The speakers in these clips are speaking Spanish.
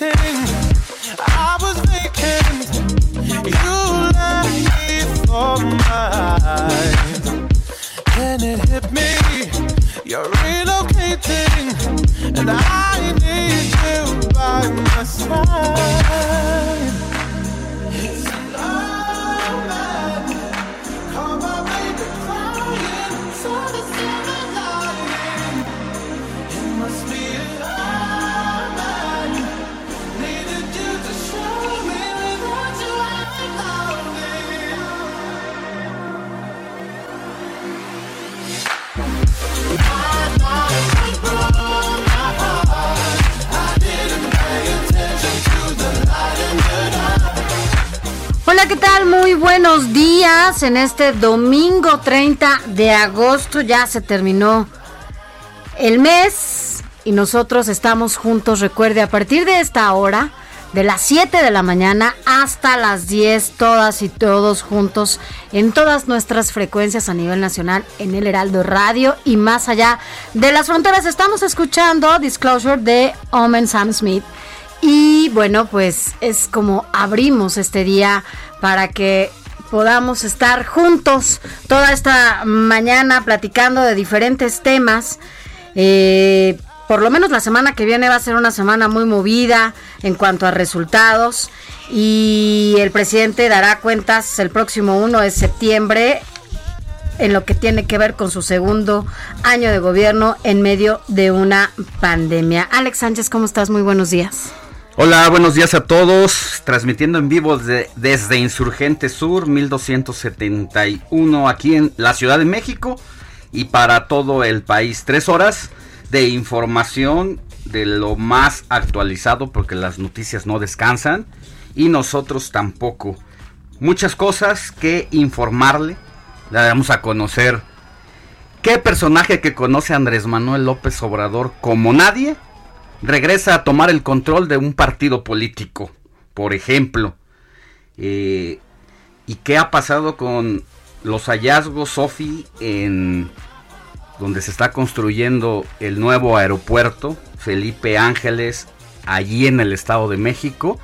Waiting, I was vacant. You left me for mine. Then it hit me, you're relocating, and I need you by my side. ¿Qué tal? Muy buenos días. En este domingo 30 de agosto ya se terminó el mes y nosotros estamos juntos. Recuerde, a partir de esta hora, de las 7 de la mañana hasta las 10, todas y todos juntos en todas nuestras frecuencias a nivel nacional en el Heraldo Radio y más allá de las fronteras. Estamos escuchando Disclosure de Omen Sam Smith. Y bueno, pues es como abrimos este día para que podamos estar juntos toda esta mañana platicando de diferentes temas. Eh, por lo menos la semana que viene va a ser una semana muy movida en cuanto a resultados y el presidente dará cuentas el próximo 1 de septiembre en lo que tiene que ver con su segundo año de gobierno en medio de una pandemia. Alex Sánchez, ¿cómo estás? Muy buenos días. Hola, buenos días a todos. Transmitiendo en vivo de- desde Insurgente Sur 1271 aquí en la Ciudad de México y para todo el país. Tres horas de información de lo más actualizado porque las noticias no descansan y nosotros tampoco. Muchas cosas que informarle. Le damos a conocer qué personaje que conoce Andrés Manuel López Obrador como nadie regresa a tomar el control de un partido político, por ejemplo. Eh, ¿Y qué ha pasado con los hallazgos, Sofi, en donde se está construyendo el nuevo aeropuerto Felipe Ángeles, allí en el Estado de México?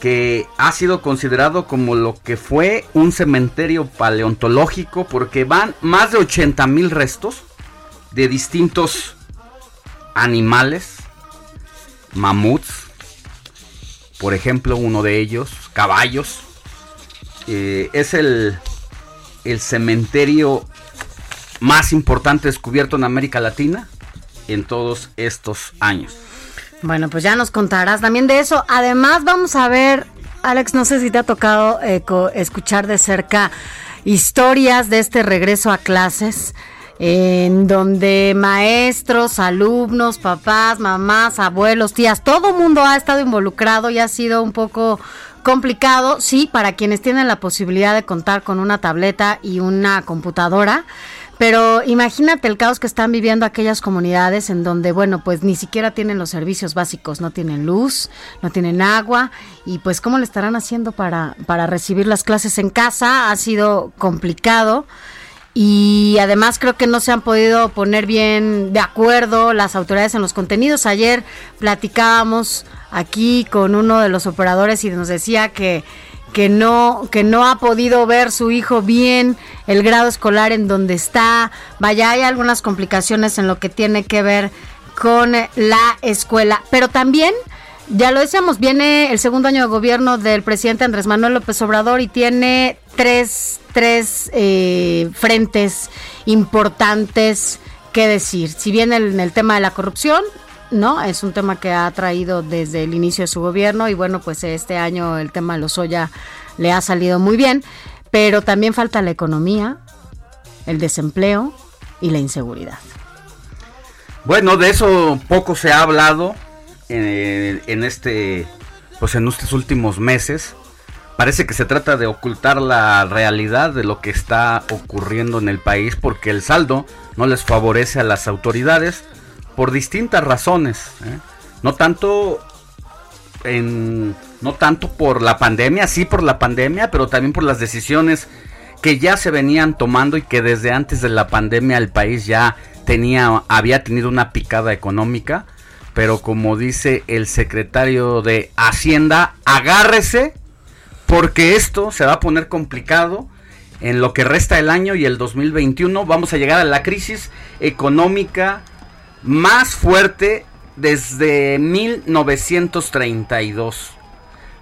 que ha sido considerado como lo que fue un cementerio paleontológico porque van más de 80 mil restos de distintos animales, mamuts, por ejemplo uno de ellos, caballos. Eh, es el, el cementerio más importante descubierto en América Latina en todos estos años. Bueno, pues ya nos contarás también de eso. Además, vamos a ver, Alex, no sé si te ha tocado eh, escuchar de cerca historias de este regreso a clases, en donde maestros, alumnos, papás, mamás, abuelos, tías, todo mundo ha estado involucrado y ha sido un poco complicado, sí, para quienes tienen la posibilidad de contar con una tableta y una computadora Pero imagínate el caos que están viviendo aquellas comunidades en donde, bueno, pues ni siquiera tienen los servicios básicos, no tienen luz, no tienen agua y pues cómo le estarán haciendo para, para recibir las clases en casa. Ha sido complicado y además creo que no se han podido poner bien de acuerdo las autoridades en los contenidos. Ayer platicábamos aquí con uno de los operadores y nos decía que que no que no ha podido ver su hijo bien el grado escolar en donde está. Vaya, hay algunas complicaciones en lo que tiene que ver con la escuela, pero también ya lo decíamos, viene el segundo año de gobierno del presidente Andrés Manuel López Obrador y tiene tres, tres eh, frentes importantes que decir. Si bien en el tema de la corrupción, ¿no? Es un tema que ha traído desde el inicio de su gobierno y bueno, pues este año el tema de los Lozoya le ha salido muy bien, pero también falta la economía, el desempleo y la inseguridad. Bueno, de eso poco se ha hablado en, este, pues en estos últimos meses. Parece que se trata de ocultar la realidad de lo que está ocurriendo en el país porque el saldo no les favorece a las autoridades por distintas razones. ¿eh? No tanto en, no tanto por la pandemia, sí por la pandemia, pero también por las decisiones que ya se venían tomando y que desde antes de la pandemia el país ya tenía, había tenido una picada económica. Pero como dice el secretario de Hacienda, agárrese porque esto se va a poner complicado en lo que resta el año y el 2021. Vamos a llegar a la crisis económica más fuerte desde 1932.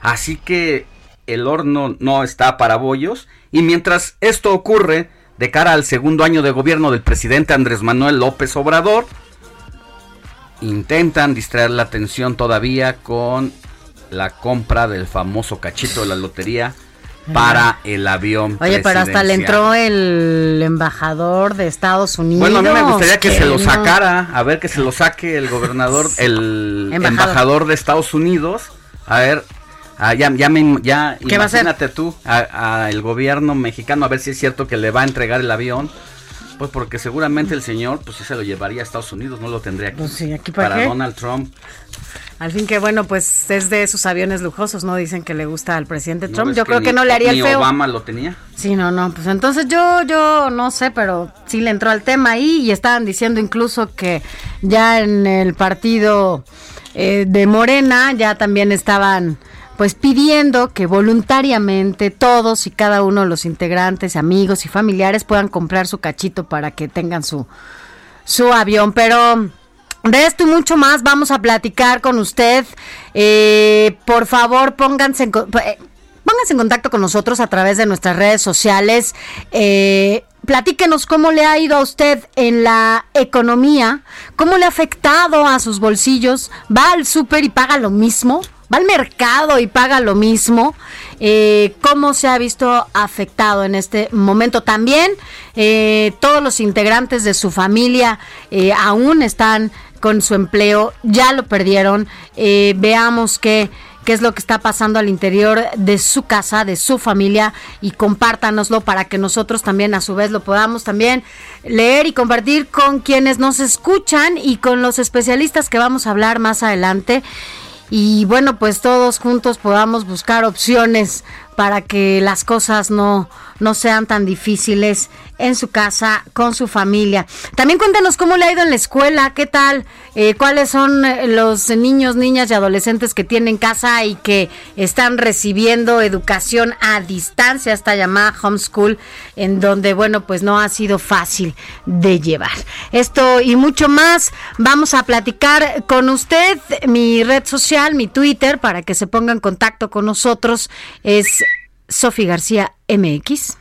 Así que el horno no está para bollos. Y mientras esto ocurre, de cara al segundo año de gobierno del presidente Andrés Manuel López Obrador, intentan distraer la atención todavía con la compra del famoso cachito de la lotería para el avión. Oye, pero hasta le entró el embajador de Estados Unidos. Bueno, a mí me gustaría que, se lo sacara, a ver que se lo saque el gobernador, el Embajador. embajador, de Estados Unidos. A ver, ah, ya, ya, me- ya ¿Qué va a imagínate tú, a- a el gobierno mexicano, a ver si es cierto que le va a entregar el avión. Pues porque seguramente el señor, pues sí se lo llevaría a Estados Unidos, no lo tendría aquí. Pues sí, ¿aquí para para? Donald Trump. Al fin que bueno, pues es de sus aviones lujosos, ¿no? Dicen que le gusta al presidente ¿No Trump. Yo creo que ni- no le haría ni el feo. Obama lo tenía. Sí, no, no, pues entonces yo, yo no sé, pero sí le entró al tema ahí y estaban diciendo incluso que ya en el partido eh, de Morena ya también estaban pues pidiendo que voluntariamente todos y cada uno de los integrantes, amigos y familiares puedan comprar su cachito para que tengan su, su avión, pero de esto y mucho más vamos a platicar con usted. Eh, por favor, pónganse en, eh, pónganse en contacto con nosotros a través de nuestras redes sociales. Eh, platíquenos cómo le ha ido a usted en la economía, cómo le ha afectado a sus bolsillos. ¿Va al súper y paga lo mismo? ¿Va al mercado y paga lo mismo? Eh, ¿Cómo se ha visto afectado en este momento? También eh, todos los integrantes de su familia eh, aún están con su empleo, ya lo perdieron. Veamos qué, qué es lo que está pasando al interior de su casa, de su familia, y compártanoslo para que nosotros también a su vez lo podamos también leer y compartir con quienes nos escuchan y con los especialistas que vamos a hablar más adelante. Y bueno, pues todos juntos podamos buscar opciones para que las cosas no, no sean tan difíciles en su casa, con su familia. También cuéntanos cómo le ha ido en la escuela, qué tal, Eh, cuáles son eh, los niños, niñas y adolescentes que tienen casa y que están recibiendo educación a distancia, esta llamada homeschool, en donde, bueno, pues no ha sido fácil de llevar. Esto y mucho más vamos a platicar con usted, mi red social, mi Twitter, para que se ponga en contacto con nosotros, es Sofi García MX.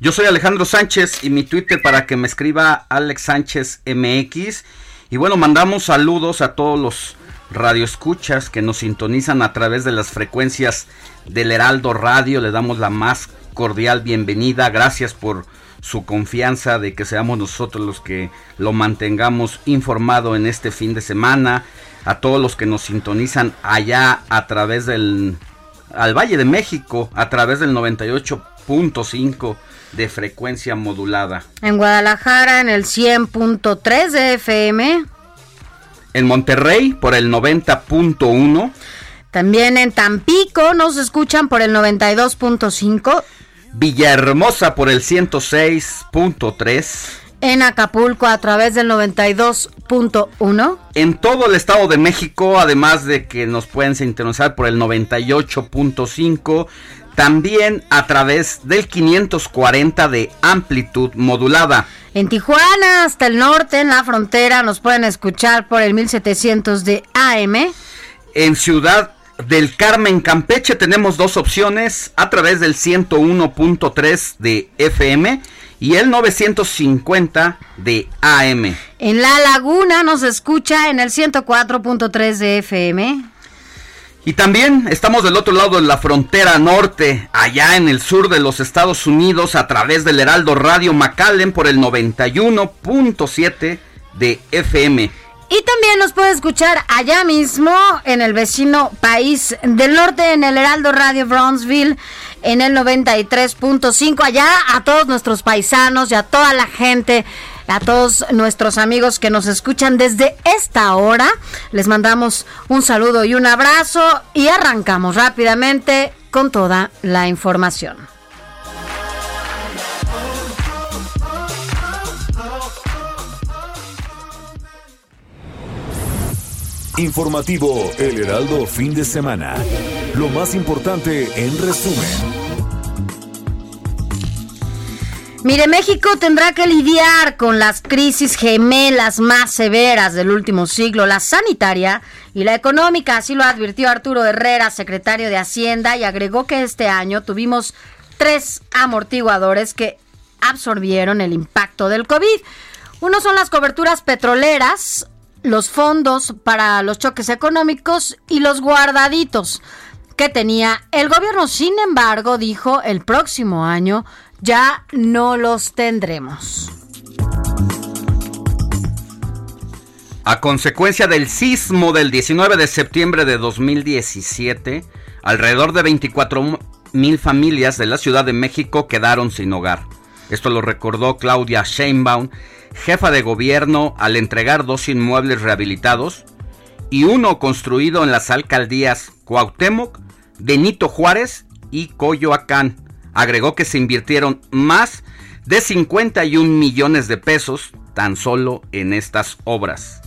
Yo soy Alejandro Sánchez y mi Twitter para que me escriba Alex Sánchez MX. Y bueno, mandamos saludos a todos los radioescuchas que nos sintonizan a través de las frecuencias del Heraldo Radio. Le damos la más cordial bienvenida. Gracias por su confianza de que seamos nosotros los que lo mantengamos informado en este fin de semana. A todos los que nos sintonizan allá a través del al Valle de México a través del 98.5 de frecuencia modulada. En Guadalajara en el 100.3 de FM. En Monterrey por el 90.1. También en Tampico nos escuchan por el 92.5. Villahermosa por el 106.3. En Acapulco a través del 92.1. En todo el Estado de México, además de que nos pueden sintonizar por el 98.5, también a través del 540 de amplitud modulada. En Tijuana, hasta el norte, en la frontera, nos pueden escuchar por el 1700 de AM. En Ciudad del Carmen, Campeche, tenemos dos opciones a través del 101.3 de FM y el 950 de AM. En La Laguna nos escucha en el 104.3 de FM. Y también estamos del otro lado de la frontera norte, allá en el sur de los Estados Unidos, a través del Heraldo Radio McAllen por el 91.7 de FM. Y también nos puede escuchar allá mismo en el vecino país del norte, en el Heraldo Radio Brownsville, en el 93.5. Allá a todos nuestros paisanos y a toda la gente, a todos nuestros amigos que nos escuchan desde esta hora, les mandamos un saludo y un abrazo y arrancamos rápidamente con toda la información. Informativo El Heraldo fin de semana. Lo más importante en resumen. Mire, México tendrá que lidiar con las crisis gemelas más severas del último siglo, la sanitaria y la económica, así lo advirtió Arturo Herrera, secretario de Hacienda, y agregó que este año tuvimos tres amortiguadores que absorbieron el impacto del COVID. Uno son las coberturas petroleras, los fondos para los choques económicos y los guardaditos que tenía el gobierno. Sin embargo, dijo, el próximo año ya no los tendremos. A consecuencia del sismo del 19 de septiembre de 2017, alrededor de 24 mil familias de la Ciudad de México quedaron sin hogar. Esto lo recordó Claudia Sheinbaum, jefa de gobierno, al entregar dos inmuebles rehabilitados y uno construido en las alcaldías Cuauhtémoc, Benito Juárez y Coyoacán. Agregó que se invirtieron más de 51 millones de pesos tan solo en estas obras.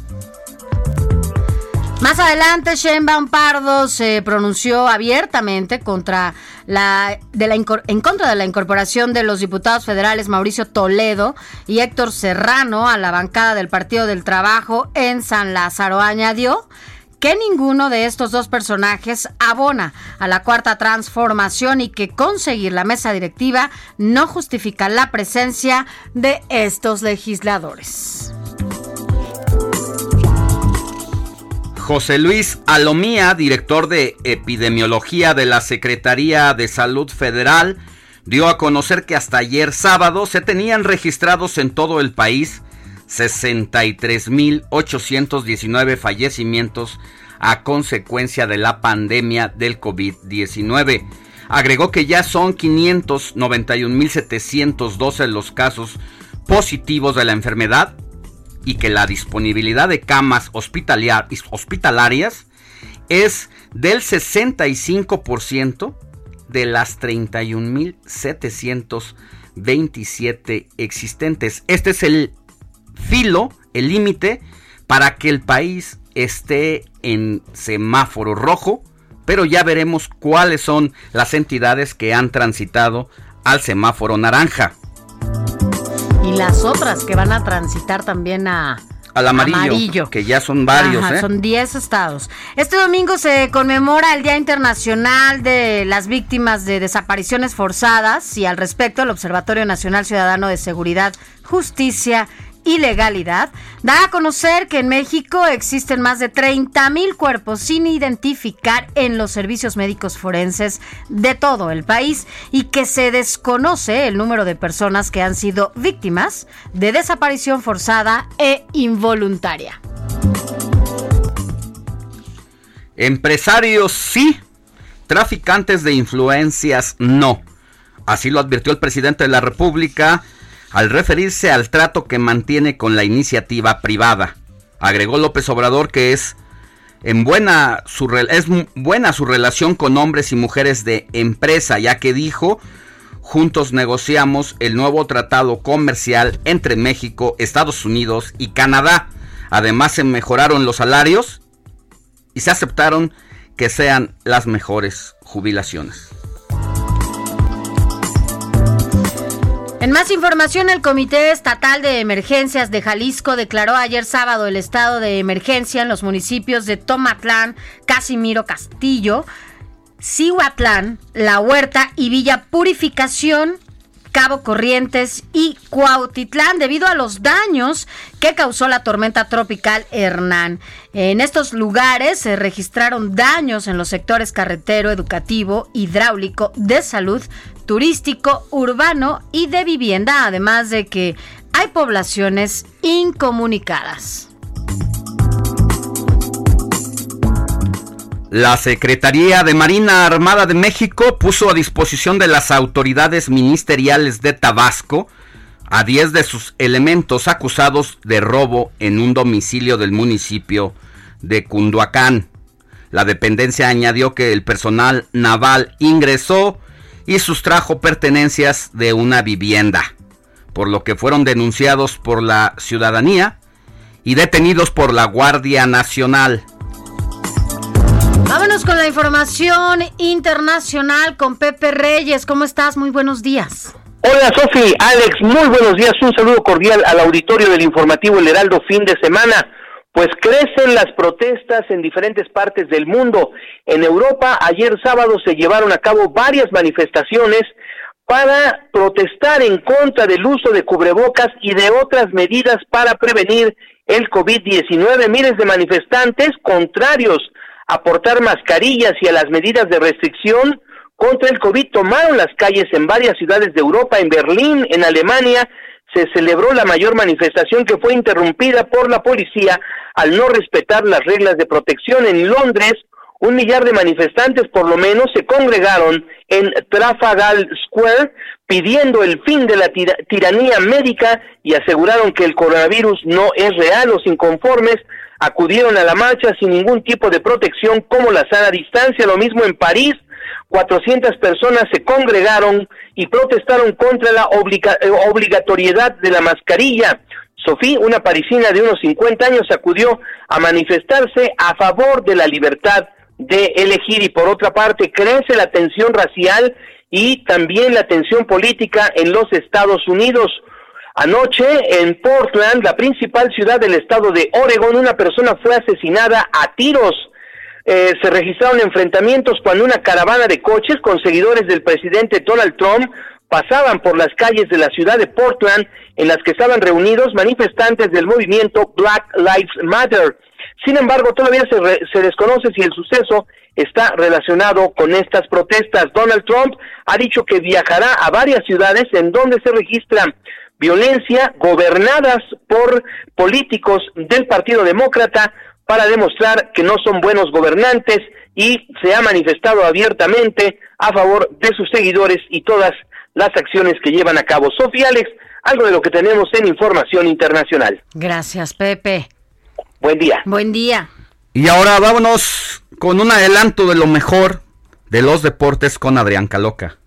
Más adelante, Sheinbaum Pardo se pronunció abiertamente contra la, de la, en contra de la incorporación de los diputados federales Mauricio Toledo y Héctor Serrano a la bancada del Partido del Trabajo en San Lázaro. Añadió que ninguno de estos dos personajes abona a la cuarta transformación y que conseguir la mesa directiva no justifica la presencia de estos legisladores. José Luis Alomía, director de epidemiología de la Secretaría de Salud Federal, dio a conocer que hasta ayer sábado se tenían registrados en todo el país 63.819 fallecimientos a consecuencia de la pandemia del COVID-19. Agregó que ya son 591.712 los casos positivos de la enfermedad y que la disponibilidad de camas hospitalarias es del 65% de las 31.727 existentes. Este es el filo, el límite para que el país esté en semáforo rojo, pero ya veremos cuáles son las entidades que han transitado al semáforo naranja. Y las otras que van a transitar también a... Al amarillo, que ya son varios, Ajá, ¿eh? Son 10 estados. Este domingo se conmemora el Día Internacional de las Víctimas de Desapariciones Forzadas y al respecto el Observatorio Nacional Ciudadano de Seguridad, Justicia y Legalidad da a conocer que en México existen más de 30 mil cuerpos sin identificar en los servicios médicos forenses de todo el país y que se desconoce el número de personas que han sido víctimas de desaparición forzada e involuntaria. Empresarios sí, traficantes de influencias no. Así lo advirtió el presidente de la República al referirse al trato que mantiene con la iniciativa privada. Agregó López Obrador que es en buena su es buena su relación con hombres y mujeres de empresa, ya que dijo, juntos negociamos el nuevo tratado comercial entre México, Estados Unidos y Canadá. Además se mejoraron los salarios y se aceptaron que sean las mejores jubilaciones. En más información, el Comité Estatal de Emergencias de Jalisco declaró ayer sábado el estado de emergencia en los municipios de Tomatlán, Casimiro Castillo, Cihuatlán, La Huerta y Villa Purificación, Cabo Corrientes y Cuautitlán debido a los daños que causó la tormenta tropical Hernán. En estos lugares se registraron daños en los sectores carretero, educativo, hidráulico, de salud, turístico, urbano y de vivienda, además de que hay poblaciones incomunicadas. La Secretaría de Marina Armada de México puso a disposición de las autoridades ministeriales de Tabasco a 10 de sus elementos acusados de robo en un domicilio del municipio de Cunduacán. La dependencia añadió que el personal naval ingresó y sustrajo pertenencias de una vivienda, por lo que fueron denunciados por la ciudadanía y detenidos por la Guardia Nacional. Vámonos con la información internacional con Pepe Reyes. ¿Cómo estás? Muy buenos días. Hola Sofi, Alex, muy buenos días. Un saludo cordial al auditorio del informativo El Heraldo fin de semana. Pues crecen las protestas en diferentes partes del mundo. En Europa, ayer sábado se llevaron a cabo varias manifestaciones para protestar en contra del uso de cubrebocas y de otras medidas para prevenir el COVID-19. Miles de manifestantes contrarios a portar mascarillas y a las medidas de restricción contra el COVID tomaron las calles en varias ciudades de Europa, en Berlín, en Alemania, se celebró la mayor manifestación que fue interrumpida por la policía al no respetar las reglas de protección. En Londres, un millar de manifestantes por lo menos se congregaron en Trafalgar Square pidiendo el fin de la tira- tiranía médica y aseguraron que el coronavirus no es real. Los inconformes acudieron a la marcha sin ningún tipo de protección como la sana distancia. Lo mismo en París, 400 personas se congregaron y protestaron contra la obliga- eh, obligatoriedad de la mascarilla. Sofía, una parisina de unos 50 años, acudió a manifestarse a favor de la libertad de elegir y por otra parte crece la tensión racial y también la tensión política en los Estados Unidos. Anoche en Portland, la principal ciudad del estado de Oregon, una persona fue asesinada a tiros. Eh, se registraron enfrentamientos cuando una caravana de coches con seguidores del presidente Donald Trump pasaban por las calles de la ciudad de Portland en las que estaban reunidos manifestantes del movimiento Black Lives Matter. Sin embargo, todavía se, re- se desconoce si el suceso está relacionado con estas protestas. Donald Trump ha dicho que viajará a varias ciudades en donde se registra violencia gobernadas por políticos del Partido Demócrata para demostrar que no son buenos gobernantes y se ha manifestado abiertamente a favor de sus seguidores y todas las acciones que llevan a cabo. Sofía Alex, algo de lo que tenemos en información internacional. Gracias, Pepe. Buen día. Buen día. Y ahora vámonos con un adelanto de lo mejor de los deportes con Adrián Caloca.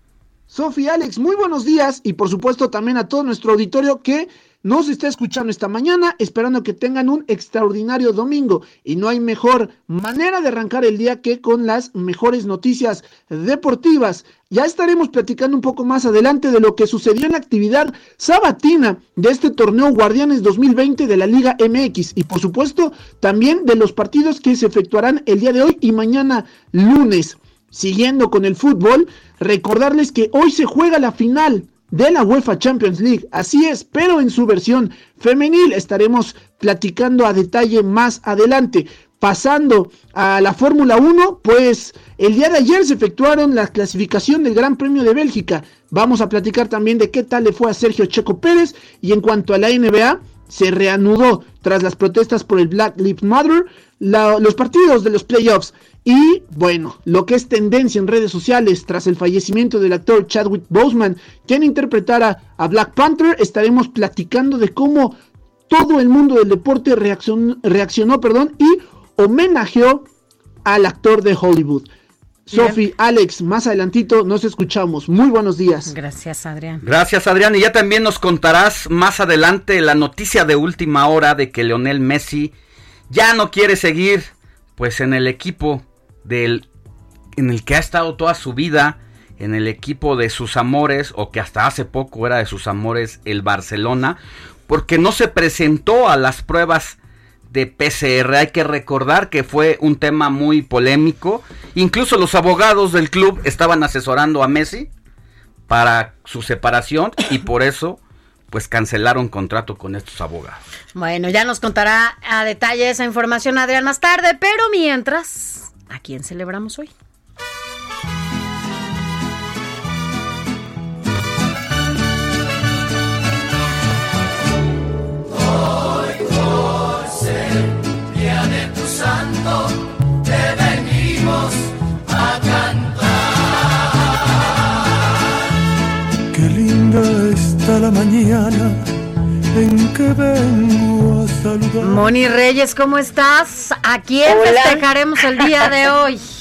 Sofía, Alex, muy buenos días y por supuesto también a todo nuestro auditorio que nos está escuchando esta mañana, esperando que tengan un extraordinario domingo y no hay mejor manera de arrancar el día que con las mejores noticias deportivas. Ya estaremos platicando un poco más adelante de lo que sucedió en la actividad sabatina de este torneo Guardianes 2020 de la Liga MX y por supuesto también de los partidos que se efectuarán el día de hoy y mañana lunes. Siguiendo con el fútbol, recordarles que hoy se juega la final de la UEFA Champions League. Así es, pero en su versión femenil estaremos platicando a detalle más adelante. Pasando a la Fórmula 1, pues el día de ayer se efectuaron la clasificación del Gran Premio de Bélgica. Vamos a platicar también de qué tal le fue a Sergio Checo Pérez y en cuanto a la NBA, se reanudó tras las protestas por el Black Lives Matter, los partidos de los playoffs. Y bueno, lo que es tendencia en redes sociales tras el fallecimiento del actor Chadwick Boseman, quien interpretara a Black Panther, estaremos platicando de cómo todo el mundo del deporte reaccionó, y homenajeó al actor de Hollywood. Sophie, Alex, más adelantito nos escuchamos. Muy buenos días. Gracias, Adrián. Gracias Adrián y ya también nos contarás más adelante la noticia de última hora de que Leonel Messi ya no quiere seguir pues en el equipo del en el que ha estado toda su vida, en el equipo de sus amores o que hasta hace poco era de sus amores el Barcelona, porque no se presentó a las pruebas de PCR. Hay que recordar que fue un tema muy polémico. Incluso los abogados del club estaban asesorando a Messi para su separación y por eso pues cancelaron contrato con estos abogados. Bueno, ya nos contará a detalle esa información Adrián más tarde, pero mientras, ¿a quién celebramos hoy? Santo, te venimos a cantar. Qué linda está la mañana en que vengo a saludar. Moni Reyes, ¿cómo estás? ¿A quién Hola. festejaremos el día de hoy?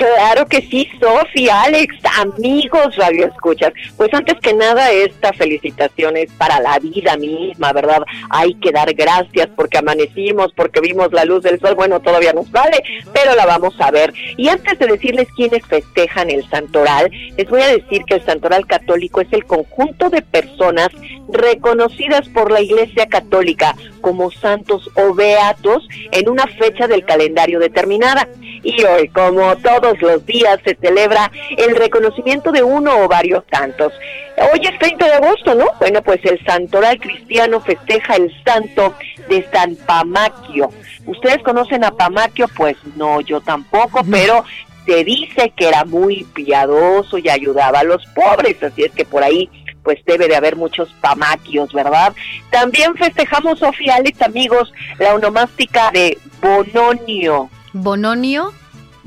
Claro que sí, Sofía, Alex, amigos Radio Escuchas. Pues antes que nada, esta felicitación es para la vida misma, ¿verdad? Hay que dar gracias porque amanecimos, porque vimos la luz del sol. Bueno, todavía nos vale, pero la vamos a ver. Y antes de decirles quiénes festejan el Santoral, les voy a decir que el Santoral Católico es el conjunto de personas reconocidas por la Iglesia Católica como santos o beatos en una fecha del calendario determinada. Y hoy, como todos los días, se celebra el reconocimiento de uno o varios santos. Hoy es 30 de agosto, ¿no? Bueno, pues el santoral cristiano festeja el santo de San Pamaquio. ¿Ustedes conocen a Pamaquio? Pues no, yo tampoco, pero se dice que era muy piadoso y ayudaba a los pobres, así es que por ahí pues debe de haber muchos pamaquios, ¿verdad? También festejamos, Sofía Alex, amigos, la onomástica de Bononio. ¿Bononio?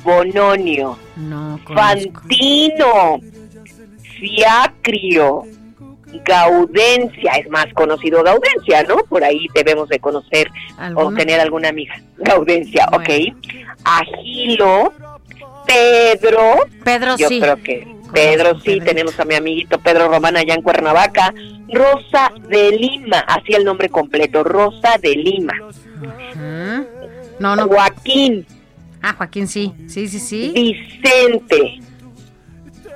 Bononio. No. Fantino. Fiacrio. Gaudencia, es más conocido Gaudencia, ¿no? Por ahí debemos de conocer o tener alguna amiga. Gaudencia, Bueno. ok. Agilo, Pedro, Pedro yo sí. creo que Pedro sí, tenemos a mi amiguito Pedro Román allá en Cuernavaca. Rosa de Lima, así el nombre completo, Rosa de Lima. No, no. Joaquín, Ah, Joaquín sí. Sí, sí, sí. Vicente.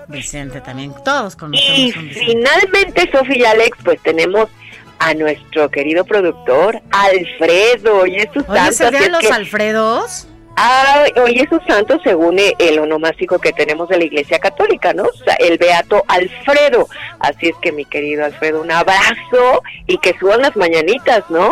Vicente también. Todos Y conocemos Vicente. finalmente, Sofía y Alex, pues tenemos a nuestro querido productor, Alfredo. Y es su Hoy es santo. el día así de es los que- Alfredos. Ah, hoy es su santo según el onomástico que tenemos de la Iglesia Católica, ¿no? O sea, el Beato Alfredo. Así es que, mi querido Alfredo, un abrazo y que suban las mañanitas, ¿no?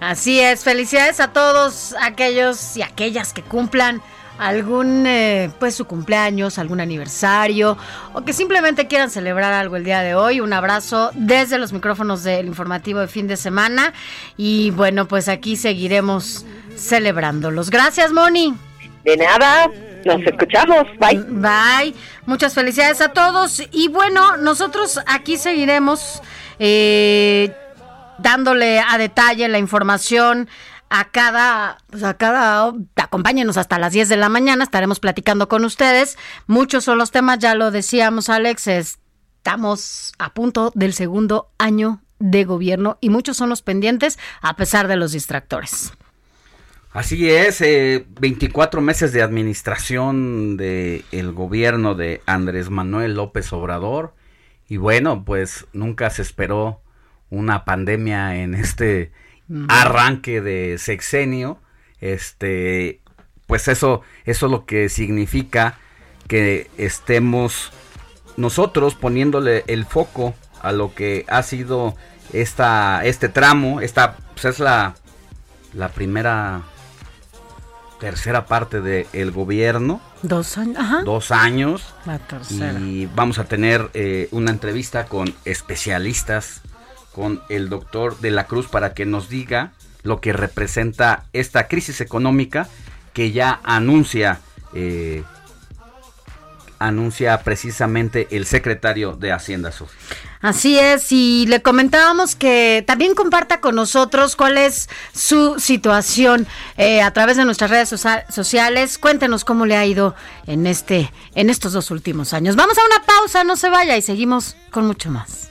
Así es, felicidades a todos aquellos y aquellas que cumplan algún, eh, pues su cumpleaños, algún aniversario o que simplemente quieran celebrar algo el día de hoy. Un abrazo desde los micrófonos del informativo de fin de semana y bueno, pues aquí seguiremos celebrándolos. Gracias, Moni. De nada, nos escuchamos. Bye. Bye. Muchas felicidades a todos. Y bueno, nosotros aquí seguiremos eh, dándole a detalle la información a cada, pues a cada, acompáñenos hasta las 10 de la mañana, estaremos platicando con ustedes. Muchos son los temas, ya lo decíamos Alex, estamos a punto del segundo año de gobierno y muchos son los pendientes a pesar de los distractores. Así es, eh, 24 meses de administración del el gobierno de Andrés Manuel López Obrador y bueno, pues nunca se esperó una pandemia en este arranque de sexenio. Este, pues eso, eso es lo que significa que estemos nosotros poniéndole el foco a lo que ha sido esta, este tramo, esta, pues es la, la primera, tercera parte del gobierno, Dos años, ajá. dos años, La tercera. y vamos a tener eh, una entrevista con especialistas, con el doctor de la Cruz para que nos diga lo que representa esta crisis económica que ya anuncia eh, anuncia precisamente el secretario de Hacienda, Sofía. Así es, y le comentábamos que también comparta con nosotros cuál es su situación eh, a través de nuestras redes socia- sociales. Cuéntenos cómo le ha ido en este, en estos dos últimos años. Vamos a una pausa, no se vaya y seguimos con mucho más.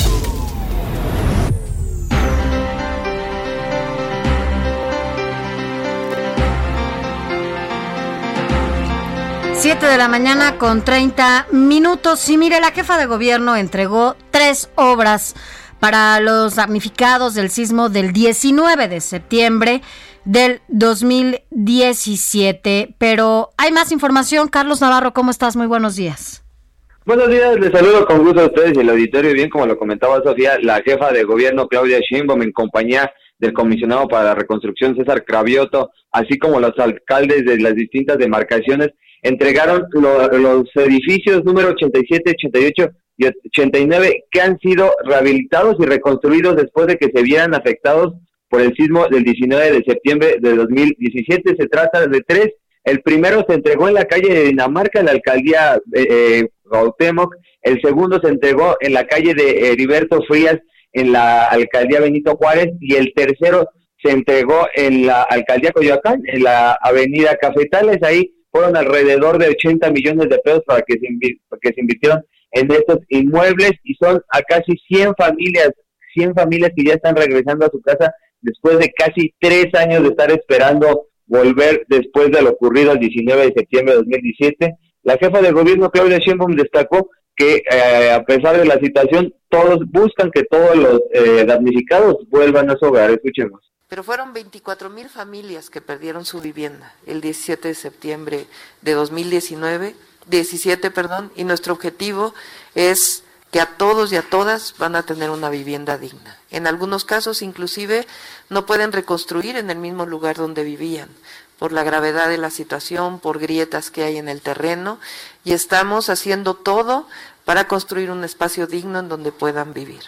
Siete de la mañana con 30 minutos. Y mire, la jefa de gobierno entregó tres obras para los damnificados del sismo del 19 de septiembre del 2017. Pero hay más información. Carlos Navarro, ¿cómo estás? Muy buenos días. Buenos días, les saludo con gusto a ustedes y el auditorio. Bien, como lo comentaba Sofía, la jefa de gobierno Claudia Sheinbaum en compañía del comisionado para la reconstrucción César Cravioto, así como los alcaldes de las distintas demarcaciones, entregaron lo- los edificios número 87, 88 y 89 que han sido rehabilitados y reconstruidos después de que se vieran afectados por el sismo del 19 de septiembre de 2017. Se trata de tres. El primero se entregó en la calle de Dinamarca, en la alcaldía eh, eh, Cuauhtémoc. El segundo se entregó en la calle de Heriberto Frías, en la alcaldía Benito Juárez. Y el tercero se entregó en la alcaldía Coyoacán, en la avenida Cafetales. Ahí fueron alrededor de 80 millones de pesos para que se, invirtieron en estos inmuebles y son a casi 100 familias, 100 familias que ya están regresando a su casa después de casi tres años de estar esperando volver después de lo ocurrido el 19 de septiembre de 2017. La jefa de gobierno, Claudia Sheinbaum, destacó que eh, a pesar de la situación, todos buscan que todos los eh, damnificados vuelvan a su hogar. Escuchemos. Pero fueron 24 mil familias que perdieron su vivienda el 17 de septiembre de 2019, 17, perdón, y nuestro objetivo es que a todos y a todas van a tener una vivienda digna. En algunos casos, inclusive, no pueden reconstruir en el mismo lugar donde vivían por la gravedad de la situación, por grietas que hay en el terreno, y estamos haciendo todo para construir un espacio digno en donde puedan vivir.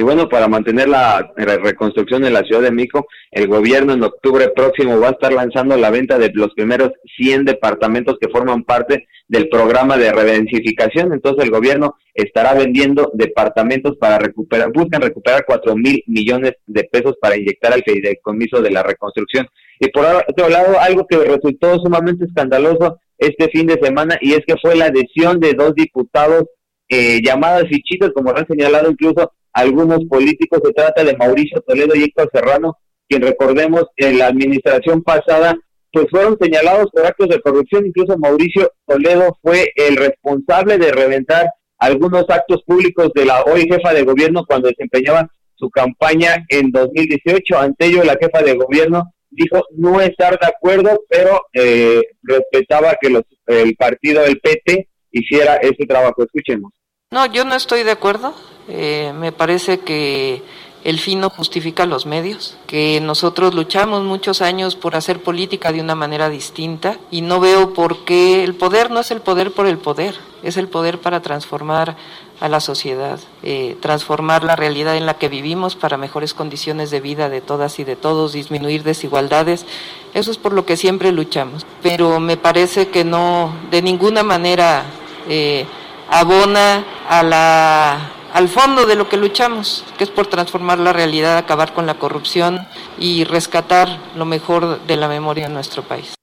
Y bueno, para mantener la re- reconstrucción en la Ciudad de México, el gobierno en octubre próximo va a estar lanzando la venta de los primeros 100 departamentos que forman parte del programa de redensificación. Entonces el gobierno estará vendiendo departamentos para recuperar, buscan recuperar 4 mil millones de pesos para inyectar al fideicomiso de la reconstrucción. Y por otro lado, algo que resultó sumamente escandaloso este fin de semana y es que fue la adhesión de dos diputados eh, llamadas fichitas, como han señalado incluso algunos políticos. Se trata de Mauricio Toledo y Héctor Serrano, quien recordemos en la administración pasada, pues fueron señalados por actos de corrupción. Incluso Mauricio Toledo fue el responsable de reventar algunos actos públicos de la hoy jefa de gobierno cuando desempeñaba su campaña en 2018. Ante ello, la jefa de gobierno dijo no estar de acuerdo, pero eh, respetaba que los, el partido, el PT, hiciera ese trabajo. Escuchemos. No, yo no estoy de acuerdo. Eh, me parece que el fin no justifica los medios, que nosotros luchamos muchos años por hacer política de una manera distinta y no veo por qué el poder no es el poder por el poder, es el poder para transformar a la sociedad, eh, transformar la realidad en la que vivimos para mejores condiciones de vida de todas y de todos, disminuir desigualdades. Eso es por lo que siempre luchamos. Pero me parece que no, de ninguna manera eh, abona a la al fondo de lo que luchamos, que es por transformar la realidad, acabar con la corrupción y rescatar lo mejor de la memoria de nuestro país.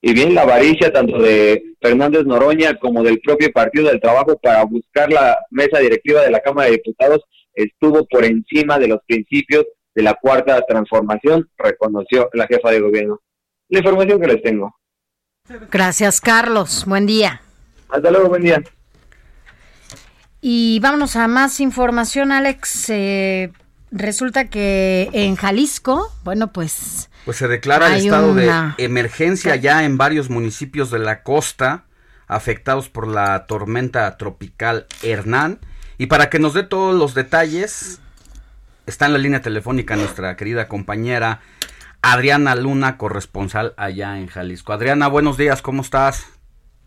Y bien, la avaricia tanto de Fernández Noroña como del propio Partido del Trabajo para buscar la mesa directiva de la Cámara de Diputados estuvo por encima de los principios de la cuarta transformación, reconoció la jefa de gobierno. La información que les tengo. Gracias, Carlos. Buen día. Hasta luego, buen día. Y vámonos a más información, Alex. Eh, resulta que en Jalisco, bueno, pues Pues se declara el estado una- de emergencia ya en varios municipios de la costa afectados por la tormenta tropical Hernán. Y para que nos dé todos los detalles, está en la línea telefónica nuestra querida compañera Adriana Luna, corresponsal allá en Jalisco. Adriana, buenos días, ¿cómo estás?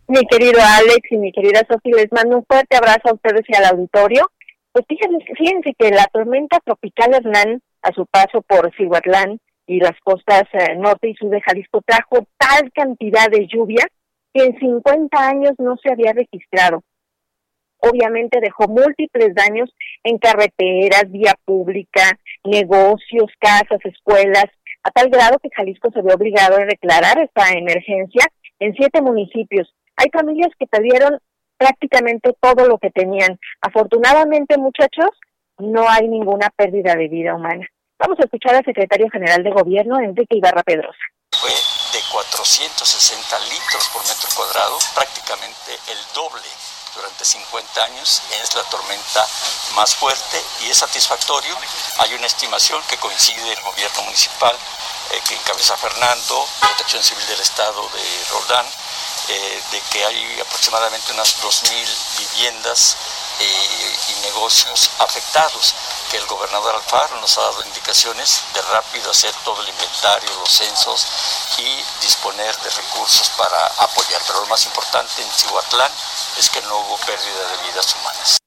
Mi querido Alex y mi querida Sofía, les mando un fuerte abrazo a ustedes y al auditorio. Pues fíjense, fíjense que la tormenta tropical Hernán, a su paso por Cihuatlán y las costas eh, norte y sur de Jalisco, trajo tal cantidad de lluvia que en 50 años no se había registrado. Obviamente dejó múltiples daños en carreteras, vía pública, negocios, casas, escuelas, a tal grado que Jalisco se ve obligado a declarar esta emergencia en siete municipios. Hay familias que perdieron prácticamente todo lo que tenían. Afortunadamente, muchachos, no hay ninguna pérdida de vida humana. Vamos a escuchar al secretario general de Gobierno, Enrique Ibarra Pedrosa. fue de 460 litros por metro cuadrado, prácticamente el doble durante 50 años. Es la tormenta más fuerte y es satisfactorio. Hay una estimación que coincide el gobierno municipal eh, que encabeza Fernando, Protección Civil del Estado de Roldán, eh, de que hay aproximadamente unas 2.000 viviendas eh, y negocios afectados, que el gobernador Alfaro nos ha dado indicaciones de rápido hacer todo el inventario, los censos y disponer de recursos para apoyar. Pero lo más importante en Cihuatlán es que no hubo pérdida de vidas humanas.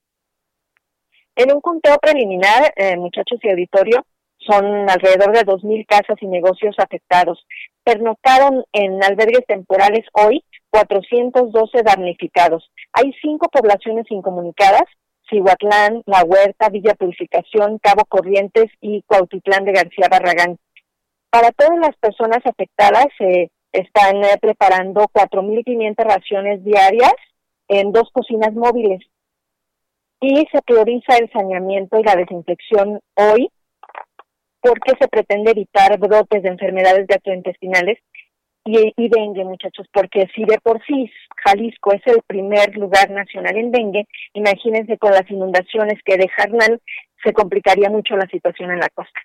En un conteo preliminar, eh, muchachos y auditorio, son alrededor de 2.000 casas y negocios afectados. Pernoctaron en albergues temporales hoy 412 damnificados. Hay cinco poblaciones incomunicadas, Cihuatlán, La Huerta, Villa Purificación, Cabo Corrientes y Cuautitlán de García Barragán. Para todas las personas afectadas se están eh, preparando 4.500 raciones diarias en dos cocinas móviles y se prioriza el saneamiento y la desinfección hoy porque se pretende evitar brotes de enfermedades gastrointestinales y, y dengue, muchachos, porque si de por sí Jalisco es el primer lugar nacional en dengue, imagínense con las inundaciones que Hernán, se complicaría mucho la situación en la costa.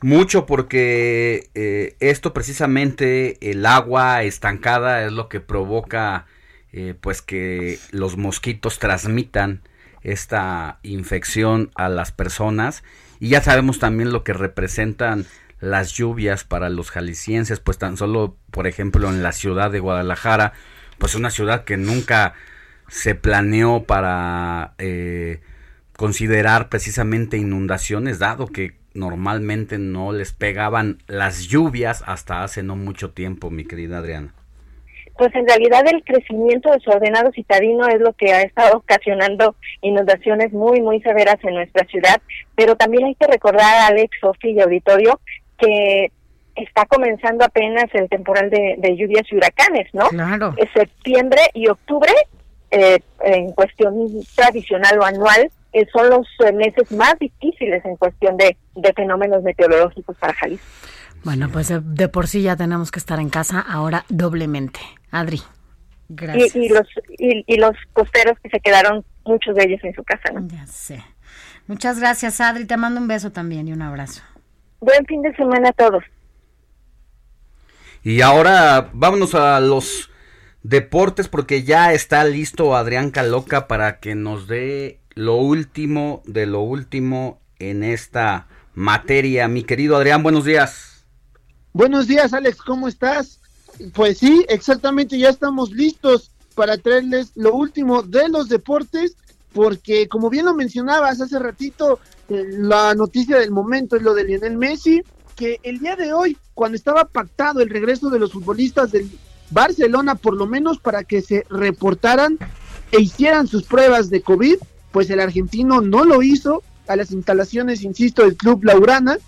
Mucho porque eh, esto precisamente, el agua estancada es lo que provoca eh, pues que los mosquitos transmitan esta infección a las personas y ya sabemos también lo que representan las lluvias para los jaliscienses, pues tan solo, por ejemplo, en la ciudad de Guadalajara, pues una ciudad que nunca se planeó para eh, considerar precisamente inundaciones, dado que normalmente no les pegaban las lluvias hasta hace no mucho tiempo, mi querida Adriana. Pues en realidad el crecimiento desordenado citadino es lo que ha estado ocasionando inundaciones muy, muy severas en nuestra ciudad, pero también hay que recordar, Alex, Sofi y Auditorio, que está comenzando apenas el temporal de, de lluvias y huracanes, ¿no? Claro. Eh, Septiembre y octubre, eh, en cuestión tradicional o anual, eh, son los eh, meses más difíciles en cuestión de, de fenómenos meteorológicos para Jalisco. Bueno, pues de, de por sí ya tenemos que estar en casa ahora doblemente. Adri, gracias. Y, y los y, y los costeros que se quedaron, muchos de ellos en su casa, ¿no? Ya sé. Muchas gracias, Adri. Te mando un beso también y un abrazo. Buen fin de semana a todos. Y ahora vámonos a los deportes porque ya está listo Adrián Caloca para que nos dé lo último de lo último en esta materia. Mi querido Adrián, buenos días. Buenos días, Alex, ¿cómo estás? Pues sí, exactamente, ya estamos listos para traerles lo último de los deportes, porque como bien lo mencionabas hace ratito, la noticia del momento es lo de Lionel Messi, que el día de hoy, cuando estaba pactado el regreso de los futbolistas del Barcelona, por lo menos para que se reportaran e hicieran sus pruebas de COVID, pues el argentino no lo hizo a las instalaciones, insisto, del Club Laurana,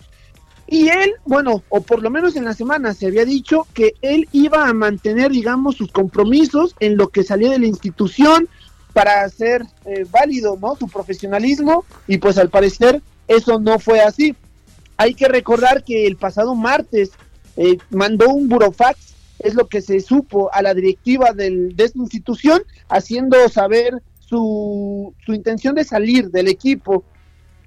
y él, bueno, o por lo menos en la semana se había dicho que él iba a mantener, digamos, sus compromisos en lo que salía de la institución para hacer eh, válido, ¿no? Su profesionalismo y pues al parecer eso no fue así. Hay que recordar que el pasado martes eh, mandó un burofax, es lo que se supo a la directiva del, de esta institución, haciendo saber su, su intención de salir del equipo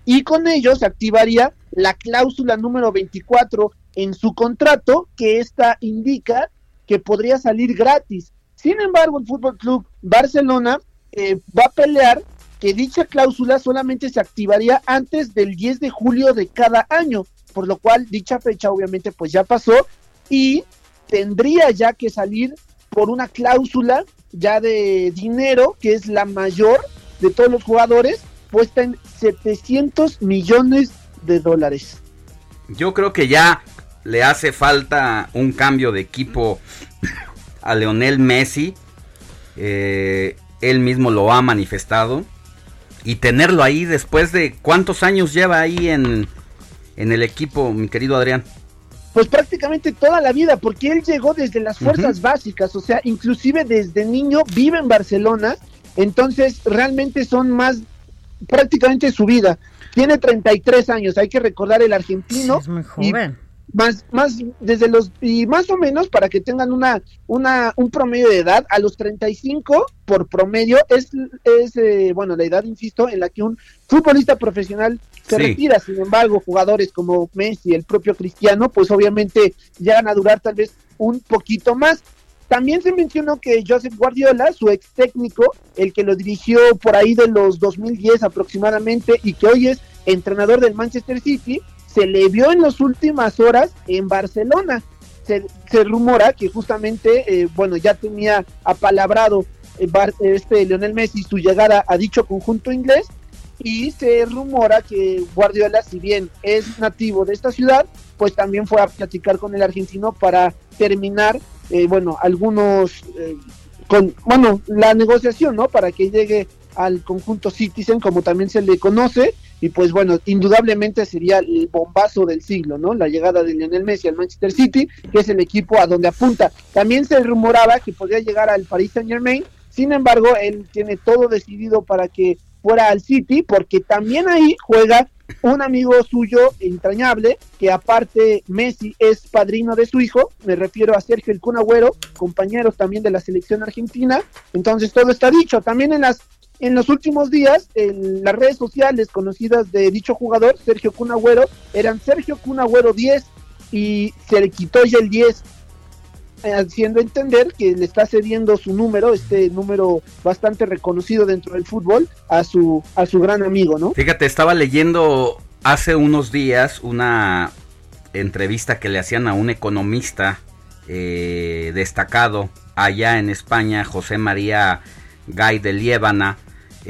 y con ello se activaría la cláusula número 24 en su contrato que esta indica que podría salir gratis. Sin embargo, el Fútbol Club Barcelona eh, va a pelear que dicha cláusula solamente se activaría antes del 10 de julio de cada año, por lo cual dicha fecha obviamente pues ya pasó y tendría ya que salir por una cláusula ya de dinero que es la mayor de todos los jugadores, puesta en 700 millones de dólares. Yo creo que ya le hace falta un cambio de equipo a Leonel Messi. Eh, él mismo lo ha manifestado. Y tenerlo ahí después de cuántos años lleva ahí en, en el equipo, mi querido Adrián. Pues prácticamente toda la vida, porque él llegó desde las fuerzas básicas, o sea, inclusive desde niño vive en Barcelona, entonces realmente son más prácticamente su vida. Tiene 33 años, hay que recordar el argentino. Es muy y joven. Más, más, desde los, y más o menos para que tengan una, una, un promedio de edad, a los 35 por promedio es, es eh, bueno, la edad, insisto, en la que un futbolista profesional se Sí. retira. Sin embargo, jugadores como Messi, el propio Cristiano, pues obviamente llegan a durar tal vez un poquito más. También se mencionó que Joseph Guardiola, su ex técnico, el que lo dirigió por ahí de los 2010 aproximadamente y que hoy es entrenador del Manchester City, se le vio en las últimas horas en Barcelona. Se, se rumora que justamente, eh, bueno, ya tenía apalabrado eh, este Lionel Messi su llegada a dicho conjunto inglés y se rumora que Guardiola, si bien es nativo de esta ciudad, pues también fue a platicar con el argentino para terminar, eh, bueno, algunos, eh, con, bueno, la negociación, ¿no? Para que llegue al conjunto Citizen, como también se le conoce, y pues bueno, indudablemente sería el bombazo del siglo, ¿no? La llegada de Lionel Messi al Manchester City, que es el equipo a donde apunta. También se rumoraba que podría llegar al Paris Saint Germain, sin embargo, él tiene todo decidido para que fuera al City, porque también ahí juega un amigo suyo entrañable, que aparte Messi es padrino de su hijo, me refiero a Sergio El Kun Agüero, compañeros también de la selección argentina, entonces todo está dicho, también en las en los últimos días, en las redes sociales conocidas de dicho jugador, Sergio Kun Agüero, eran Sergio Kun Agüero 10 y se le quitó ya el 10 eh, haciendo entender que le está cediendo su número, este número bastante reconocido dentro del fútbol, a su, a su gran amigo, ¿no? Fíjate, estaba leyendo hace unos días una entrevista que le hacían a un economista eh, destacado allá en España, José María Gay de Liébana.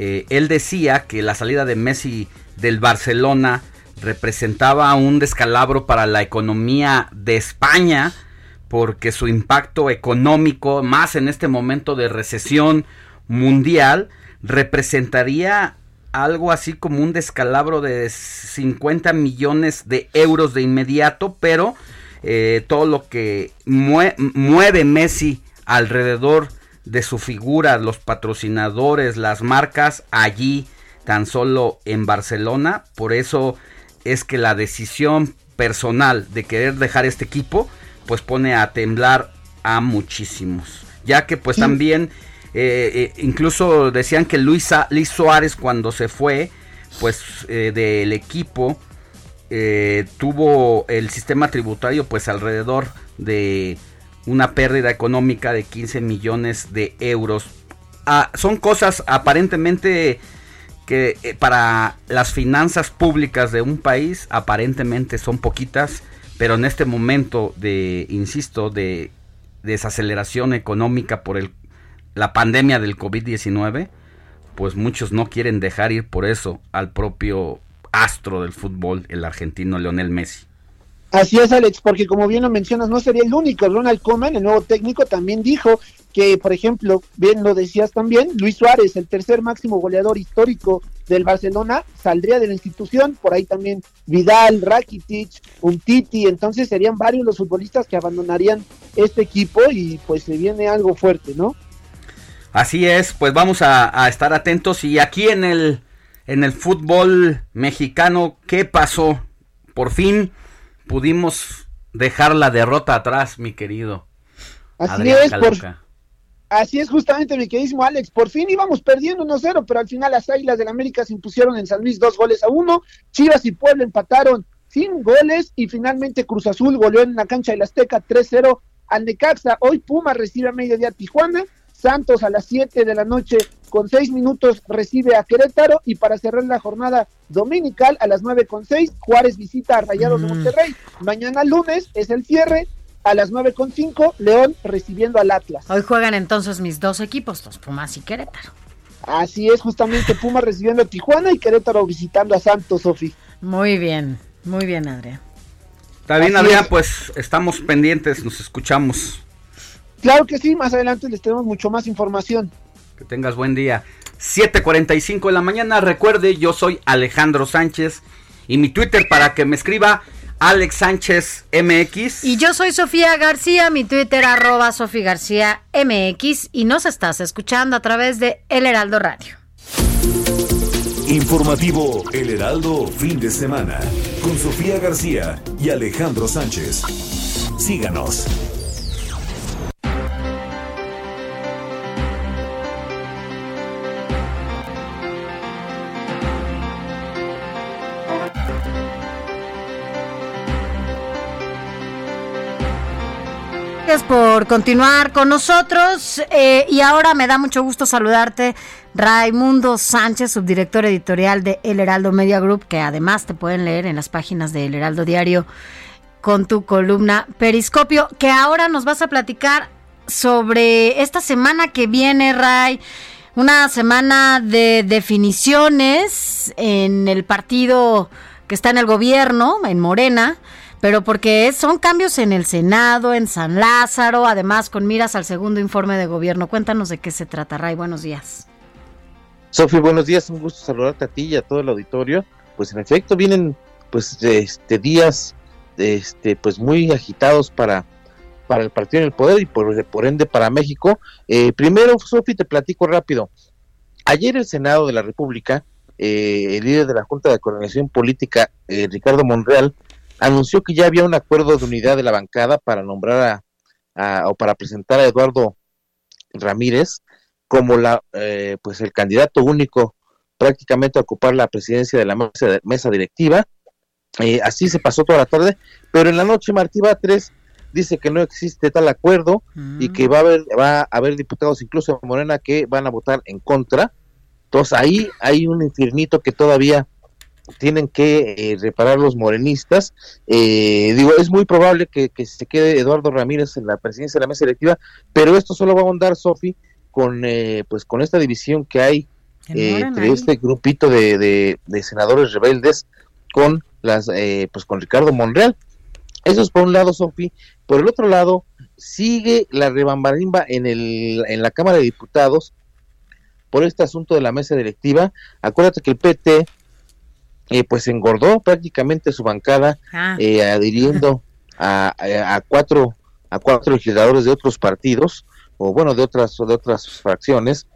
Eh, él decía que la salida de Messi del Barcelona representaba un descalabro para la economía de España porque su impacto económico, más en este momento de recesión mundial, representaría algo así como un descalabro de 50 millones de euros de inmediato, pero eh, todo lo que mue- mueve Messi alrededor de su figura, los patrocinadores, las marcas allí, tan solo en Barcelona, por eso es que la decisión personal de querer dejar este equipo, pues pone a temblar a muchísimos, ya que pues también eh, eh, incluso decían que Luis, Sa- Luis Suárez cuando se fue, pues eh, del equipo, tuvo el sistema tributario pues alrededor de una pérdida económica de 15 millones de euros. Ah, son cosas aparentemente que eh, para las finanzas públicas de un país aparentemente son poquitas, pero en este momento de, insisto, de desaceleración económica por el, la pandemia del COVID-19, pues muchos no quieren dejar ir por eso al propio astro del fútbol, el argentino Leonel Messi. Así es, Alex, porque como bien lo mencionas, no sería el único. Ronald Koeman, el nuevo técnico, también dijo que, por ejemplo, bien lo decías también, Luis Suárez, el tercer máximo goleador histórico del Barcelona, saldría de la institución. Por ahí también Vidal, Rakitic, Umtiti. Entonces serían varios los futbolistas que abandonarían este equipo y pues se viene algo fuerte, ¿no? Así es, pues vamos a, a estar atentos y aquí en el en el fútbol mexicano, ¿qué pasó? Por fin pudimos dejar la derrota atrás, mi querido. Así Adrián es, por. Así es justamente, mi queridísimo Alex. Por fin íbamos perdiendo 1-0, pero al final las Águilas del América se impusieron en San Luis dos goles a uno. Chivas y Puebla empataron sin goles y finalmente Cruz Azul goleó en la cancha del Azteca 3-0 al Necaxa. Hoy Puma recibe a mediodía Tijuana. Santos a las 7 de la noche con 6 minutos recibe a Querétaro y para cerrar la jornada dominical a las 9 con 6 Juárez visita a Rayados de Monterrey. Mañana lunes es el cierre a las 9 con 5 León recibiendo al Atlas. Hoy juegan entonces mis dos equipos, los Pumas y Querétaro. Así es, justamente Puma recibiendo a Tijuana y Querétaro visitando a Santos, Sofi. Muy bien, muy bien, Adrián. Está bien, Adrián, es. pues estamos pendientes, nos escuchamos. Claro que sí, más adelante les tenemos mucho más información. Que tengas buen día. 7:45 de la mañana. Recuerde, yo soy Alejandro Sánchez y mi Twitter para que me escriba Alex Sánchez MX. Y yo soy Sofía García, mi Twitter arroba Sofía García MX y nos estás escuchando a través de El Heraldo Radio. Informativo El Heraldo fin de semana con Sofía García y Alejandro Sánchez. Síganos. Gracias por continuar con nosotros eh, y ahora me da mucho gusto saludarte Raimundo Sánchez, subdirector editorial de El Heraldo Media Group, que además te pueden leer en las páginas de El Heraldo Diario con tu columna Periscopio, que ahora nos vas a platicar sobre esta semana que viene, Ray, una semana de definiciones en el partido que está en el gobierno, en Morena, pero porque son cambios en el Senado, en San Lázaro, además con miras al segundo informe de gobierno. Cuéntanos de qué se trata, Ray. Buenos días. Sofi, buenos días, un gusto saludarte a ti y a todo el auditorio. Pues en efecto vienen pues este días este pues muy agitados para para el partido en el poder y por, por ende para México. Eh, primero, Sofi, te platico rápido. Ayer el Senado de la República, eh, el líder de la Junta de Coordinación Política, eh, Ricardo Monreal, anunció que ya había un acuerdo de unidad de la bancada para nombrar a, a- o para presentar a Eduardo Ramírez como la eh, pues el candidato único prácticamente a ocupar la presidencia de la mesa, mesa directiva. Eh, así se pasó toda la tarde, pero en la noche Martí Batres dice que no existe tal acuerdo y que va a haber va a haber diputados incluso de Morena que van a votar en contra. Entonces ahí hay un infiernito que todavía tienen que eh, reparar los morenistas. Eh, digo, es muy probable que, que se quede Eduardo Ramírez en la presidencia de la mesa directiva, pero esto solo va a ahondar, Sofi, con, eh, pues, con esta división que hay eh, entre este grupito de, de- de senadores rebeldes con las eh, pues con Ricardo Monreal. Eso es por un lado, Sofi. Por el otro lado, sigue la rebambarimba en, el, en la Cámara de Diputados por este asunto de la mesa directiva. Acuérdate que el PT eh, pues engordó prácticamente su bancada Ah. eh, adhiriendo a, a- a cuatro a cuatro legisladores de otros partidos o bueno de otras de otras fracciones.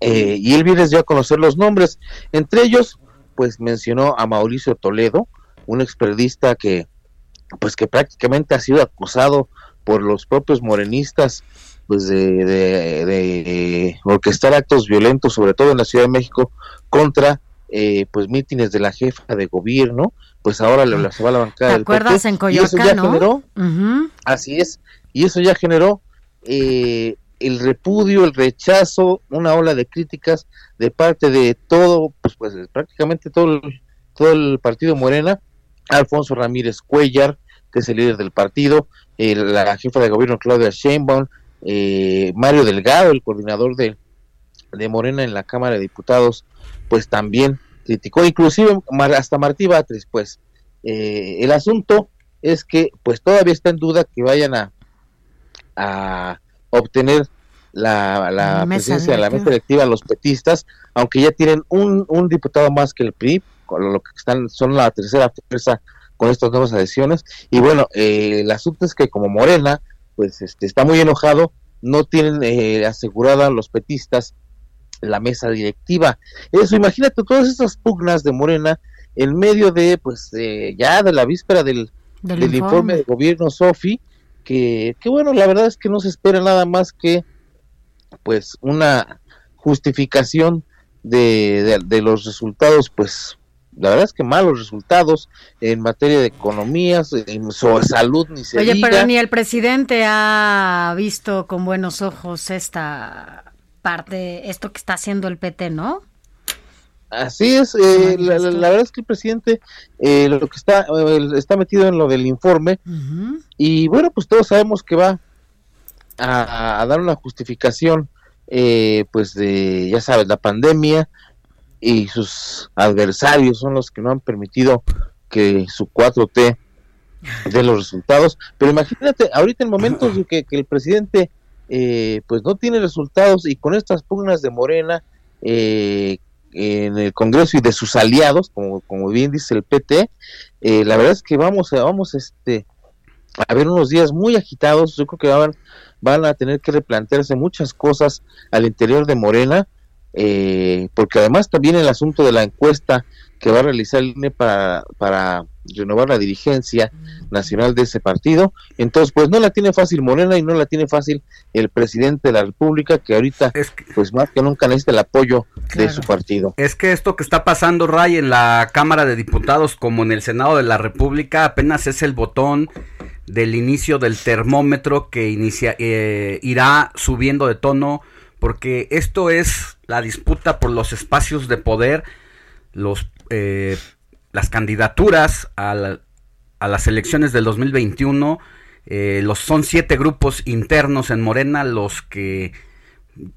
Eh, y él viene ya a conocer los nombres. Entre ellos pues mencionó a Mauricio Toledo un experdista que pues que prácticamente ha sido acusado por los propios morenistas pues de, de, de orquestar actos violentos sobre todo en la Ciudad de México contra eh, pues mítines de la jefa de gobierno pues ahora le, se va a la bancada ¿Te del acuerdas PT, en y eso ya Coyoacán, no? generó Ujú. Así es, y eso ya generó eh, el repudio, el rechazo, una ola de críticas de parte de todo, pues, pues prácticamente todo el, todo el partido Morena, Alfonso Ramírez Cuellar, que es el líder del partido, eh, la jefa de gobierno Claudia Sheinbaum, eh, Mario Delgado, el coordinador de, de Morena en la Cámara de Diputados, pues también criticó, inclusive hasta Martí Batres, pues eh, el asunto es que pues todavía está en duda que vayan a, a obtener la, presidencia de la mesa directiva los petistas, aunque ya tienen un, un diputado más que el PRI, con lo que están son la tercera fuerza con estas nuevas adhesiones. Y bueno, eh, el asunto es que como Morena, pues este, está muy enojado, no tienen eh, asegurada los petistas la mesa directiva. Eso, imagínate todas esas pugnas de Morena en medio de, pues, eh, ya de la víspera del, Del del, informe. de gobierno Sofi, que, que bueno, la verdad es que no se espera nada más que pues una justificación de, de- de los resultados, pues la verdad es que malos resultados en materia de economías, en salud ni se Oye, diga. pero ni el presidente ha visto con buenos ojos esta parte, esto que está haciendo el PT, ¿no? Así es, eh, la, la- la verdad es que el presidente eh, lo que está eh, está metido en lo del informe y bueno, pues todos sabemos que va a, a dar una justificación, eh, pues de, ya sabes, la pandemia y sus adversarios son los que no han permitido que su 4T dé los resultados. Pero imagínate, ahorita en momentos de que, que el presidente eh, pues no tiene resultados y con estas pugnas de Morena eh, en el Congreso y de sus aliados, como, como bien dice el PT, eh, la verdad es que vamos vamos este a ver unos días muy agitados, yo creo que van, van a tener que replantearse muchas cosas al interior de Morena, eh, porque además también el asunto de la encuesta que va a realizar el INE para, para renovar la dirigencia nacional de ese partido, entonces pues no la tiene fácil Morena y no la tiene fácil el presidente de la República, que ahorita pues más que nunca necesita el apoyo de su partido. Es que esto que está pasando, Ray, en la Cámara de Diputados como en el Senado de la República apenas es el botón del inicio del termómetro que inicia, eh, irá subiendo de tono porque esto es la disputa por los espacios de poder, eh, las candidaturas a, la- a las elecciones del 2021. eh, los, son siete grupos internos en Morena los que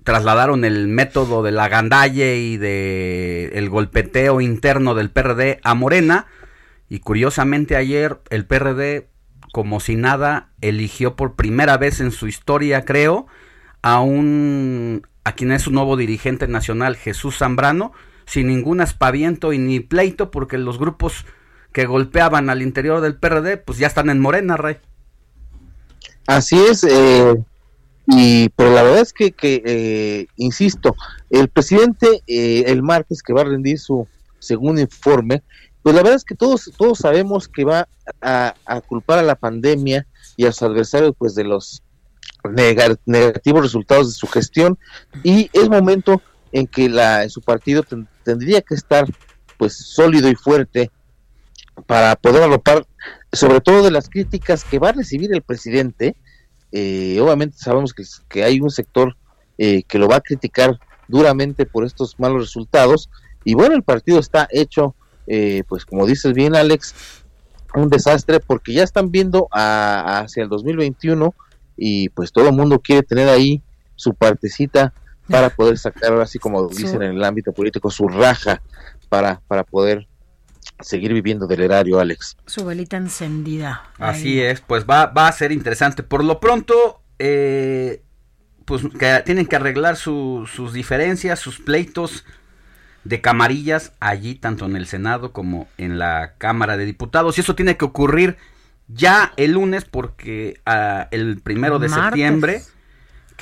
trasladaron el método de la gandalle y de el golpeteo interno del PRD a Morena y curiosamente ayer el PRD como si nada eligió por primera vez en su historia creo a un a quien es su nuevo dirigente nacional Jesús Zambrano sin ningún aspaviento y ni pleito porque los grupos que golpeaban al interior del PRD pues ya están en Morena, Rey. Así es, eh, y pero la verdad es que, que eh, insisto, el presidente eh, el martes que va a rendir su segundo informe, pues la verdad es que todos todos sabemos que va a, culpar a la pandemia y a sus adversarios pues de los nega- negativos resultados de su gestión y es momento en que la su partido tendría que estar pues sólido y fuerte para poder arropar sobre todo de las críticas que va a recibir el presidente eh, obviamente sabemos que, que hay un sector eh, que lo va a criticar duramente por estos malos resultados y bueno el partido está hecho eh, pues como dices bien Alex un desastre porque ya están viendo a- hacia el 2021 y pues todo el mundo quiere tener ahí su partecita para poder sacar ahora sí como dicen en el ámbito político su raja para para poder seguir viviendo del erario Alex Su velita encendida. Así es, pues va, va a ser interesante. Por lo pronto, eh, pues que tienen que arreglar su- sus diferencias, sus pleitos de camarillas allí, tanto en el Senado como en la Cámara de Diputados. Y eso tiene que ocurrir ya el lunes porque ah, el primero de Martes. septiembre,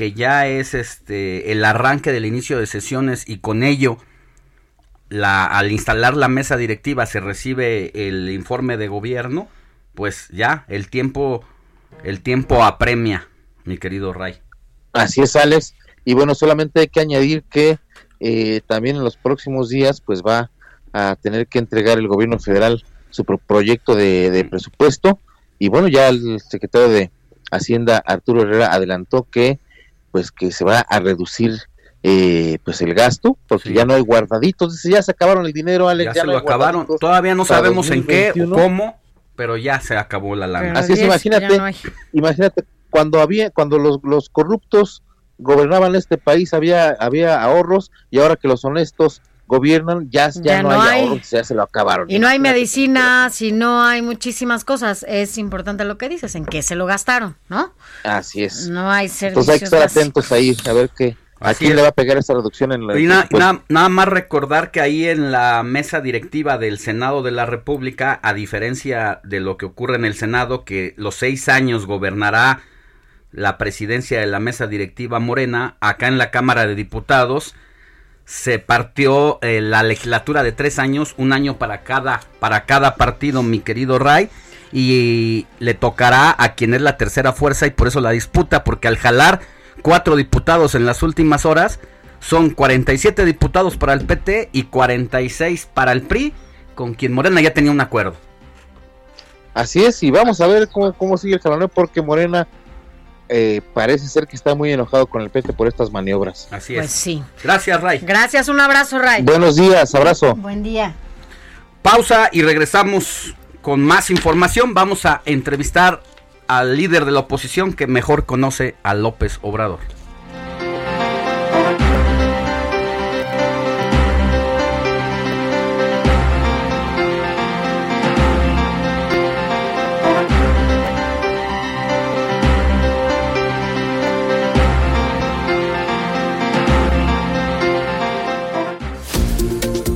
que ya es este el arranque del inicio de sesiones y con ello la, al instalar la mesa directiva se recibe el informe de gobierno, pues ya el tiempo, el tiempo apremia, mi querido Ray. Así es, Alex. Y bueno, solamente hay que añadir que eh, también en los próximos días, pues va a tener que entregar el gobierno federal su pro- proyecto de, de presupuesto. Y bueno, ya el secretario de Hacienda, Arturo Herrera, adelantó que pues que se va a reducir eh, pues el gasto, porque ya no hay guardaditos. Ya se acabaron el dinero, Alex. Ya, ya se no lo acabaron, todavía no sabemos en qué o 2021. cómo, pero ya se acabó la lana. Así es, imagínate, imagínate cuando había, cuando los, los corruptos gobernaban este país había, había ahorros y ahora que los honestos gobiernan ya, ya, Ya no, no hay, hay. ahorros, ya se lo acabaron. Y no hay medicinas y no hay muchísimas cosas. Es importante lo que dices, en qué se lo gastaron, ¿no? Así es. No hay servicios. Entonces hay que estar básicos. atentos ahí a ver qué a quién le va a pegar esa reducción en la Y na- pues, na- nada más recordar que ahí en la mesa directiva del Senado de la República, a diferencia de lo que ocurre en el Senado, que los seis años gobernará la presidencia de la mesa directiva Morena, acá en la Cámara de Diputados se partió eh, la legislatura de tres años, un año para cada, para cada partido, mi querido Ray, y le tocará a quien es la tercera fuerza y por eso la disputa, porque al jalar cuatro diputados en las últimas horas. Son 47 diputados para el PT y 46 para el PRI, con quien Morena ya tenía un acuerdo. Así es, y vamos a ver cómo, cómo sigue el jaloneo, porque Morena eh, parece ser que está muy enojado con el PT por estas maniobras. Así Pues sí. Gracias, Ray. Gracias, un abrazo, Ray. Buenos días, abrazo. Buen día. Pausa y regresamos con más información. Vamos a entrevistar al líder de la oposición que mejor conoce a López Obrador.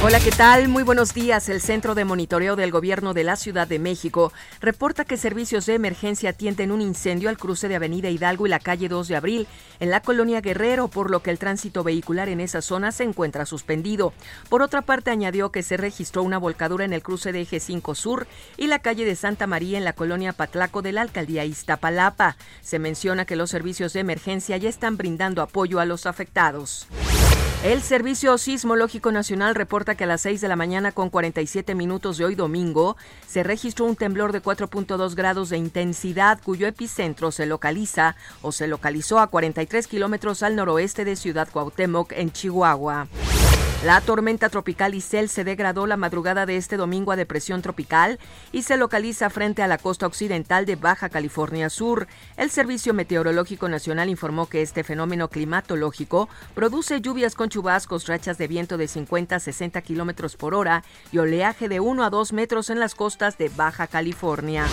Hola, ¿qué tal? Muy buenos días. El Centro de Monitoreo del Gobierno de la Ciudad de México reporta que servicios de emergencia atienden un incendio al cruce de Avenida Hidalgo y la calle 2 de Abril en la colonia Guerrero, por lo que el tránsito vehicular en esa zona se encuentra suspendido. Por otra parte, añadió que se registró una volcadura en el cruce de Eje 5 Sur y la calle de Santa María en la colonia Patlaco de la alcaldía Iztapalapa. Se menciona que los servicios de emergencia ya están brindando apoyo a los afectados. El Servicio Sismológico Nacional reporta que a las 6 de la mañana con 47 minutos de hoy domingo se registró un temblor de 4.2 grados de intensidad cuyo epicentro se localiza o se localizó a 43 kilómetros al noroeste de Ciudad Cuauhtémoc en Chihuahua. La tormenta tropical Isel se degradó la madrugada de este domingo a depresión tropical y se localiza frente a la costa occidental de Baja California Sur. El Servicio Meteorológico Nacional informó que este fenómeno climatológico produce lluvias con chubascos, rachas de viento de 50 a 60 kilómetros por hora y oleaje de 1 a 2 metros en las costas de Baja California.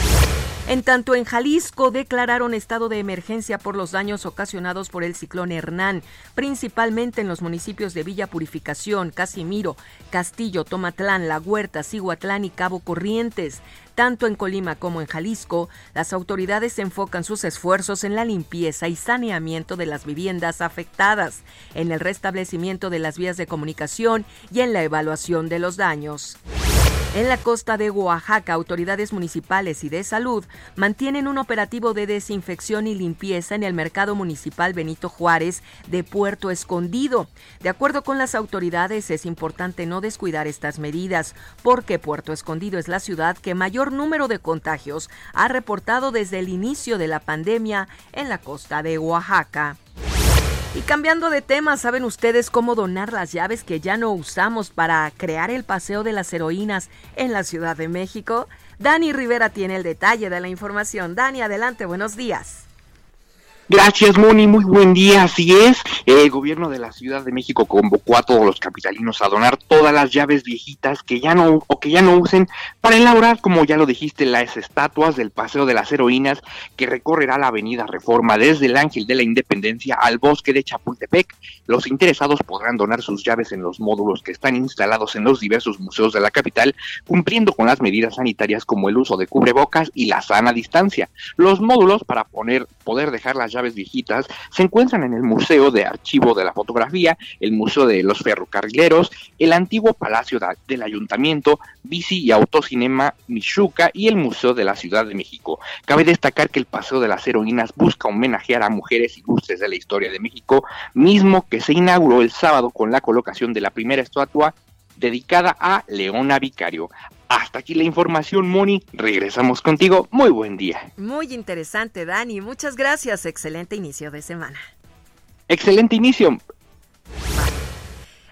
En tanto, en Jalisco declararon estado de emergencia por los daños ocasionados por el ciclón Hernán, principalmente en los municipios de Villa Purificación, Casimiro, Castillo, Tomatlán, La Huerta, Cihuatlán y Cabo Corrientes. Tanto en Colima como en Jalisco, las autoridades enfocan sus esfuerzos en la limpieza y saneamiento de las viviendas afectadas, en el restablecimiento de las vías de comunicación y en la evaluación de los daños. En la costa de Oaxaca, autoridades municipales y de salud mantienen un operativo de desinfección y limpieza en el mercado municipal Benito Juárez de Puerto Escondido. De acuerdo con las autoridades, es importante no descuidar estas medidas, porque Puerto Escondido es la ciudad que mayor número de contagios ha reportado desde el inicio de la pandemia en la costa de Oaxaca. Y cambiando de tema, ¿saben ustedes cómo donar las llaves que ya no usamos para crear el Paseo de las Heroínas en la Ciudad de México? Dani Rivera tiene el detalle de la información. Dani, adelante, buenos días. Gracias, Moni. Muy buen día. Así es. El gobierno de la Ciudad de México convocó a todos los capitalinos a donar todas las llaves viejitas que ya no o que ya no usen para elaborar, como ya lo dijiste, las estatuas del Paseo de las Heroínas que recorrerá la Avenida Reforma desde el Ángel de la Independencia al Bosque de Chapultepec. Los interesados podrán donar sus llaves en los módulos que están instalados en los diversos museos de la capital, cumpliendo con las medidas sanitarias como el uso de cubrebocas y la sana distancia. Los módulos para poner poder dejar las llaves viejitas se encuentran en el Museo de Archivo de la Fotografía, el Museo de los Ferrocarrileros, el antiguo Palacio del Ayuntamiento, Bici y Autocinema Michuca y el Museo de la Ciudad de México. Cabe destacar que el Paseo de las Heroínas busca homenajear a mujeres ilustres de la historia de México, mismo que se inauguró el sábado con la colocación de la primera estatua dedicada a Leona Vicario. Hasta aquí la información, Moni. Regresamos contigo. Muy buen día. Muy interesante, Dani. Muchas gracias. Excelente inicio de semana. Excelente inicio.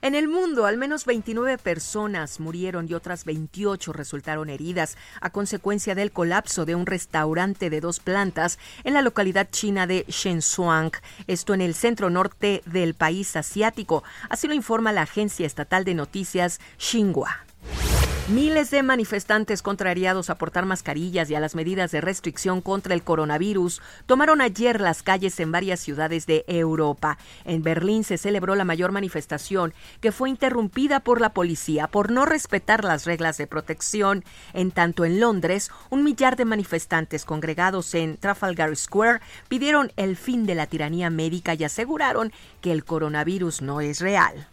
En el mundo, al menos 29 personas murieron y otras 28 resultaron heridas a consecuencia del colapso de un restaurante de dos plantas en la localidad china de Shenzhuang, esto en el centro norte del país asiático. Así lo informa la agencia estatal de noticias Xinhua. Miles de manifestantes contrariados a portar mascarillas y a las medidas de restricción contra el coronavirus tomaron ayer las calles en varias ciudades de Europa. En Berlín se celebró la mayor manifestación que fue interrumpida por la policía por no respetar las reglas de protección. En tanto en Londres, un millar de manifestantes congregados en Trafalgar Square pidieron el fin de la tiranía médica y aseguraron que el coronavirus no es real.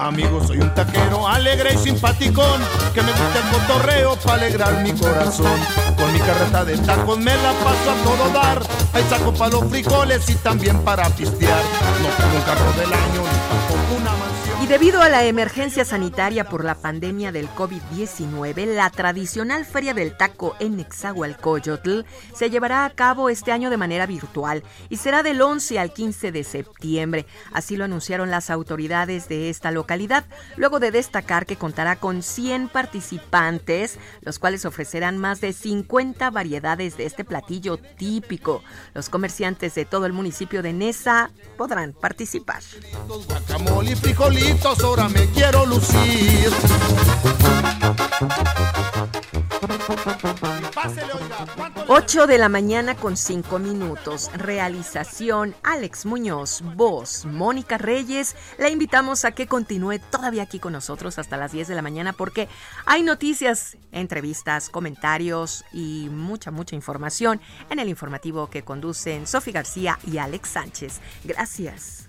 Amigo, soy un taquero alegre y simpaticón Que me gusta el cotorreo para alegrar mi corazón. Con mi carreta de tacos me la paso a todo dar. Hay saco para los frijoles y también para pistear. No tengo un carro del año ni tampoco una Y debido a la emergencia sanitaria por la pandemia del COVID-19, la tradicional Feria del Taco en Nezahualcóyotl se llevará a cabo este año de manera virtual y será del 11 al 15 de septiembre. Así lo anunciaron las autoridades de esta localidad, luego de destacar que contará con 100 participantes, los cuales ofrecerán más de 50 variedades de este platillo típico. Los comerciantes de todo el municipio de Neza podrán participar. Guacamole frijolitos, ahora me quiero lucir 8 de la mañana con 5 minutos. Realización Alex Muñoz, voz Mónica Reyes. La invitamos a que continúe todavía aquí con nosotros hasta las 10 de la mañana porque hay noticias, entrevistas, comentarios y mucha, mucha información en el informativo que conducen Sofi García y Alex Sánchez. Gracias.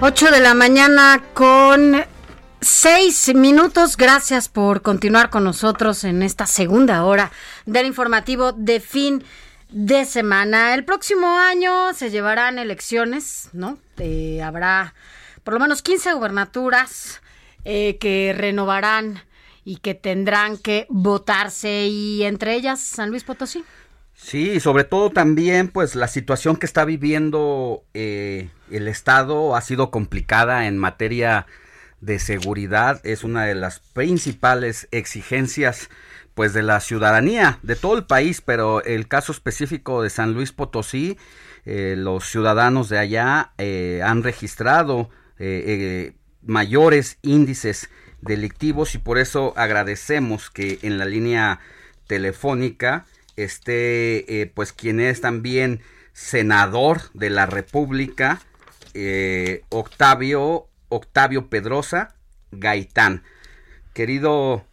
Ocho de la mañana con seis minutos. Gracias por continuar con nosotros en esta segunda hora del informativo de fin de semana. El próximo año se llevarán elecciones, ¿no? Eh, habrá por lo menos 15 gubernaturas eh, que renovarán y que tendrán que votarse y entre ellas San Luis Potosí. Sí, sobre todo también, pues la situación que está viviendo eh, el Estado ha sido complicada en materia de seguridad. Es una de las principales exigencias, pues, de la ciudadanía de todo el país, pero el caso específico de San Luis Potosí, eh, los ciudadanos de allá eh, han registrado eh, mayores índices delictivos y por eso agradecemos que en la línea telefónica esté eh, pues quien es también senador de la República, eh, Octavio, Octavio Pedrosa Gaitán. Querido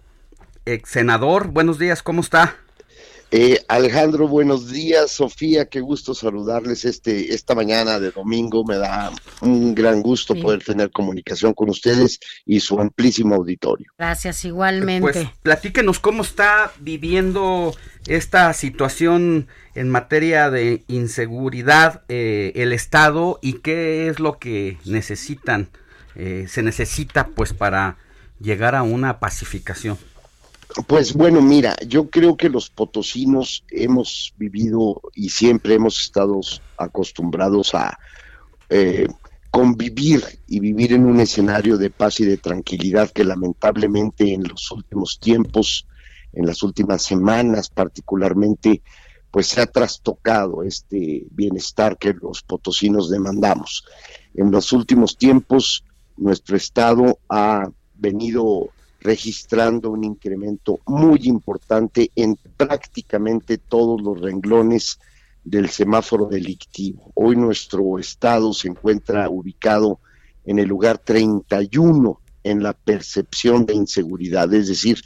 ex senador, buenos días, ¿cómo está? Eh, Alejandro, buenos días. Sofía, qué gusto saludarles este, esta mañana de domingo. Me da un gran gusto Sí. poder tener comunicación con ustedes y su amplísimo auditorio. Gracias, igualmente. Pues platíquenos cómo está viviendo esta situación en materia de inseguridad eh, el Estado y qué es lo que necesitan, eh, se necesita pues para llegar a una pacificación. Pues bueno, mira, yo creo que los potosinos hemos vivido y siempre hemos estado acostumbrados a eh, convivir y vivir en un escenario de paz y de tranquilidad que lamentablemente en los últimos tiempos, en las últimas semanas particularmente, pues se ha trastocado este bienestar que los potosinos demandamos. En los últimos tiempos, nuestro Estado ha venido registrando un incremento muy importante en prácticamente todos los renglones del semáforo delictivo. Hoy nuestro estado se encuentra ubicado en el lugar 31 en la percepción de inseguridad, es decir,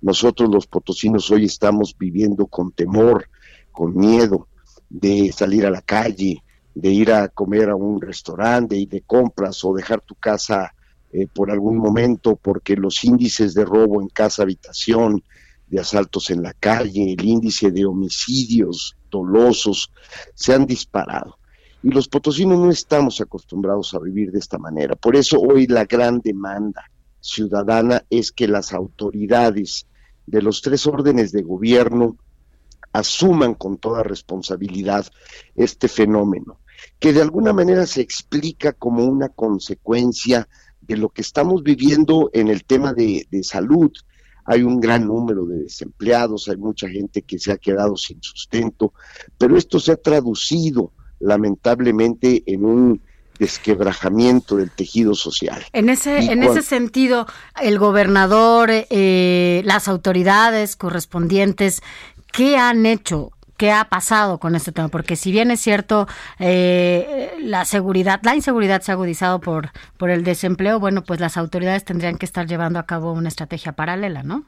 nosotros los potosinos hoy estamos viviendo con temor, con miedo de salir a la calle, de ir a comer a un restaurante, de ir de compras o dejar tu casa eh, por algún momento, porque los índices de robo en casa habitación, de asaltos en la calle, el índice de homicidios dolosos se han disparado. Y los potosinos no estamos acostumbrados a vivir de esta manera. Por eso hoy la gran demanda ciudadana es que las autoridades de los tres órdenes de gobierno asuman con toda responsabilidad este fenómeno, que de alguna manera se explica como una consecuencia de lo que estamos viviendo en el tema de, de salud. Hay un gran número de desempleados, hay mucha gente que se ha quedado sin sustento, pero esto se ha traducido lamentablemente en un desquebrajamiento del tejido social. En ese, Y en ese sentido, el gobernador, eh, las autoridades correspondientes, ¿qué han hecho? ¿Qué ha pasado con este tema? Porque si bien es cierto, eh, la seguridad, la inseguridad se ha agudizado por, por el desempleo, bueno, pues las autoridades tendrían que estar llevando a cabo una estrategia paralela, ¿no?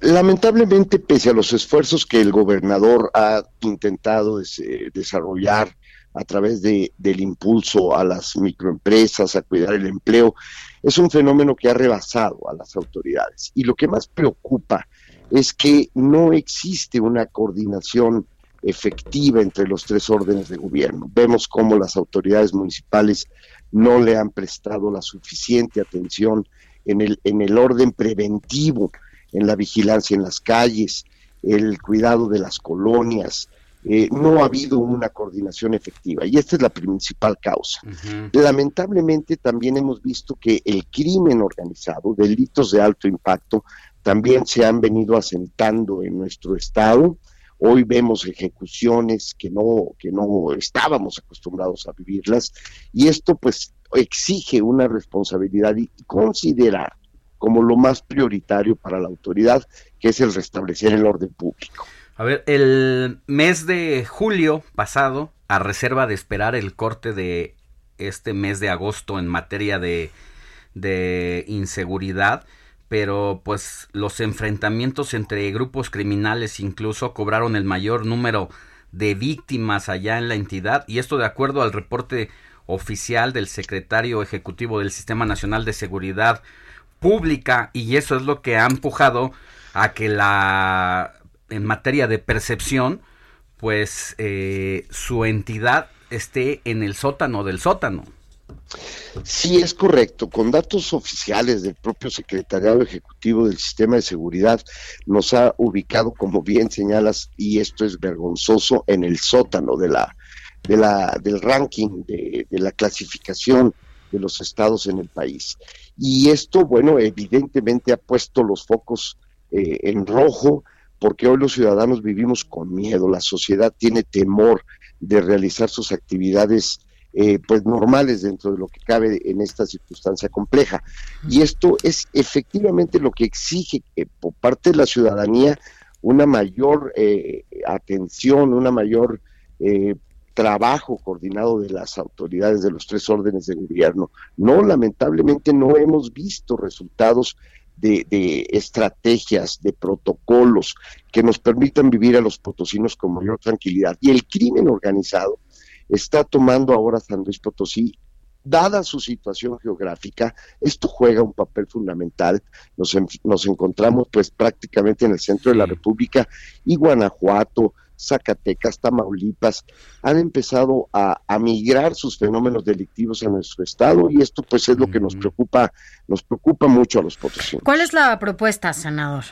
Lamentablemente, pese a los esfuerzos que el gobernador ha intentado eh, desarrollar a través de, del impulso a las microempresas, a cuidar el empleo, es un fenómeno que ha rebasado a las autoridades. Y lo que más preocupa es que no existe una coordinación efectiva entre los tres órdenes de gobierno. Vemos cómo las autoridades municipales no le han prestado la suficiente atención en el, en el orden preventivo, en la vigilancia en las calles, el cuidado de las colonias. Eh, no ha habido una coordinación efectiva y esta es la principal causa. Lamentablemente también hemos visto que el crimen organizado, delitos de alto impacto, también se han venido asentando en nuestro estado. Hoy vemos ejecuciones que no, que no estábamos acostumbrados a vivirlas y esto pues exige una responsabilidad y considerar como lo más prioritario para la autoridad, que es el restablecer el orden público. A ver, el mes de julio pasado, a reserva de esperar el corte de este mes de agosto en materia de, de inseguridad, pero pues los enfrentamientos entre grupos criminales incluso cobraron el mayor número de víctimas allá en la entidad y esto de acuerdo al reporte oficial del secretario ejecutivo del Sistema Nacional de Seguridad Pública y eso es lo que ha empujado a que la en materia de percepción pues eh, su entidad esté en el sótano del sótano. Sí, es correcto. Con datos oficiales del propio Secretariado Ejecutivo del Sistema de Seguridad, nos ha ubicado, como bien señalas, y esto es vergonzoso, en el sótano de la, de la, del ranking, de, de la clasificación de los estados en el país. Y esto, bueno, evidentemente ha puesto los focos eh, en rojo, porque hoy los ciudadanos vivimos con miedo, la sociedad tiene temor de realizar sus actividades eh, pues normales dentro de lo que cabe en esta circunstancia compleja. Y esto es efectivamente lo que exige que por parte de la ciudadanía una mayor eh, atención, una mayor eh, trabajo coordinado de las autoridades de los tres órdenes de gobierno. No, lamentablemente no hemos visto resultados de, de, estrategias, de protocolos que nos permitan vivir a los potosinos con mayor tranquilidad. Y el crimen organizado está tomando ahora San Luis Potosí. Dada su situación geográfica, esto juega un papel fundamental. Nos, en, nos encontramos pues prácticamente en el centro de la República y Guanajuato, Zacatecas, Tamaulipas, han empezado a, a, migrar sus fenómenos delictivos a nuestro estado y esto pues es lo que nos preocupa, nos preocupa mucho a los potosinos. ¿Cuál es la propuesta, senador?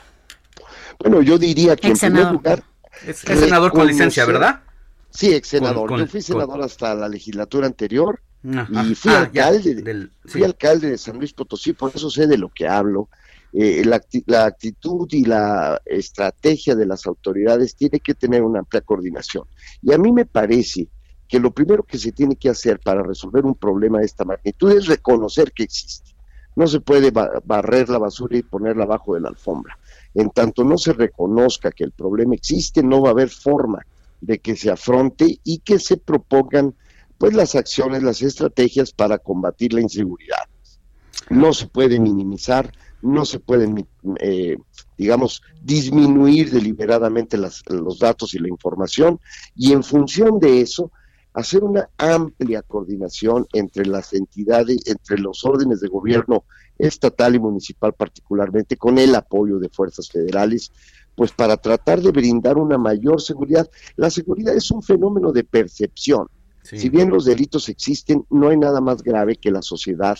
Bueno, yo diría que ex en primer lugar... Es, es senador con licencia, ¿verdad? Sí, ex senador. Con, con, yo fui senador con... hasta la legislatura anterior Ajá. y fui ah, alcalde, ya, del, fui alcalde de San Luis Potosí, por eso sé de lo que hablo. Eh, la, la, actitud y la estrategia de las autoridades tiene que tener una amplia coordinación. Y a mí me parece que lo primero que se tiene que hacer para resolver un problema de esta magnitud es reconocer que existe. No se puede barrer la basura y ponerla abajo de la alfombra. En tanto no se reconozca que el problema existe, no va a haber forma de que se afronte y que se propongan pues las acciones, las estrategias para combatir la inseguridad. No se puede minimizar, no se pueden, eh, digamos, disminuir deliberadamente las, los datos y la información y en función de eso hacer una amplia coordinación entre las entidades, entre los órdenes de gobierno estatal y municipal particularmente, con el apoyo de fuerzas federales, pues para tratar de brindar una mayor seguridad. La seguridad es un fenómeno de percepción. Si bien los delitos existen, no hay nada más grave que la sociedad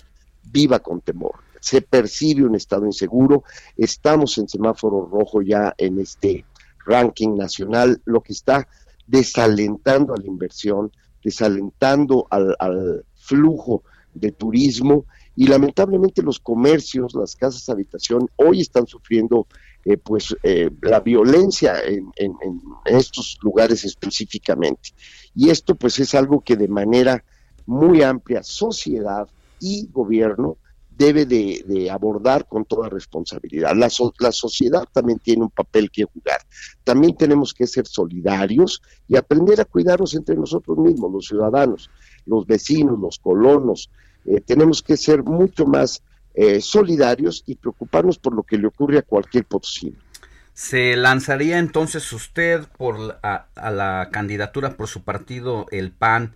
viva con temor. Se percibe un estado inseguro, estamos en semáforo rojo ya en este ranking nacional, lo que está desalentando a la inversión, desalentando al, al flujo de turismo y lamentablemente los comercios, las casas de habitación hoy están sufriendo eh, pues eh, la violencia en, estos lugares específicamente. Y esto pues es algo que de manera muy amplia sociedad y gobierno debe de, abordar con toda responsabilidad. La, la sociedad también tiene un papel que jugar. También tenemos que ser solidarios y aprender a cuidarnos entre nosotros mismos, los ciudadanos, los vecinos, los colonos. Eh, tenemos que ser mucho más eh, solidarios y preocuparnos por lo que le ocurre a cualquier potosino. ¿Se lanzaría entonces usted por la- a, a la candidatura por su partido, el PAN,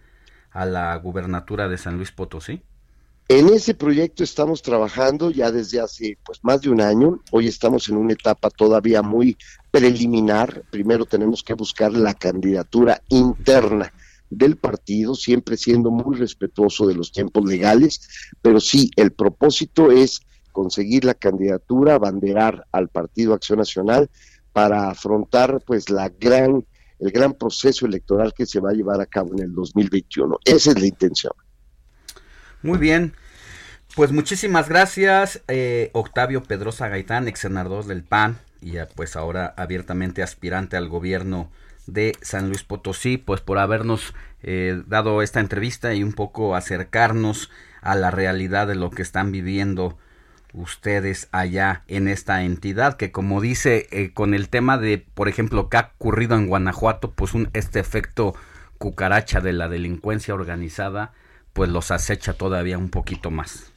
a la gubernatura de San Luis Potosí? En ese proyecto estamos trabajando ya desde hace pues más de un año. Hoy estamos en una etapa todavía muy preliminar. Primero tenemos que buscar la candidatura interna del partido, siempre siendo muy respetuoso de los tiempos legales, pero sí, el propósito es conseguir la candidatura, abanderar al Partido Acción Nacional para afrontar pues la gran el gran proceso electoral que se va a llevar a cabo en el 2021. Esa es la intención. Muy bien. Pues muchísimas gracias, eh, Octavio Pedrosa Gaitán, ex senador del PAN y pues ahora abiertamente aspirante al gobierno de San Luis Potosí, pues por habernos eh, dado esta entrevista y un poco acercarnos a la realidad de lo que están viviendo ustedes allá en esta entidad que como dice eh, con el tema de por ejemplo que ha ocurrido en Guanajuato pues un, este efecto cucaracha de la delincuencia organizada pues los acecha todavía un poquito más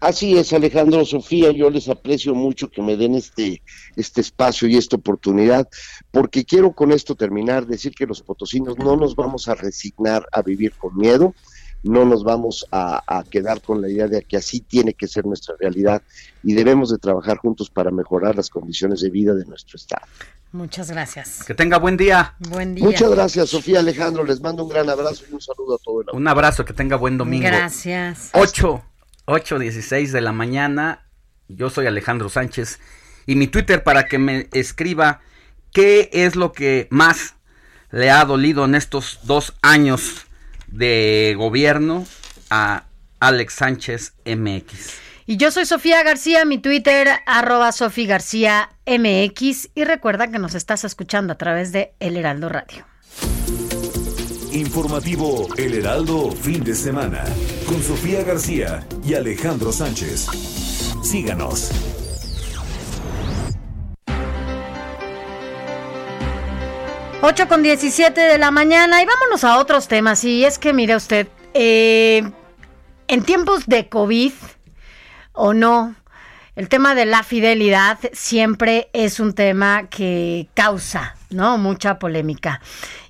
Así es, Alejandro, Sofía, yo les aprecio mucho que me den este, este espacio y esta oportunidad, porque quiero con esto terminar, decir que los potosinos no nos vamos a resignar a vivir con miedo, no nos vamos a, a quedar con la idea de que así tiene que ser nuestra realidad y debemos de trabajar juntos para mejorar las condiciones de vida de nuestro Estado. Muchas gracias. que tenga buen día Buen día. Muchas gracias, Sofía, Alejandro, les mando un gran abrazo y un saludo a todo el un abrazo que tenga buen domingo Gracias. 8 8 16 de la mañana yo soy Alejandro Sánchez y mi Twitter para que me escriba qué es lo que más le ha dolido en estos dos años de gobierno a Alex Sánchez MX. Y yo soy Sofía García, mi Twitter, arroba Sofía García MX. Y recuerda que nos estás escuchando a través de El Heraldo Radio. Informativo El Heraldo fin de semana con Sofía García y Alejandro Sánchez. Síganos. Ocho con 17 de la mañana y vámonos a otros temas. Y es que, mire usted, eh, en tiempos de COVID o no, el tema de la fidelidad siempre es un tema que causa, ¿no? Mucha polémica.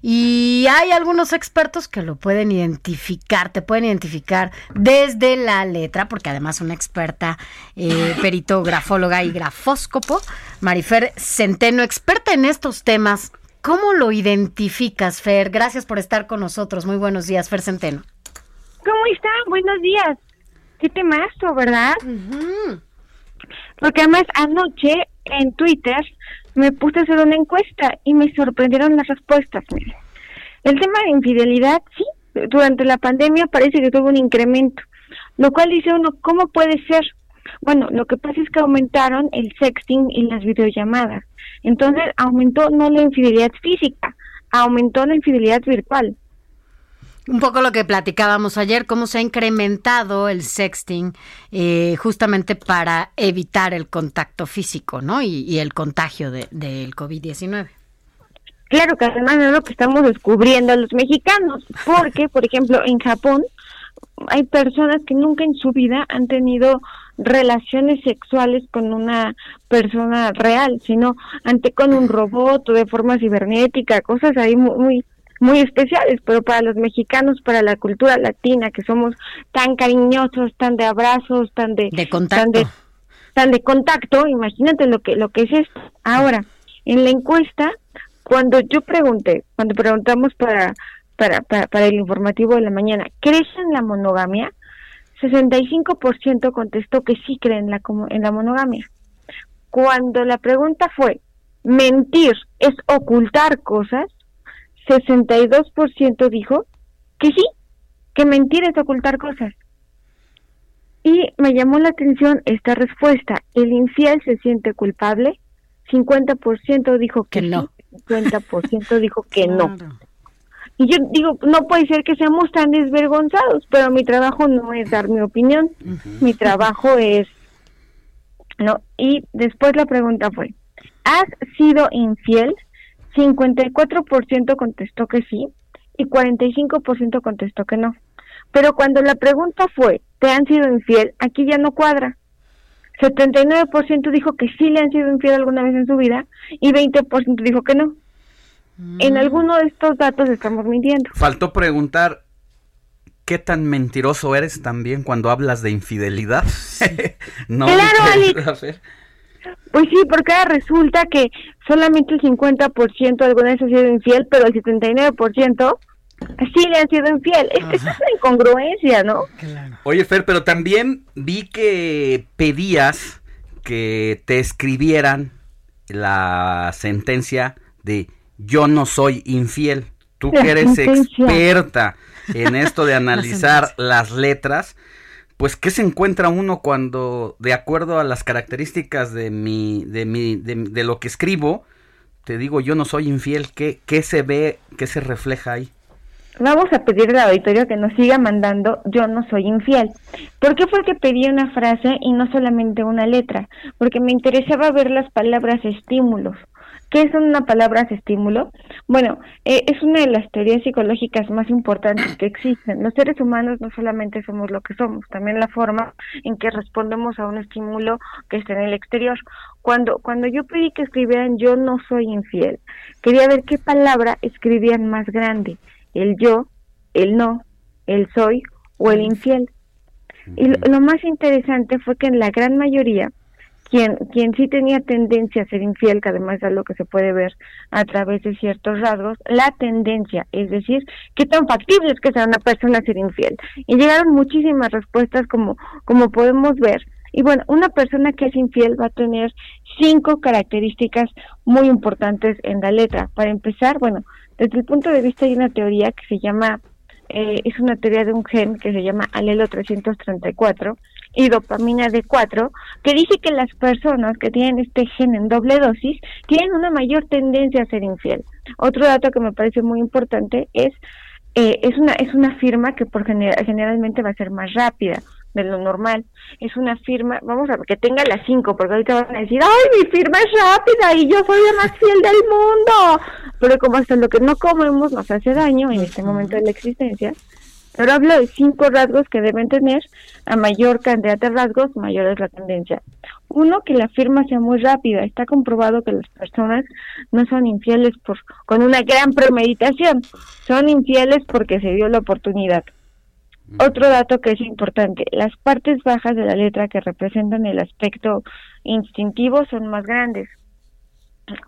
Y hay algunos expertos que lo pueden identificar, te pueden identificar desde la letra, porque además una experta eh, perito, grafóloga y grafóscopo, Marifer Centeno, experta en estos temas. ¿Cómo lo identificas, Fer? Gracias por estar con nosotros. Muy buenos días, Fer Centeno. ¿Cómo están? Buenos días. Qué temazo, ¿verdad? Porque además anoche en Twitter me puse a hacer una encuesta y me sorprendieron las respuestas. El tema de infidelidad, sí, durante la pandemia parece que tuvo un incremento, lo cual dice uno, ¿cómo puede ser? Bueno, lo que pasa es que aumentaron el sexting y las videollamadas. Entonces aumentó no la infidelidad física, aumentó la infidelidad virtual. Un poco lo que platicábamos ayer, cómo se ha incrementado el sexting eh, justamente para evitar el contacto físico, ¿no? Y, el contagio de- del COVID-19. Claro que además es lo que estamos descubriendo los mexicanos, porque, por ejemplo, en Japón hay personas que nunca en su vida han tenido relaciones sexuales con una persona real, sino ante con un robot o de forma cibernética, cosas ahí muy, muy, muy especiales, pero para los mexicanos, para la cultura latina, que somos tan cariñosos, tan de abrazos, tan de, contacto. tan de, tan de contacto, imagínate lo que lo que es esto. Ahora, en la encuesta, cuando yo pregunté, cuando preguntamos para para, para, para el informativo de la mañana, ¿crees en la monogamia? 65% contestó que sí creen en la, en la monogamia. Cuando la pregunta fue, ¿mentir es ocultar cosas? 62% dijo que sí, que mentir es ocultar cosas. Y me llamó la atención esta respuesta. ¿El infiel se siente culpable? 50% dijo que, no. 50% dijo que no. Y yo digo, no puede ser que seamos tan desvergonzados, pero mi trabajo no es dar mi opinión, mi trabajo es, ¿no? Y después la pregunta fue, ¿has sido infiel? 54% contestó que sí y 45% contestó que no. Pero cuando la pregunta fue, ¿te han sido infiel? Aquí ya no cuadra. 79% dijo que sí le han sido infiel alguna vez en su vida y 20% dijo que no. En alguno de estos datos estamos mintiendo. Faltó preguntar qué tan mentiroso eres también cuando hablas de infidelidad. no, Claro, Alex. Pues sí, porque ahora resulta que solamente el 50% alguna vez ha sido infiel, pero el 79% sí le han sido infiel. Es, es una incongruencia, ¿no? Oye, Fer, pero también vi que pedías que te escribieran la sentencia de yo no soy infiel. Tú La que eres sentencia. experta en esto de analizar las letras, pues ¿qué se encuentra uno cuando, de acuerdo a las características de mi, de mi, de, lo que escribo, te digo yo no soy infiel? ¿Qué, qué se ve, qué se refleja ahí? Vamos a pedirle al auditorio que nos siga mandando yo no soy infiel. ¿Por qué fue que pedí una frase y no solamente una letra? Porque me interesaba ver las palabras estímulos. ¿Qué son una palabras estímulo? Bueno, eh, es una de las teorías psicológicas más importantes que existen. Los seres humanos no solamente somos lo que somos, también la forma en que respondemos a un estímulo que está en el exterior. Cuando, cuando yo pedí que escribieran yo no soy infiel, quería ver qué palabra escribían más grande, el yo, el no, el soy o el infiel. Y lo, lo más interesante fue que en la gran mayoría, quien, quien sí tenía tendencia a ser infiel, que además es algo que se puede ver a través de ciertos rasgos, la tendencia, es decir, qué tan factible es que sea una persona ser infiel. Y llegaron muchísimas respuestas como, como podemos ver. Y bueno, una persona que es infiel va a tener cinco características muy importantes en la letra. Para empezar, bueno, desde el punto de vista hay una teoría que se llama, eh, es una teoría de un gen que se llama alelo 334 y dopamina D4, que dice que las personas que tienen este gen en doble dosis tienen una mayor tendencia a ser infiel. Otro dato que me parece muy importante es eh, es una es una firma que por genera- generalmente va a ser más rápida de lo normal. Es una firma, vamos a ver, que tenga las cinco, porque ahorita van a decir, ¡ay, mi firma es rápida y yo soy la más fiel del mundo! Pero como hasta lo que no comemos nos hace daño en este momento de la existencia, pero hablo de cinco rasgos que deben tener, a mayor cantidad de rasgos, mayor es la tendencia. Uno, que la firma sea muy rápida. Está comprobado que las personas no son infieles por con una gran premeditación, son infieles porque se dio la oportunidad. Otro dato que es importante, las partes bajas de la letra que representan el aspecto instintivo son más grandes.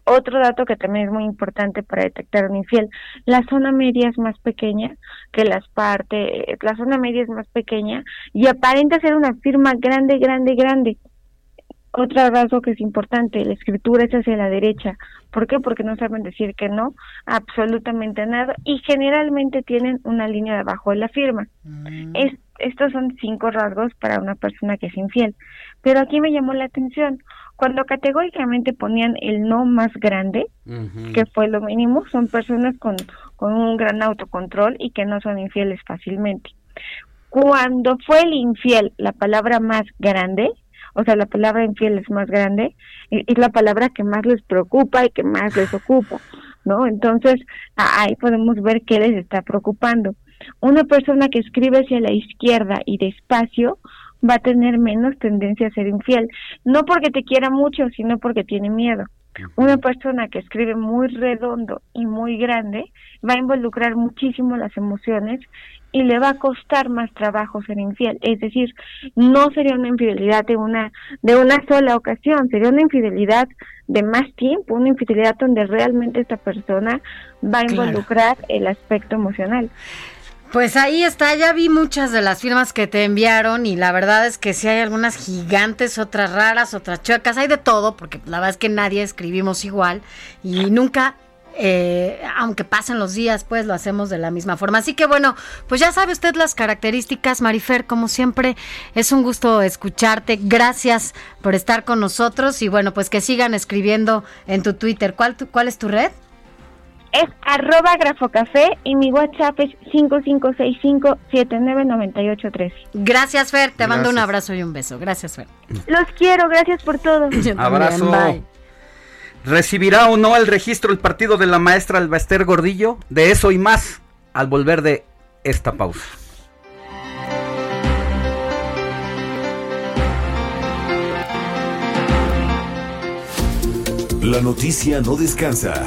Otro dato que también es muy importante para detectar un infiel, la zona media es más pequeña que las partes, la zona media es más pequeña y aparenta ser una firma grande, grande, grande. Otro rasgo que es importante, la escritura es hacia la derecha. ¿Por qué? Porque no saben decir que no, absolutamente nada, y generalmente tienen una línea debajo de la firma. Es- estos son cinco rasgos para una persona que es infiel. Pero aquí me llamó la atención, cuando categóricamente ponían el no más grande, que fue lo mínimo, son personas con, con un gran autocontrol y que no son infieles fácilmente. Cuando fue el infiel la palabra más grande, o sea, la palabra infiel es más grande, es la palabra que más les preocupa y que más les ocupa, ¿no? Entonces, ahí podemos ver qué les está preocupando. Una persona que escribe hacia la izquierda y despacio va a tener menos tendencia a ser infiel, no porque te quiera mucho, sino porque tiene miedo. Una persona que escribe muy redondo y muy grande va a involucrar muchísimo las emociones y le va a costar más trabajo ser infiel. Es decir, no sería una infidelidad de una de una sola ocasión, sería una infidelidad de más tiempo, una infidelidad donde realmente esta persona va a Claro. involucrar el aspecto emocional. Pues ahí está, ya vi muchas de las firmas que te enviaron y la verdad es que sí hay algunas gigantes, otras raras, otras chuecas, hay de todo, porque la verdad es que nadie escribimos igual y nunca, eh, aunque pasen los días, pues lo hacemos de la misma forma. Así que bueno, pues ya sabe usted las características, Marifer, como siempre, es un gusto escucharte, gracias por estar con nosotros y bueno, pues que sigan escribiendo en tu Twitter. ¿Cuál, tu- cuál es tu red? Es arroba grafocafé y mi WhatsApp es 5565-799813. Gracias, Fer, te mando un Gracias. abrazo y un beso. Gracias, Fer. Los quiero, gracias por todo. Abrazo. Bye. ¿Recibirá o no el registro el partido de la maestra Albaster Gordillo? De eso y más al volver de esta pausa. La noticia no descansa.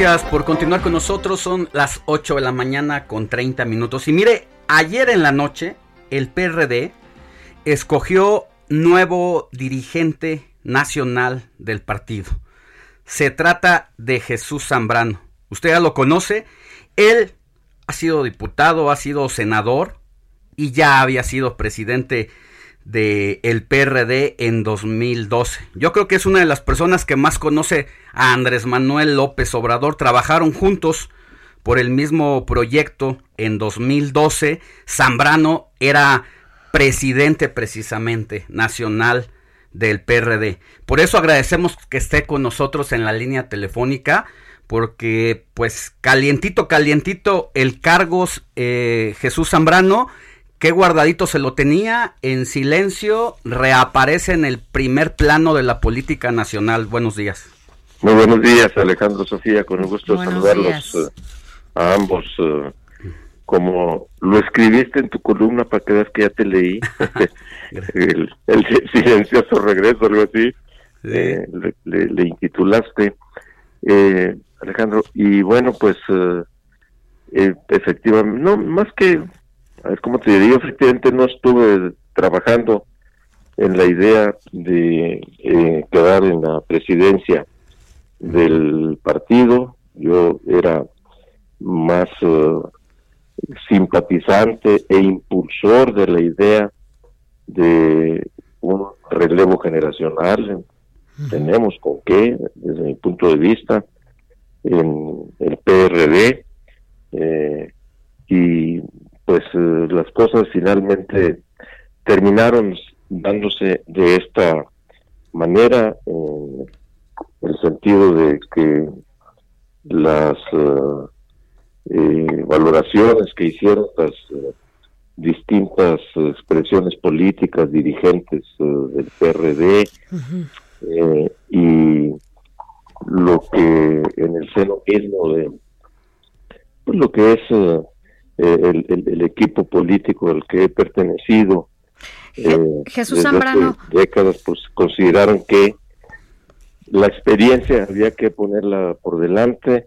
Gracias por continuar con nosotros. Son las 8 de la mañana con 30 minutos. Y mire, ayer en la noche el PRD escogió nuevo dirigente nacional del partido. Se trata de Jesús Zambrano. Usted ya lo conoce. Él ha sido diputado, ha sido senador y ya había sido presidente de el PRD en 2012. Yo creo que es una de las personas que más conoce a Andrés Manuel López Obrador. Trabajaron juntos por el mismo proyecto en 2012. Zambrano era presidente precisamente nacional del PRD. Por eso agradecemos que esté con nosotros en la línea telefónica porque pues calientito, calientito el cargos eh, Jesús Zambrano qué guardadito se lo tenía, en silencio, reaparece en el primer plano de la política nacional. Buenos días. Muy buenos días, Alejandro Sofía, con un gusto Buenos saludarlos días. eh, a ambos. eh, como lo escribiste en tu columna para que veas que ya te leí, el, el silencioso regreso, algo así, eh, le, le- le intitulaste, eh, Alejandro, y bueno, pues eh, efectivamente, no, más que, a ver, ¿cómo te diría? Efectivamente no estuve trabajando en la idea de eh, quedar en la presidencia del partido. Yo era más eh, simpatizante e impulsor de la idea de un relevo generacional. Tenemos con qué, desde mi punto de vista, en el PRD. eh, y pues eh, las cosas finalmente terminaron dándose de esta manera en el sentido de que las eh, eh, valoraciones que hicieron las distintas expresiones políticas dirigentes del PRD eh, y lo que en el seno mismo de pues, lo que es el, el- el equipo político al que he pertenecido eh, Jesús Zambrano. décadas pues consideraron que la experiencia había que ponerla por delante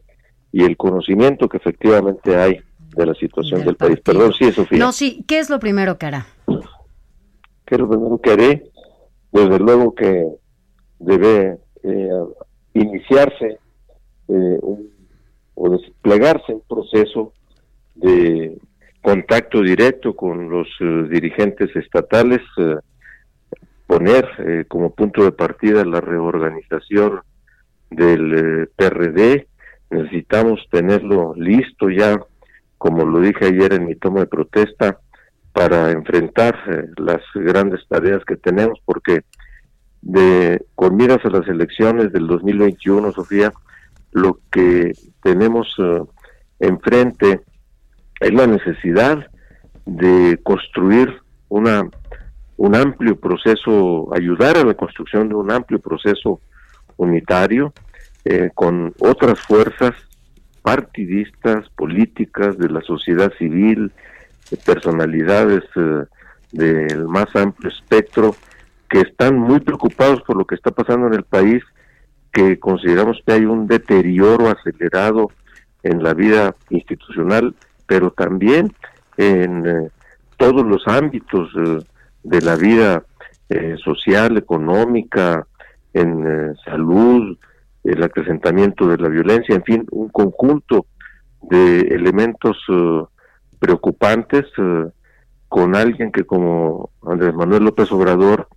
y el conocimiento que efectivamente hay de la situación del, país. Perdón, sí, Sofía. No, sí, ¿qué es lo primero que hará? ¿Qué es lo primero que haré? Desde luego que debe eh, iniciarse eh, un- o desplegarse un proceso de contacto directo con los eh, dirigentes estatales, eh, poner eh, como punto de partida la reorganización del PRD. Necesitamos tenerlo listo ya, como lo dije ayer en mi toma de protesta, para enfrentar las grandes tareas que tenemos, porque de con miras a las elecciones del 2021, Sofía, lo que tenemos enfrente es la necesidad de construir una un amplio proceso, ayudar a la construcción de un amplio proceso unitario eh, con otras fuerzas partidistas, políticas, de la sociedad civil, de personalidades eh, del más amplio espectro, que están muy preocupados por lo que está pasando en el país, que consideramos que hay un deterioro acelerado en la vida institucional, pero también en eh, todos los ámbitos eh, de la vida eh, social, económica, en salud, el acrecentamiento de la violencia, en fin, un conjunto de elementos preocupantes con alguien que como Andrés Manuel López Obrador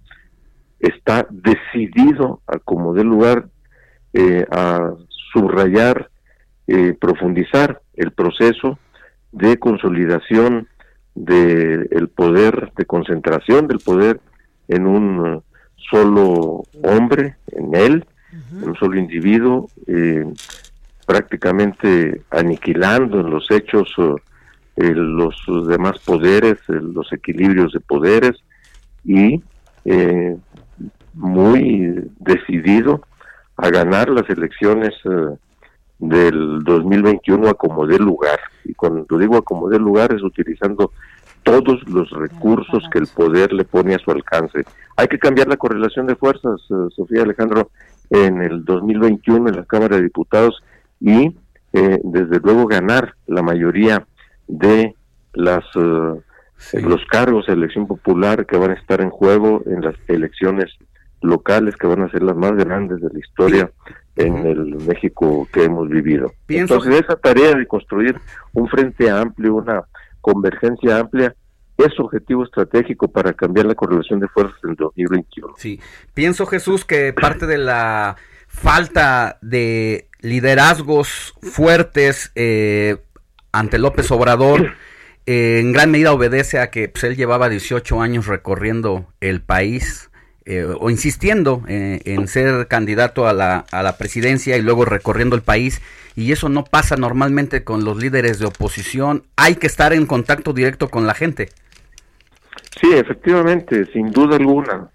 está decidido a como dé lugar a subrayar, profundizar el proceso de consolidación del poder, de concentración del poder en un eh, solo hombre, en él, en un solo individuo, eh, prácticamente aniquilando en los hechos eh, eh, los demás poderes, eh, los equilibrios de poderes y eh, muy decidido a ganar las elecciones del 2021 a como dé lugar. Y cuando digo a como dé lugar es utilizando todos los recursos que el poder le pone a su alcance. Hay que cambiar la correlación de fuerzas, eh, Sofía Alejandro, en el 2021 en la Cámara de Diputados y eh, desde luego ganar la mayoría de las eh, los cargos de elección popular que van a estar en juego en las elecciones locales que van a ser las más grandes de la historia en el México que hemos vivido. Pienso- Entonces esa tarea de construir un frente amplio, una convergencia amplia, es objetivo estratégico para cambiar la correlación de fuerzas en 2021. Sí, pienso Jesús que parte de la falta de liderazgos fuertes eh, ante López Obrador eh, en gran medida obedece a que pues, él llevaba 18 años recorriendo el país eh, o insistiendo eh, en ser candidato a la, a la presidencia y luego recorriendo el país y eso no pasa normalmente con los líderes de oposición. Hay que estar en contacto directo con la gente. Sí, efectivamente, sin duda alguna,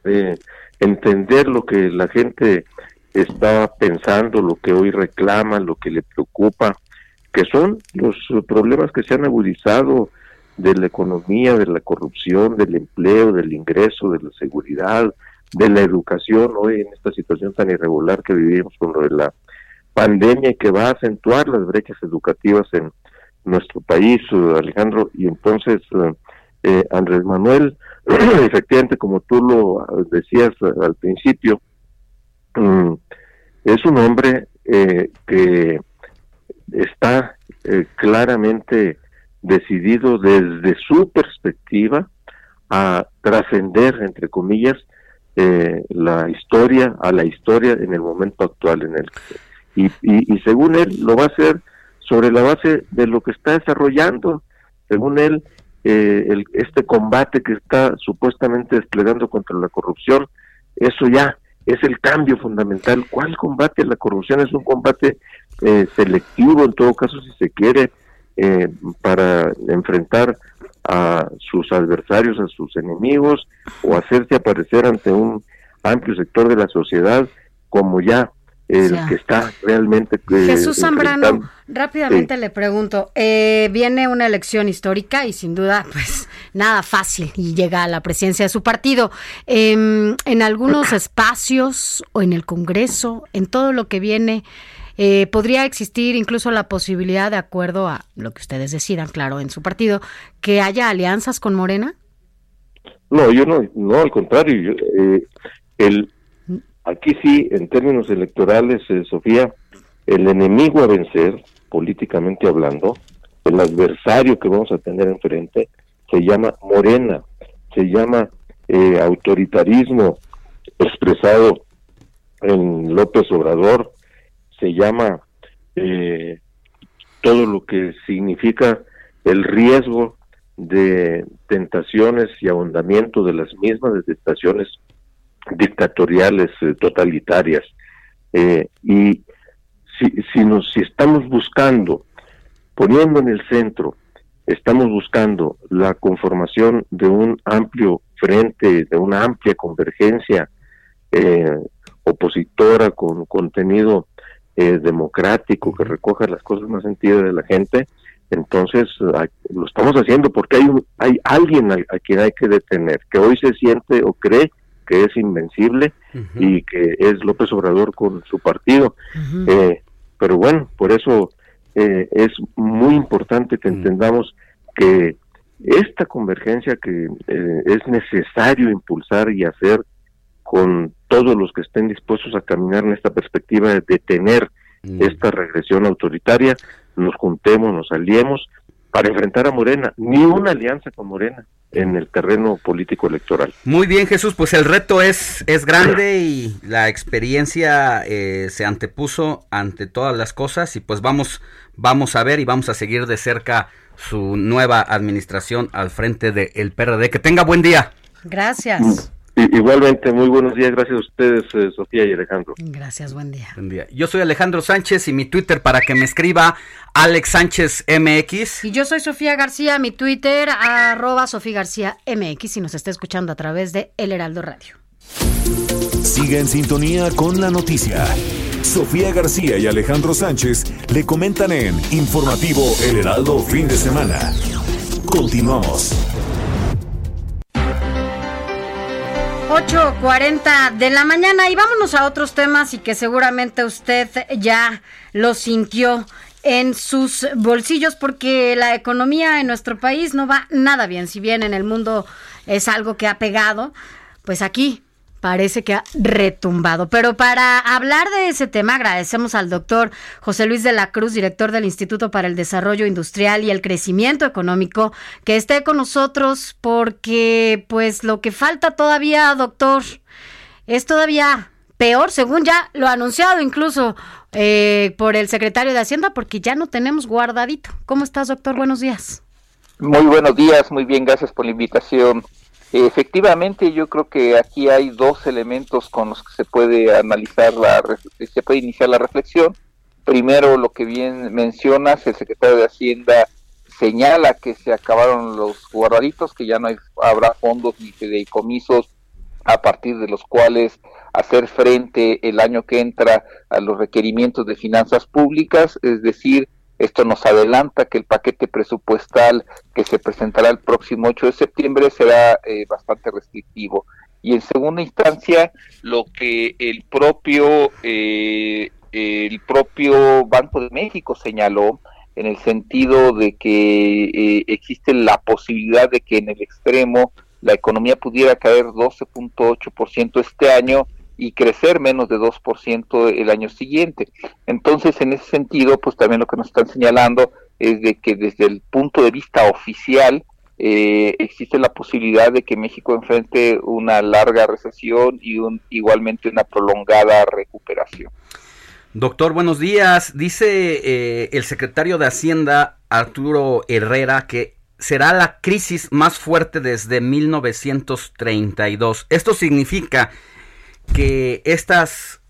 entender lo que la gente está pensando, lo que hoy reclama, lo que le preocupa, que son los problemas que se han agudizado de la economía, de la corrupción, del empleo, del ingreso, de la seguridad, de la educación, hoy en esta situación tan irregular que vivimos con lo de la pandemia y que va a acentuar las brechas educativas en nuestro país, eh, Alejandro, y entonces eh, eh, Andrés Manuel, efectivamente, como tú lo decías al principio, mm, es un hombre que está eh, claramente decidido desde su perspectiva a trascender, entre comillas, eh, la historia, a la historia en el momento actual en el y, y, y según él lo va a hacer sobre la base de lo que está desarrollando, según él, eh, el, este combate que está supuestamente desplegando contra la corrupción, eso ya es el cambio fundamental. ¿Cuál combate a la corrupción? Es un combate eh, selectivo, en todo caso, si se quiere, eh, para enfrentar a sus adversarios, a sus enemigos, o hacerse aparecer ante un amplio sector de la sociedad como ya el Ya. que está realmente eh, Jesús Zambrano, rápidamente le pregunto, eh, viene una elección histórica y sin duda, pues nada fácil y llega a la presidencia de su partido. Em, en algunos espacios o en el Congreso, en todo lo que viene, eh, podría existir incluso la posibilidad, de acuerdo a lo que ustedes decidan, claro, en su partido, que haya alianzas con Morena. No, yo no, no, al contrario, yo, eh, el, aquí sí, en términos electorales, eh, Sofía, el enemigo a vencer, políticamente hablando, el adversario que vamos a tener enfrente, se llama Morena, se llama eh, autoritarismo expresado en López Obrador, se llama eh, todo lo que significa el riesgo de tentaciones y ahondamiento de las mismas, de tentaciones dictatoriales, eh, totalitarias. Eh, y si, si, nos, si estamos buscando, poniendo en el centro, estamos buscando la conformación de un amplio frente, de una amplia convergencia eh, opositora con contenido eh, democrático que recoja las cosas más sentidas de la gente, entonces lo estamos haciendo porque hay un, hay alguien a, a quien hay que detener, que hoy se siente o cree que es invencible y que es López Obrador con su partido. Eh, pero bueno, por eso eh, es muy importante que entendamos que esta convergencia que eh, es necesario impulsar y hacer con todos los que estén dispuestos a caminar en esta perspectiva de detener esta regresión autoritaria, nos juntemos, nos aliemos para enfrentar a Morena, ni una alianza con Morena en el terreno político electoral. Muy bien, Jesús, pues el reto es, es grande y la experiencia eh, se antepuso ante todas las cosas y pues vamos, vamos a ver y vamos a seguir de cerca su nueva administración al frente del PRD. Que tenga buen día. Gracias. Igualmente, muy buenos días, gracias a ustedes, eh, Sofía y Alejandro. Gracias, buen día. Buen día. Yo soy Alejandro Sánchez y mi Twitter para que me escriba Alex Sánchez MX. Y yo soy Sofía García, mi Twitter, arroba Sofía García MX, y nos está escuchando a través de El Heraldo Radio. Siga en sintonía con la noticia. Sofía García y Alejandro Sánchez le comentan en Informativo El Heraldo Fin de Semana. Continuamos. 8.40 de la mañana y vámonos a otros temas y que seguramente usted ya lo sintió en sus bolsillos porque la economía en nuestro país no va nada bien. Si bien en el mundo es algo que ha pegado, pues aquí parece que ha retumbado. Pero para hablar de ese tema, agradecemos al doctor José Luis de la Cruz, director del Instituto para el Desarrollo Industrial y el Crecimiento Económico, que esté con nosotros porque pues lo que falta todavía, doctor, es todavía peor, según ya lo anunciado incluso eh, por el secretario de Hacienda, porque ya no tenemos guardadito. ¿Cómo estás, doctor? Buenos días. Muy buenos días, muy bien, gracias por la invitación. Efectivamente, yo creo que aquí hay dos elementos con los que se puede analizar la, se puede iniciar la reflexión. Primero, lo que bien mencionas, el secretario de Hacienda señala que se acabaron los guardaditos, que ya no hay- habrá fondos ni fideicomisos a partir de los cuales hacer frente el año que entra a los requerimientos de finanzas públicas, es decir, esto nos adelanta que el paquete presupuestal que se presentará el próximo 8 de septiembre será eh, bastante restrictivo. Y en segunda instancia, lo que el propio eh, el propio Banco de México señaló en el sentido de que eh, existe la posibilidad de que en el extremo la economía pudiera caer 12.8% este año y crecer menos de 2% el año siguiente. Entonces, en ese sentido, pues también lo que nos están señalando es de que desde el punto de vista oficial eh, existe la posibilidad de que México enfrente una larga recesión y un, igualmente una prolongada recuperación. Doctor, buenos días. Dice eh, el secretario de Hacienda, Arturo Herrera, que será la crisis más fuerte desde 1932. Esto significa que estas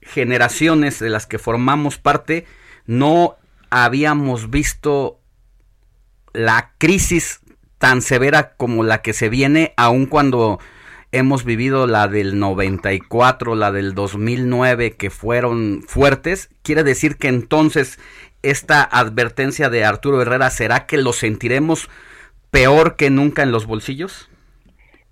generaciones de las que formamos parte no habíamos visto la crisis tan severa como la que se viene, aun cuando hemos vivido la del 94, la del 2009, que fueron fuertes. Quiere decir que entonces esta advertencia de Arturo Herrera será que lo sentiremos peor que nunca en los bolsillos.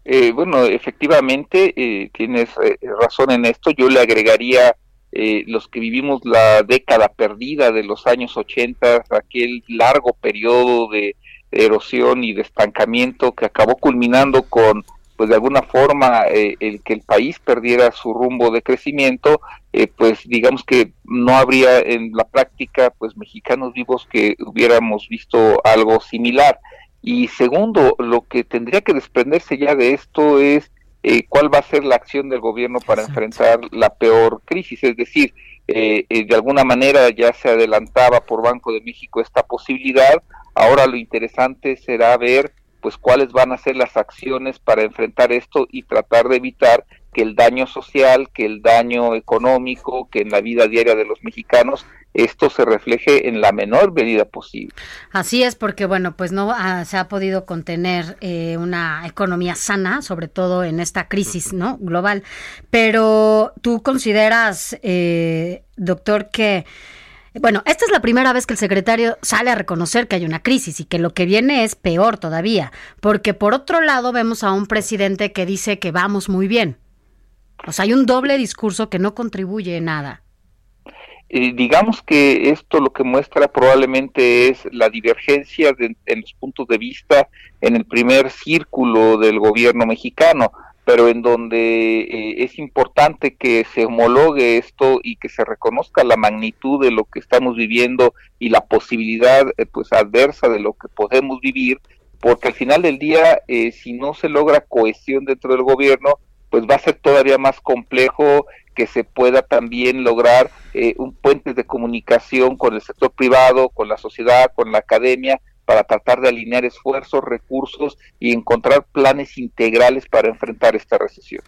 Eh, bueno, efectivamente, eh, tienes eh, razón en esto. Yo le agregaría eh, los que vivimos la década perdida de los años 80, aquel largo periodo de erosión y de estancamiento que acabó culminando con, pues de alguna forma, eh, el que el país perdiera su rumbo de crecimiento, eh, pues digamos que no habría en la práctica, pues mexicanos vivos que hubiéramos visto algo similar. Y segundo, lo que tendría que desprenderse ya de esto es eh, cuál va a ser la acción del gobierno para enfrentar la peor crisis. Es decir, eh, eh, de alguna manera ya se adelantaba por Banco de México esta posibilidad. Ahora lo interesante será ver pues cuáles van a ser las acciones para enfrentar esto y tratar de evitar que el daño social, que el daño económico, que en la vida diaria de los mexicanos esto se refleje en la menor medida posible. Así es, porque bueno, pues no ah, se ha podido contener eh, una economía sana, sobre todo en esta crisis, ¿no? Global. Pero tú consideras, eh, doctor, que bueno, esta es la primera vez que el secretario sale a reconocer que hay una crisis y que lo que viene es peor todavía, porque por otro lado vemos a un presidente que dice que vamos muy bien. O sea, hay un doble discurso que no contribuye nada. Eh, digamos que esto lo que muestra probablemente es la divergencia de- en los puntos de vista en el primer círculo del gobierno mexicano, pero en donde eh, es importante que se homologue esto y que se reconozca la magnitud de lo que estamos viviendo y la posibilidad eh, pues adversa de lo que podemos vivir, porque al final del día si no se logra cohesión dentro del gobierno, pues va a ser todavía más complejo que se pueda también lograr eh, un puente de comunicación con el sector privado, con la sociedad, con la academia, para tratar de alinear esfuerzos, recursos y encontrar planes integrales para enfrentar esta recesión.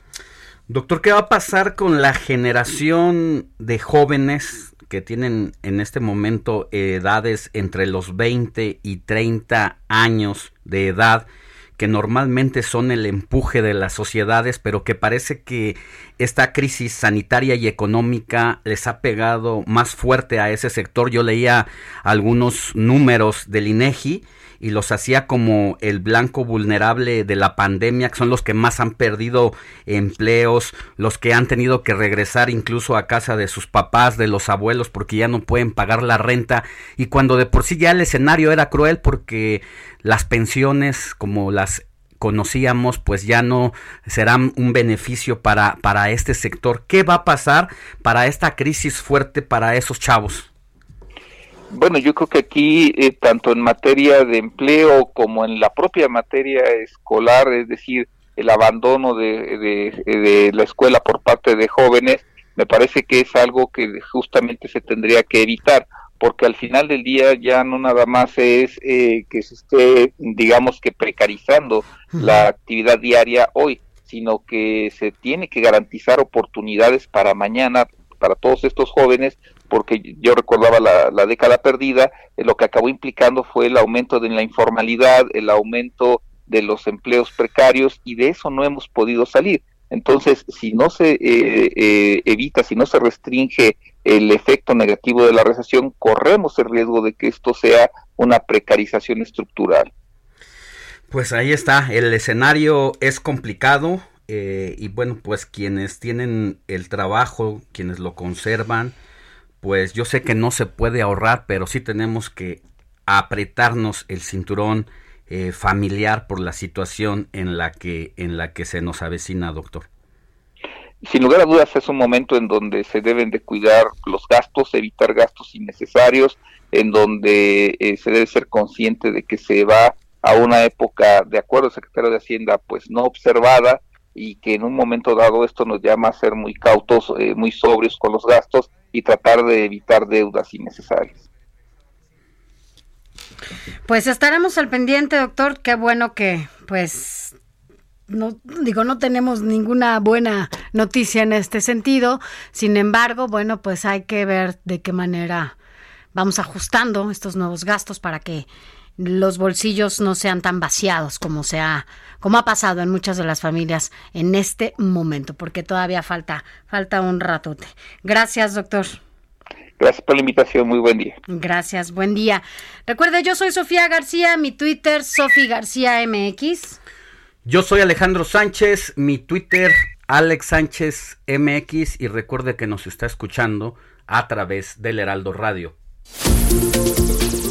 Doctor, ¿qué va a pasar con la generación de jóvenes que tienen en este momento edades entre los 20 y 30 años de edad? Que normalmente son el empuje de las sociedades, pero que parece que esta crisis sanitaria y económica les ha pegado más fuerte a ese sector. Yo leía algunos números del INEGI y los hacía como el blanco vulnerable de la pandemia, que son los que más han perdido empleos, los que han tenido que regresar incluso a casa de sus papás, de los abuelos, porque ya no pueden pagar la renta, y cuando de por sí ya el escenario era cruel porque las pensiones como las conocíamos pues ya no serán un beneficio para, para este sector. ¿Qué va a pasar para esta crisis fuerte para esos chavos? Bueno, yo creo que aquí, eh, tanto en materia de empleo como en la propia materia escolar, es decir, el abandono de, de- de la escuela por parte de jóvenes, me parece que es algo que justamente se tendría que evitar, porque al final del día ya no nada más es eh, que se esté, digamos que precarizando la actividad diaria hoy, sino que se tiene que garantizar oportunidades para mañana para todos estos jóvenes, porque yo recordaba la, década perdida, eh, lo que acabó implicando fue el aumento de la informalidad, el aumento de los empleos precarios y de eso no hemos podido salir. Entonces, si no se eh, eh, evita, si no se restringe el efecto negativo de la recesión, corremos el riesgo de que esto sea una precarización estructural. Pues ahí está, el escenario es complicado eh, y bueno, pues quienes tienen el trabajo, quienes lo conservan, pues yo sé que no se puede ahorrar, pero sí tenemos que apretarnos el cinturón eh, familiar por la situación en la que en la que se nos avecina, doctor. Sin lugar a dudas es un momento en donde se deben de cuidar los gastos, evitar gastos innecesarios, en donde eh, se debe ser consciente de que se va a una época, de acuerdo al secretario de Hacienda, pues no observada y que en un momento dado esto nos llama a ser muy cautos, eh, muy sobrios con los gastos y tratar de evitar deudas innecesarias. Pues estaremos al pendiente, doctor. Qué bueno que, pues, no digo, no tenemos ninguna buena noticia en este sentido. Sin embargo, bueno, pues hay que ver de qué manera vamos ajustando estos nuevos gastos para que los bolsillos no sean tan vaciados como se ha, como ha pasado en muchas de las familias en este momento, porque todavía falta, falta un ratote. Gracias, doctor. Gracias por la invitación, muy buen día. Gracias, buen día. Recuerde, yo soy Sofía García, mi Twitter, Sofi García MX. Yo soy Alejandro Sánchez, mi Twitter Alex Sánchez MX y recuerde que nos está escuchando a través del Heraldo Radio.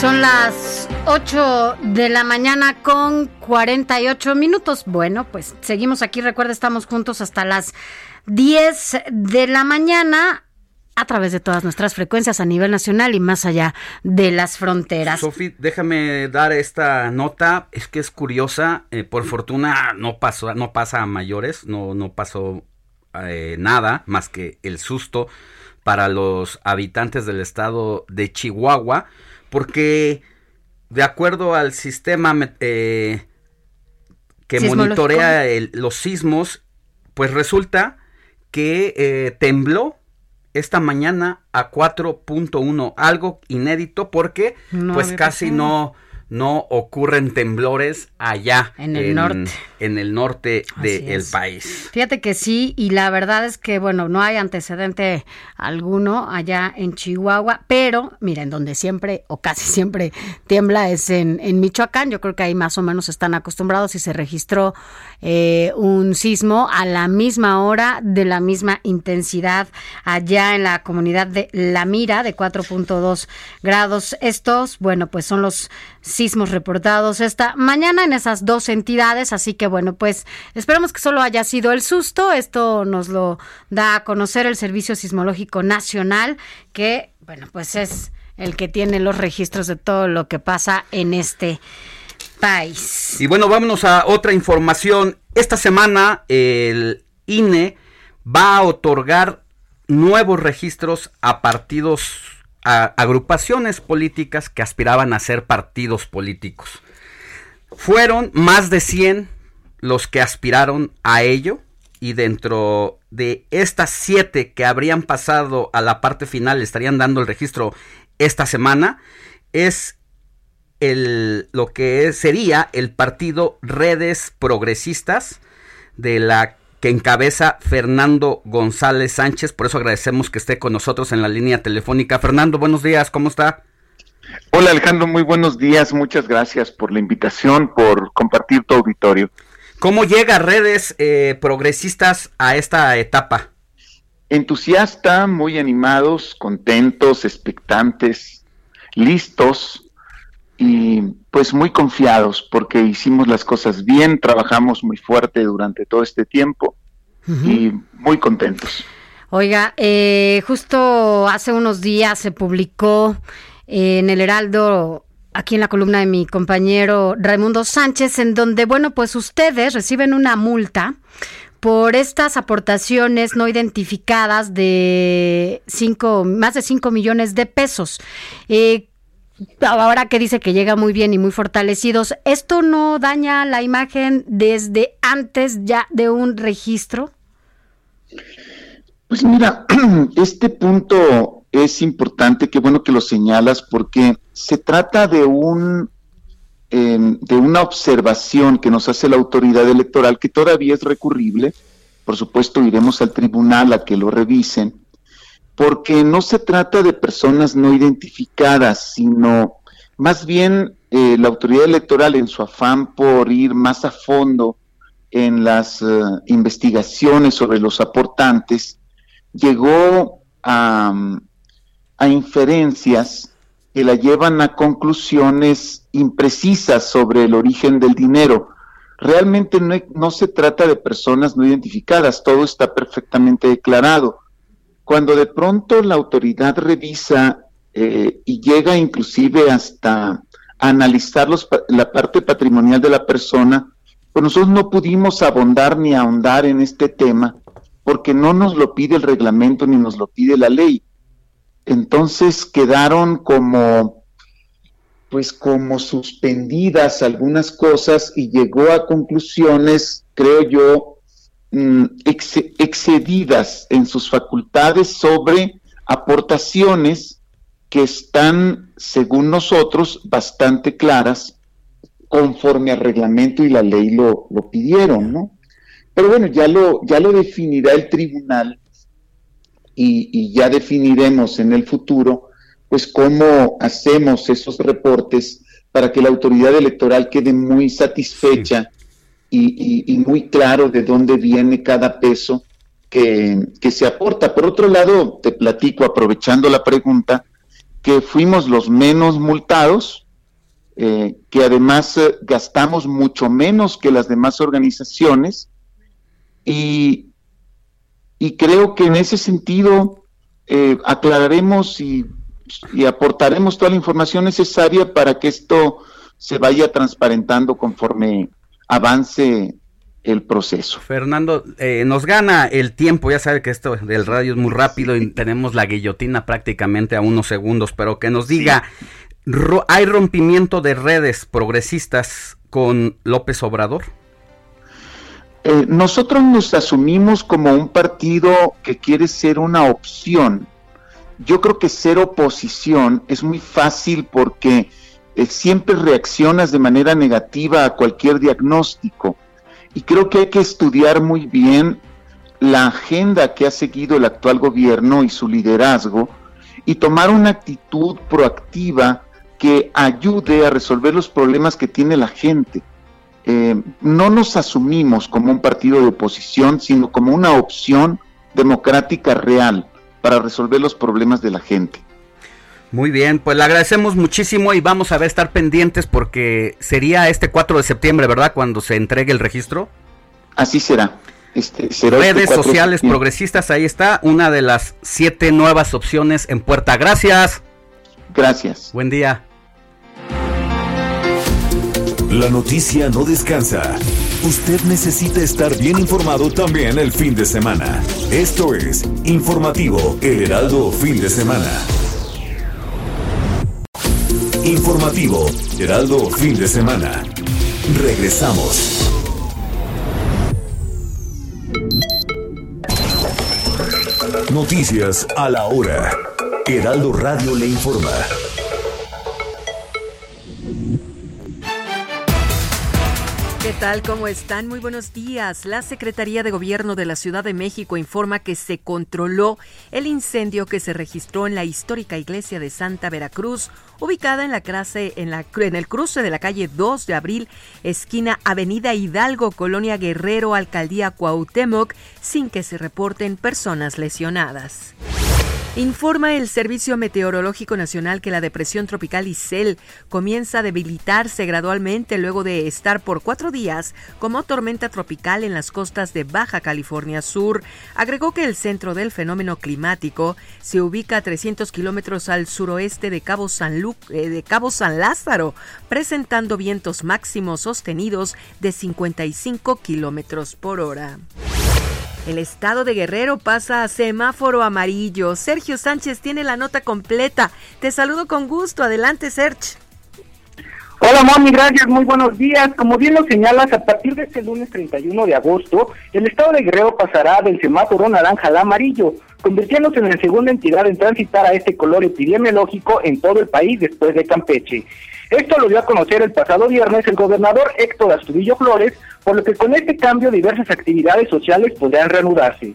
Son las 8 de la mañana con 48 minutos. Bueno, pues seguimos aquí. Recuerda, estamos juntos hasta las 10 de la mañana. a través de todas nuestras frecuencias a nivel nacional y más allá de las fronteras. Sofi, déjame dar esta nota, es que es curiosa, eh, por fortuna no pasó, no pasa a mayores, no, no pasó eh, nada más que el susto para los habitantes del estado de Chihuahua, porque de acuerdo al sistema eh, que monitorea el- los sismos, pues resulta que eh, tembló esta mañana a 4.1, algo inédito porque No pues casi pasado. no no ocurren temblores allá En el norte. en el norte del país. Fíjate que sí, y la verdad es que, bueno, no hay antecedente alguno allá en Chihuahua, pero miren, donde siempre o casi siempre tiembla es en, en Michoacán. Yo creo que ahí más o menos están acostumbrados y se registró eh, un sismo a la misma hora, de la misma intensidad, allá en la comunidad de La Mira, de 4.2 grados. Estos, bueno, pues son los sismos reportados esta mañana en esas dos entidades, así que bueno, pues esperemos que solo haya sido el susto. Esto nos lo da a conocer el Servicio Sismológico Nacional, que bueno, pues es el que tiene los registros de todo lo que pasa en este país. Y bueno, vámonos a otra información. Esta semana el INE va a otorgar nuevos registros a partidos, a agrupaciones políticas que aspiraban a ser partidos políticos. Fueron más de 100 los que aspiraron a ello y dentro de estas siete que habrían pasado a la parte final, estarían dando el registro esta semana, es el, lo que sería el partido Redes Progresistas de la que encabeza Fernando González Sánchez. Por eso agradecemos que esté con nosotros en la línea telefónica. Fernando, buenos días, ¿cómo está? Hola Alejandro, muy buenos días. Muchas gracias por la invitación, por compartir tu auditorio. ¿Cómo llega Redes eh, Progresistas a esta etapa? Entusiasta, muy animados, contentos, expectantes, listos y pues muy confiados porque hicimos las cosas bien, trabajamos muy fuerte durante todo este tiempo y muy contentos. Oiga, eh, justo hace unos días se publicó en el Heraldo, aquí en la columna de mi compañero Raimundo Sánchez, en donde, bueno, pues ustedes reciben una multa por estas aportaciones no identificadas de cinco, más de 5 millones de pesos. Eh, ahora que dice que llega muy bien y muy fortalecidos, ¿esto no daña la imagen desde antes ya de un registro? Pues mira, este punto es importante, qué bueno que lo señalas, porque se trata de un eh, de una observación que nos hace la autoridad electoral que todavía es recurrible. Por supuesto, iremos al tribunal a que lo revisen, porque no se trata de personas no identificadas, sino más bien eh, la autoridad electoral en su afán por ir más a fondo en las eh, investigaciones sobre los aportantes, llegó a, a inferencias que la llevan a conclusiones imprecisas sobre el origen del dinero. Realmente no, no se trata de personas no identificadas, todo está perfectamente declarado. Cuando de pronto la autoridad revisa eh, y llega inclusive hasta analizar la parte patrimonial de la persona, pues nosotros no pudimos abondar ni ahondar en este tema porque no nos lo pide el reglamento ni nos lo pide la ley. Entonces quedaron como, pues como suspendidas algunas cosas y llegó a conclusiones, creo yo, ex- excedidas en sus facultades sobre aportaciones que están, según nosotros, bastante claras conforme al reglamento y la ley lo, lo pidieron, ¿no? Pero bueno, ya lo, ya lo definirá el tribunal y ya definiremos en el futuro, pues cómo hacemos esos reportes para que la autoridad electoral quede muy satisfecha y, muy claro de dónde viene cada peso que, que se aporta. Por otro lado, te platico, aprovechando la pregunta, que fuimos los menos multados, eh, que además eh, gastamos mucho menos que las demás organizaciones y, y creo que en ese sentido eh, aclararemos y aportaremos toda la información necesaria para que esto se vaya transparentando conforme avance el proceso. Fernando, eh, nos gana el tiempo, ya sabe que esto del radio es muy rápido y tenemos la guillotina prácticamente a unos segundos, pero que nos diga, ro- ¿hay rompimiento de redes progresistas con López Obrador? Eh, nosotros nos asumimos como un partido que quiere ser una opción. Yo creo que ser oposición es muy fácil porque eh, siempre reaccionas de manera negativa a cualquier diagnóstico. Y creo que hay que estudiar muy bien la agenda que ha seguido el actual gobierno y su liderazgo y tomar una actitud proactiva que ayude a resolver los problemas que tiene la gente. Eh, no nos asumimos como un partido de oposición, sino como una opción democrática real para resolver los problemas de la gente. Muy bien, pues le agradecemos muchísimo y vamos a ver estar pendientes porque sería este 4 de septiembre, ¿verdad? Cuando se entregue el registro. Así será. Este, será este Redes 4 de sociales progresistas, ahí está, una de las siete nuevas opciones en puerta. Gracias. Gracias. Buen día. La noticia no descansa. Usted necesita estar bien informado también el fin de semana. Esto es Informativo El Heraldo Fin de Semana. Informativo Heraldo Fin de Semana. Regresamos. Noticias a la hora. Heraldo Radio le informa. ¿Qué tal? ¿Cómo están? Muy buenos días. La Secretaría de Gobierno de la Ciudad de México informa que se controló el incendio que se registró en la histórica iglesia de Santa Veracruz, ubicada en la clase, en, en el cruce de la calle 2 de abril, esquina Avenida Hidalgo, Colonia Guerrero, Alcaldía Cuauhtémoc, sin que se reporten personas lesionadas. Informa el Servicio Meteorológico Nacional que la depresión tropical Isel comienza a debilitarse gradualmente luego de estar por cuatro días como tormenta tropical en las costas de Baja California Sur. Agregó que el centro del fenómeno climático se ubica a 300 kilómetros al suroeste de Cabo San, eh, de Cabo San Lázaro, presentando vientos máximos sostenidos de 55 kilómetros por hora. El estado de Guerrero pasa a semáforo amarillo. Sergio Sánchez tiene la nota completa. Te saludo con gusto. Adelante, Serge. Hola Mami, gracias, muy buenos días. Como bien lo señalas, a partir de este lunes 31 de agosto, el estado de Guerrero pasará del semáforo naranja al amarillo, convirtiéndose en la segunda entidad en transitar a este color epidemiológico en todo el país después de Campeche. Esto lo dio a conocer el pasado viernes el gobernador Héctor Astudillo Flores, por lo que con este cambio diversas actividades sociales podrán reanudarse.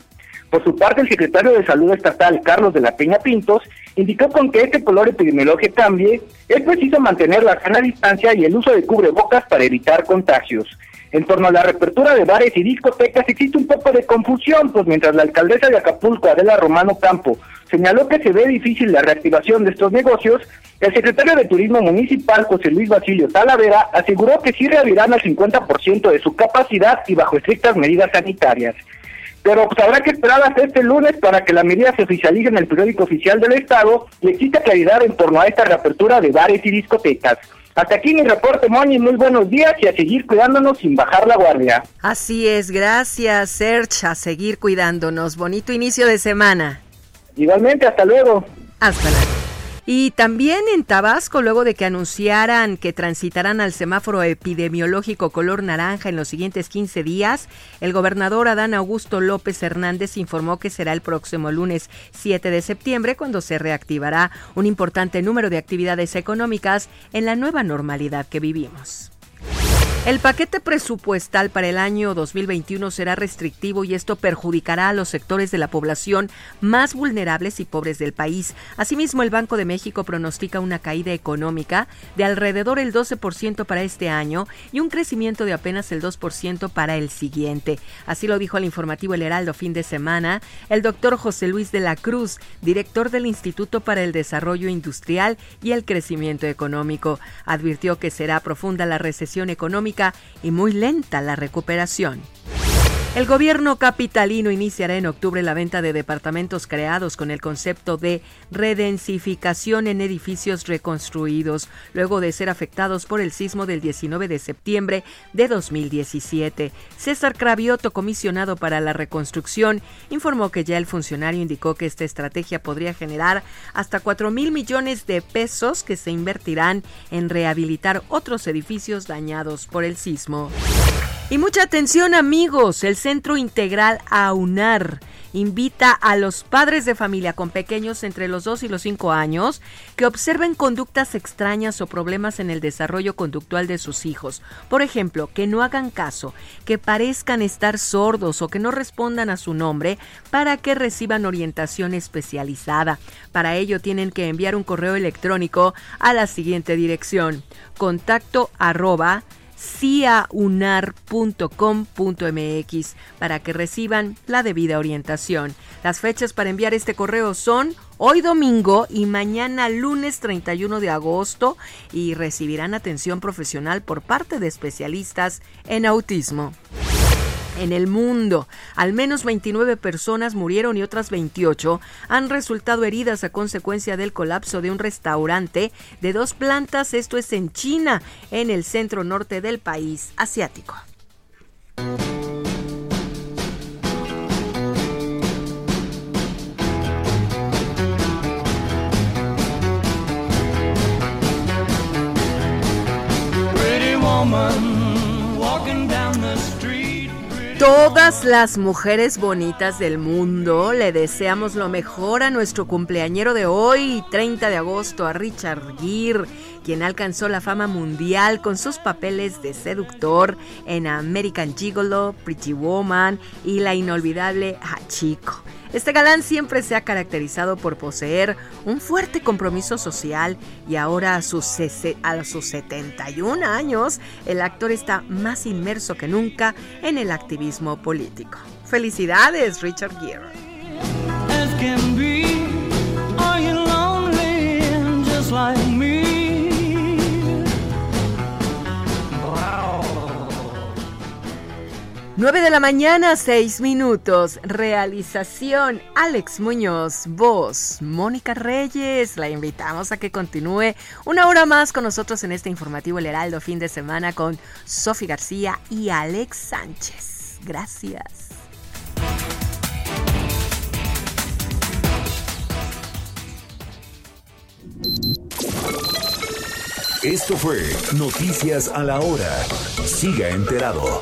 Por su parte, el secretario de Salud Estatal, Carlos de la Peña Pintos, indicó con que este color epidemiológico cambie, es preciso mantener la sana distancia y el uso de cubrebocas para evitar contagios. En torno a la reapertura de bares y discotecas existe un poco de confusión, pues mientras la alcaldesa de Acapulco, Adela Romano Campo, señaló que se ve difícil la reactivación de estos negocios, el secretario de Turismo Municipal, José Luis Basilio Talavera, aseguró que sí reabrirán al 50% de su capacidad y bajo estrictas medidas sanitarias. Pero pues habrá que esperar hasta este lunes para que la medida se oficialice en el periódico oficial del Estado y exista claridad en torno a esta reapertura de bares y discotecas. Hasta aquí mi reporte, Moni. Muy buenos días y a seguir cuidándonos sin bajar la guardia. Así es, gracias, Serge. A seguir cuidándonos. Bonito inicio de semana. Igualmente, hasta luego. Hasta luego. Y también en Tabasco, luego de que anunciaran que transitarán al semáforo epidemiológico color naranja en los siguientes 15 días, el gobernador Adán Augusto López Hernández informó que será el próximo lunes 7 de septiembre cuando se reactivará un importante número de actividades económicas en la nueva normalidad que vivimos. El paquete presupuestal para el año 2021 será restrictivo y esto perjudicará a los sectores de la población más vulnerables y pobres del país. Asimismo, el Banco de México pronostica una caída económica de alrededor el 12% para este año y un crecimiento de apenas el 2% para el siguiente. Así lo dijo el informativo El Heraldo fin de semana el doctor José Luis de la Cruz, director del Instituto para el Desarrollo Industrial y el Crecimiento Económico. Advirtió que será profunda la recesión y muy lenta la recuperación. El gobierno capitalino iniciará en octubre la venta de departamentos creados con el concepto de redensificación en edificios reconstruidos, luego de ser afectados por el sismo del 19 de septiembre de 2017. César Cravioto, comisionado para la reconstrucción, informó que ya el funcionario indicó que esta estrategia podría generar hasta 4 mil millones de pesos que se invertirán en rehabilitar otros edificios dañados por el sismo. Y mucha atención amigos, el Centro Integral AUNAR invita a los padres de familia con pequeños entre los 2 y los 5 años que observen conductas extrañas o problemas en el desarrollo conductual de sus hijos. Por ejemplo, que no hagan caso, que parezcan estar sordos o que no respondan a su nombre para que reciban orientación especializada. Para ello tienen que enviar un correo electrónico a la siguiente dirección: contacto arroba ciaunar.com.mx para que reciban la debida orientación. Las fechas para enviar este correo son hoy domingo y mañana lunes 31 de agosto y recibirán atención profesional por parte de especialistas en autismo en el mundo. Al menos 29 personas murieron y otras 28 han resultado heridas a consecuencia del colapso de un restaurante de dos plantas. Esto es en China, en el centro norte del país asiático. Pretty woman Todas las mujeres bonitas del mundo le deseamos lo mejor a nuestro cumpleañero de hoy, 30 de agosto, a Richard Gere, quien alcanzó la fama mundial con sus papeles de seductor en American Gigolo, Pretty Woman y la inolvidable Hachiko. Este galán siempre se ha caracterizado por poseer un fuerte compromiso social y ahora a sus, sese- a sus 71 años el actor está más inmerso que nunca en el activismo político. Felicidades, Richard Gere. 9 de la mañana, 6 minutos. Realización Alex Muñoz. Voz Mónica Reyes. La invitamos a que continúe una hora más con nosotros en este informativo El Heraldo fin de semana con Sofi García y Alex Sánchez. Gracias. Esto fue Noticias a la Hora. Siga enterado.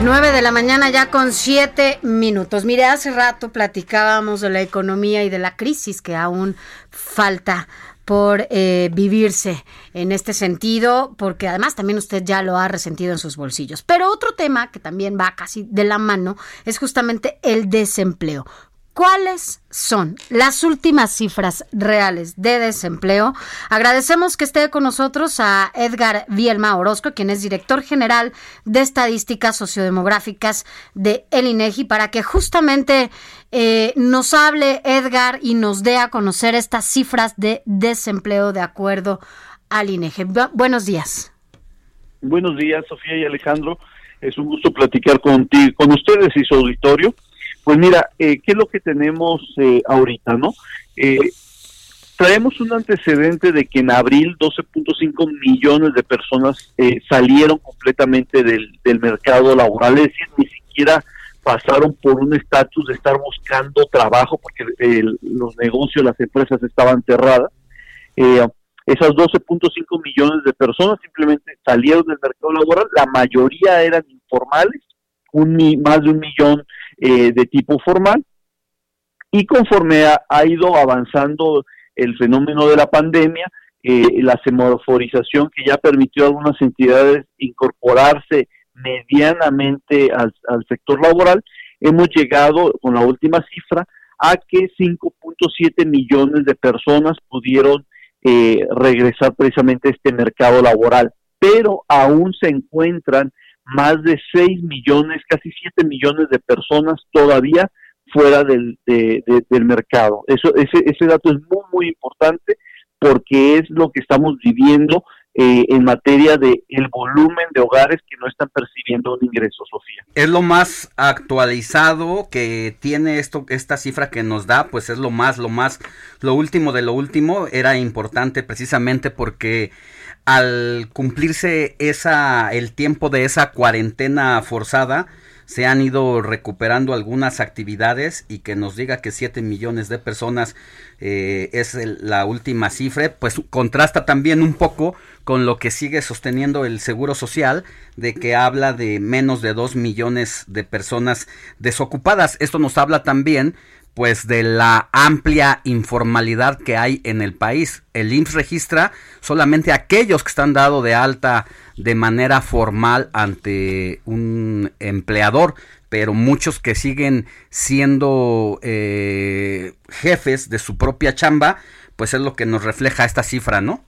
Nueve de la mañana ya con siete minutos. Mire, hace rato platicábamos de la economía y de la crisis que aún falta por eh, vivirse en este sentido, porque además también usted ya lo ha resentido en sus bolsillos. Pero otro tema que también va casi de la mano es justamente el desempleo. ¿Cuáles son las últimas cifras reales de desempleo? Agradecemos que esté con nosotros a Edgar Vielma Orozco, quien es director general de Estadísticas Sociodemográficas de el INEGI, para que justamente eh, nos hable Edgar y nos dé a conocer estas cifras de desempleo de acuerdo al INEGI. Bu- buenos días. Buenos días, Sofía y Alejandro. Es un gusto platicar contigo, con ustedes y su auditorio. Pues mira, eh, ¿qué es lo que tenemos eh, ahorita, no? Eh, traemos un antecedente de que en abril 12.5 millones de personas eh, salieron completamente del, mercado laboral, es decir, ni siquiera pasaron por un estatus de estar buscando trabajo porque los negocios, las empresas estaban cerradas. Eh, esas 12.5 millones de personas simplemente salieron del mercado laboral, la mayoría eran informales, un, más de un millón eh, de tipo formal, y conforme ha, ido avanzando el fenómeno de la pandemia, eh, la semaforización que ya permitió a algunas entidades incorporarse medianamente al, al sector laboral, hemos llegado con la última cifra a que 5.7 millones de personas pudieron eh, regresar precisamente a este mercado laboral, pero aún se encuentran más de 6 millones, casi 7 millones de personas todavía fuera del, de- de- del mercado. Eso, ese, ese dato es muy, muy importante porque es lo que estamos viviendo eh, en materia de el volumen de hogares que no están percibiendo un ingreso, Sofía. Es lo más actualizado que tiene esto, esta cifra que nos da, pues es lo más, lo más, lo último de lo último. Era importante precisamente porque al cumplirse esa, el tiempo de esa cuarentena forzada, se han ido recuperando algunas actividades y que nos diga que 7 millones de personas eh, es el- la última cifra, pues contrasta también un poco con lo que sigue sosteniendo el Seguro Social, de que habla de menos de 2 millones de personas desocupadas. Esto nos habla también pues de la amplia informalidad que hay en el país. El IMSS registra solamente aquellos que están dado de alta de manera formal ante un empleador, pero muchos que siguen siendo eh, jefes de su propia chamba, pues es lo que nos refleja esta cifra, ¿no?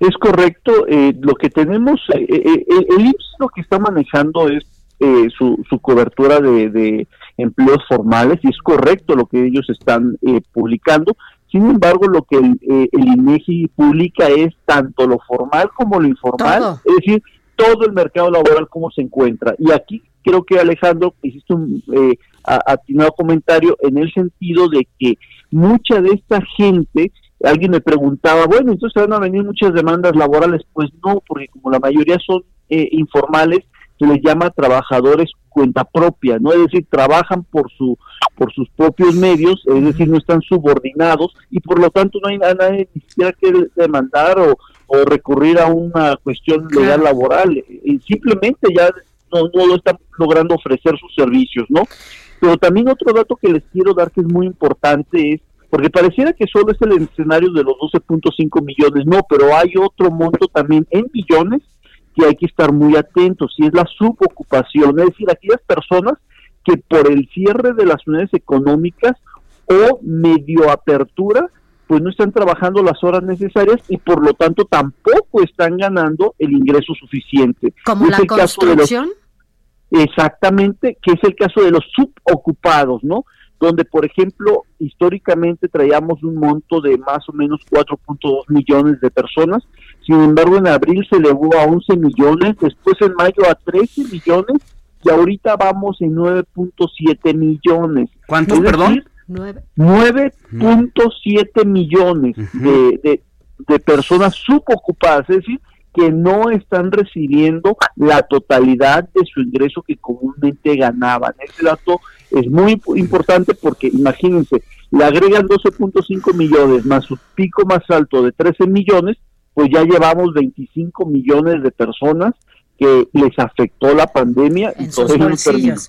Es correcto, eh, lo que tenemos, eh, eh, el, el IMSS lo que está manejando es eh, su, su cobertura de empleos formales y es correcto lo que ellos están eh, publicando. Sin embargo, lo que el, eh, el INEGI publica es tanto lo formal como lo informal, Todo. es decir, todo el mercado laboral cómo se encuentra. Y aquí creo que Alejandro hiciste un eh, atinado comentario en el sentido de que mucha de esta gente, alguien me preguntaba, bueno, entonces van a venir muchas demandas laborales, pues no, porque como la mayoría son eh, informales, se les llama trabajadores cuenta propia, ¿no? Es decir, trabajan por su por sus propios medios, es decir, no están subordinados y por lo tanto no hay a nadie ni siquiera que demandar o, o recurrir a una cuestión legal laboral, y simplemente ya no, no lo están logrando ofrecer sus servicios, ¿no? Pero también otro dato que les quiero dar que es muy importante es, porque pareciera que solo es el escenario de los 12.5 millones, no, pero hay otro monto también en millones que hay que estar muy atentos, y es la subocupación, es decir, aquellas personas que por el cierre de las unidades económicas o medio apertura, pues no están trabajando las horas necesarias y por lo tanto tampoco están ganando el ingreso suficiente. Como Es la caso de los- construcción. Exactamente, que es el caso de los subocupados, ¿no? Donde, por ejemplo, históricamente traíamos un monto de más o menos 4.2 millones de personas, sin embargo en abril se elevó a 11 millones, después en mayo a 13 millones y ahorita vamos en 9.7 millones. ¿Cuánto, Es perdón? decir, Nueve. 9.7 millones de, de- de personas subocupadas, es decir, que no están recibiendo la totalidad de su ingreso que comúnmente ganaban. Este dato es muy imp- importante porque imagínense, le agregan 12.5 millones más su pico más alto de 13 millones, pues ya llevamos 25 millones de personas que les afectó la pandemia y En sus bolsillos.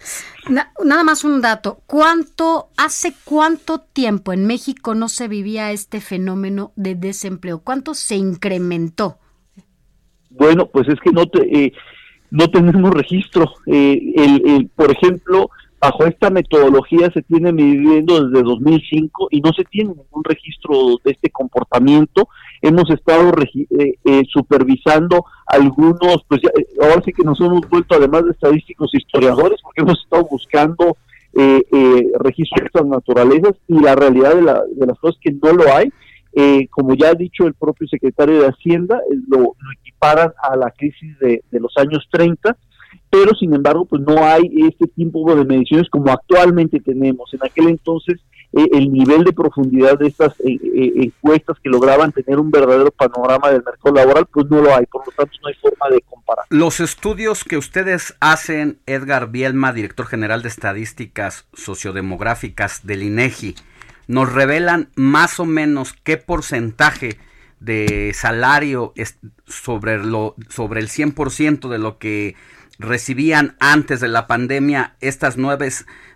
Na- nada más un dato. ¿Cuánto, hace cuánto tiempo en México no se vivía este fenómeno de desempleo? ¿Cuánto se incrementó? Bueno, pues es que no te, eh, no tenemos registro. Eh, el, el- por ejemplo, bajo esta metodología se tiene midiendo desde 2005 y no se tiene ningún registro de este comportamiento. Hemos estado eh, eh, supervisando algunos, pues ya, eh, ahora sí que nos hemos vuelto además de estadísticos historiadores porque hemos estado buscando eh, eh, registros de estas naturalezas y la realidad de, la- de las cosas que no lo hay. Eh, como ya ha dicho el propio secretario de Hacienda, lo, lo equiparan a la crisis de los años 30, pero sin embargo, pues no hay este tipo de mediciones como actualmente tenemos. En aquel entonces, eh, el nivel de profundidad de estas eh, eh, encuestas que lograban tener un verdadero panorama del mercado laboral, pues no lo hay, por lo tanto no hay forma de comparar. Los estudios que ustedes hacen, Edgar Bielma, director general de estadísticas sociodemográficas del INEGI, nos revelan más o menos qué porcentaje de salario sobre lo sobre el 100% de lo que recibían antes de la pandemia estas nueve,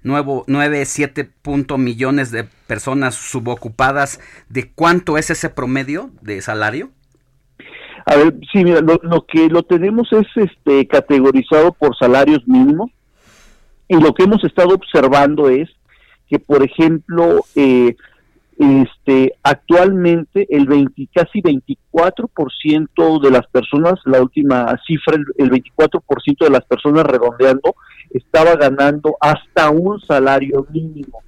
nuevo, nueve, siete punto millones de personas subocupadas, ¿de cuánto es ese promedio de salario? A ver, sí, mira, lo, lo que lo tenemos es este categorizado por salarios mínimos y lo que hemos estado observando es que, por ejemplo, eh, este, actualmente el 20, casi 24% de las personas, la última cifra, el, el 24% de las personas redondeando, estaba ganando hasta un salario mínimo.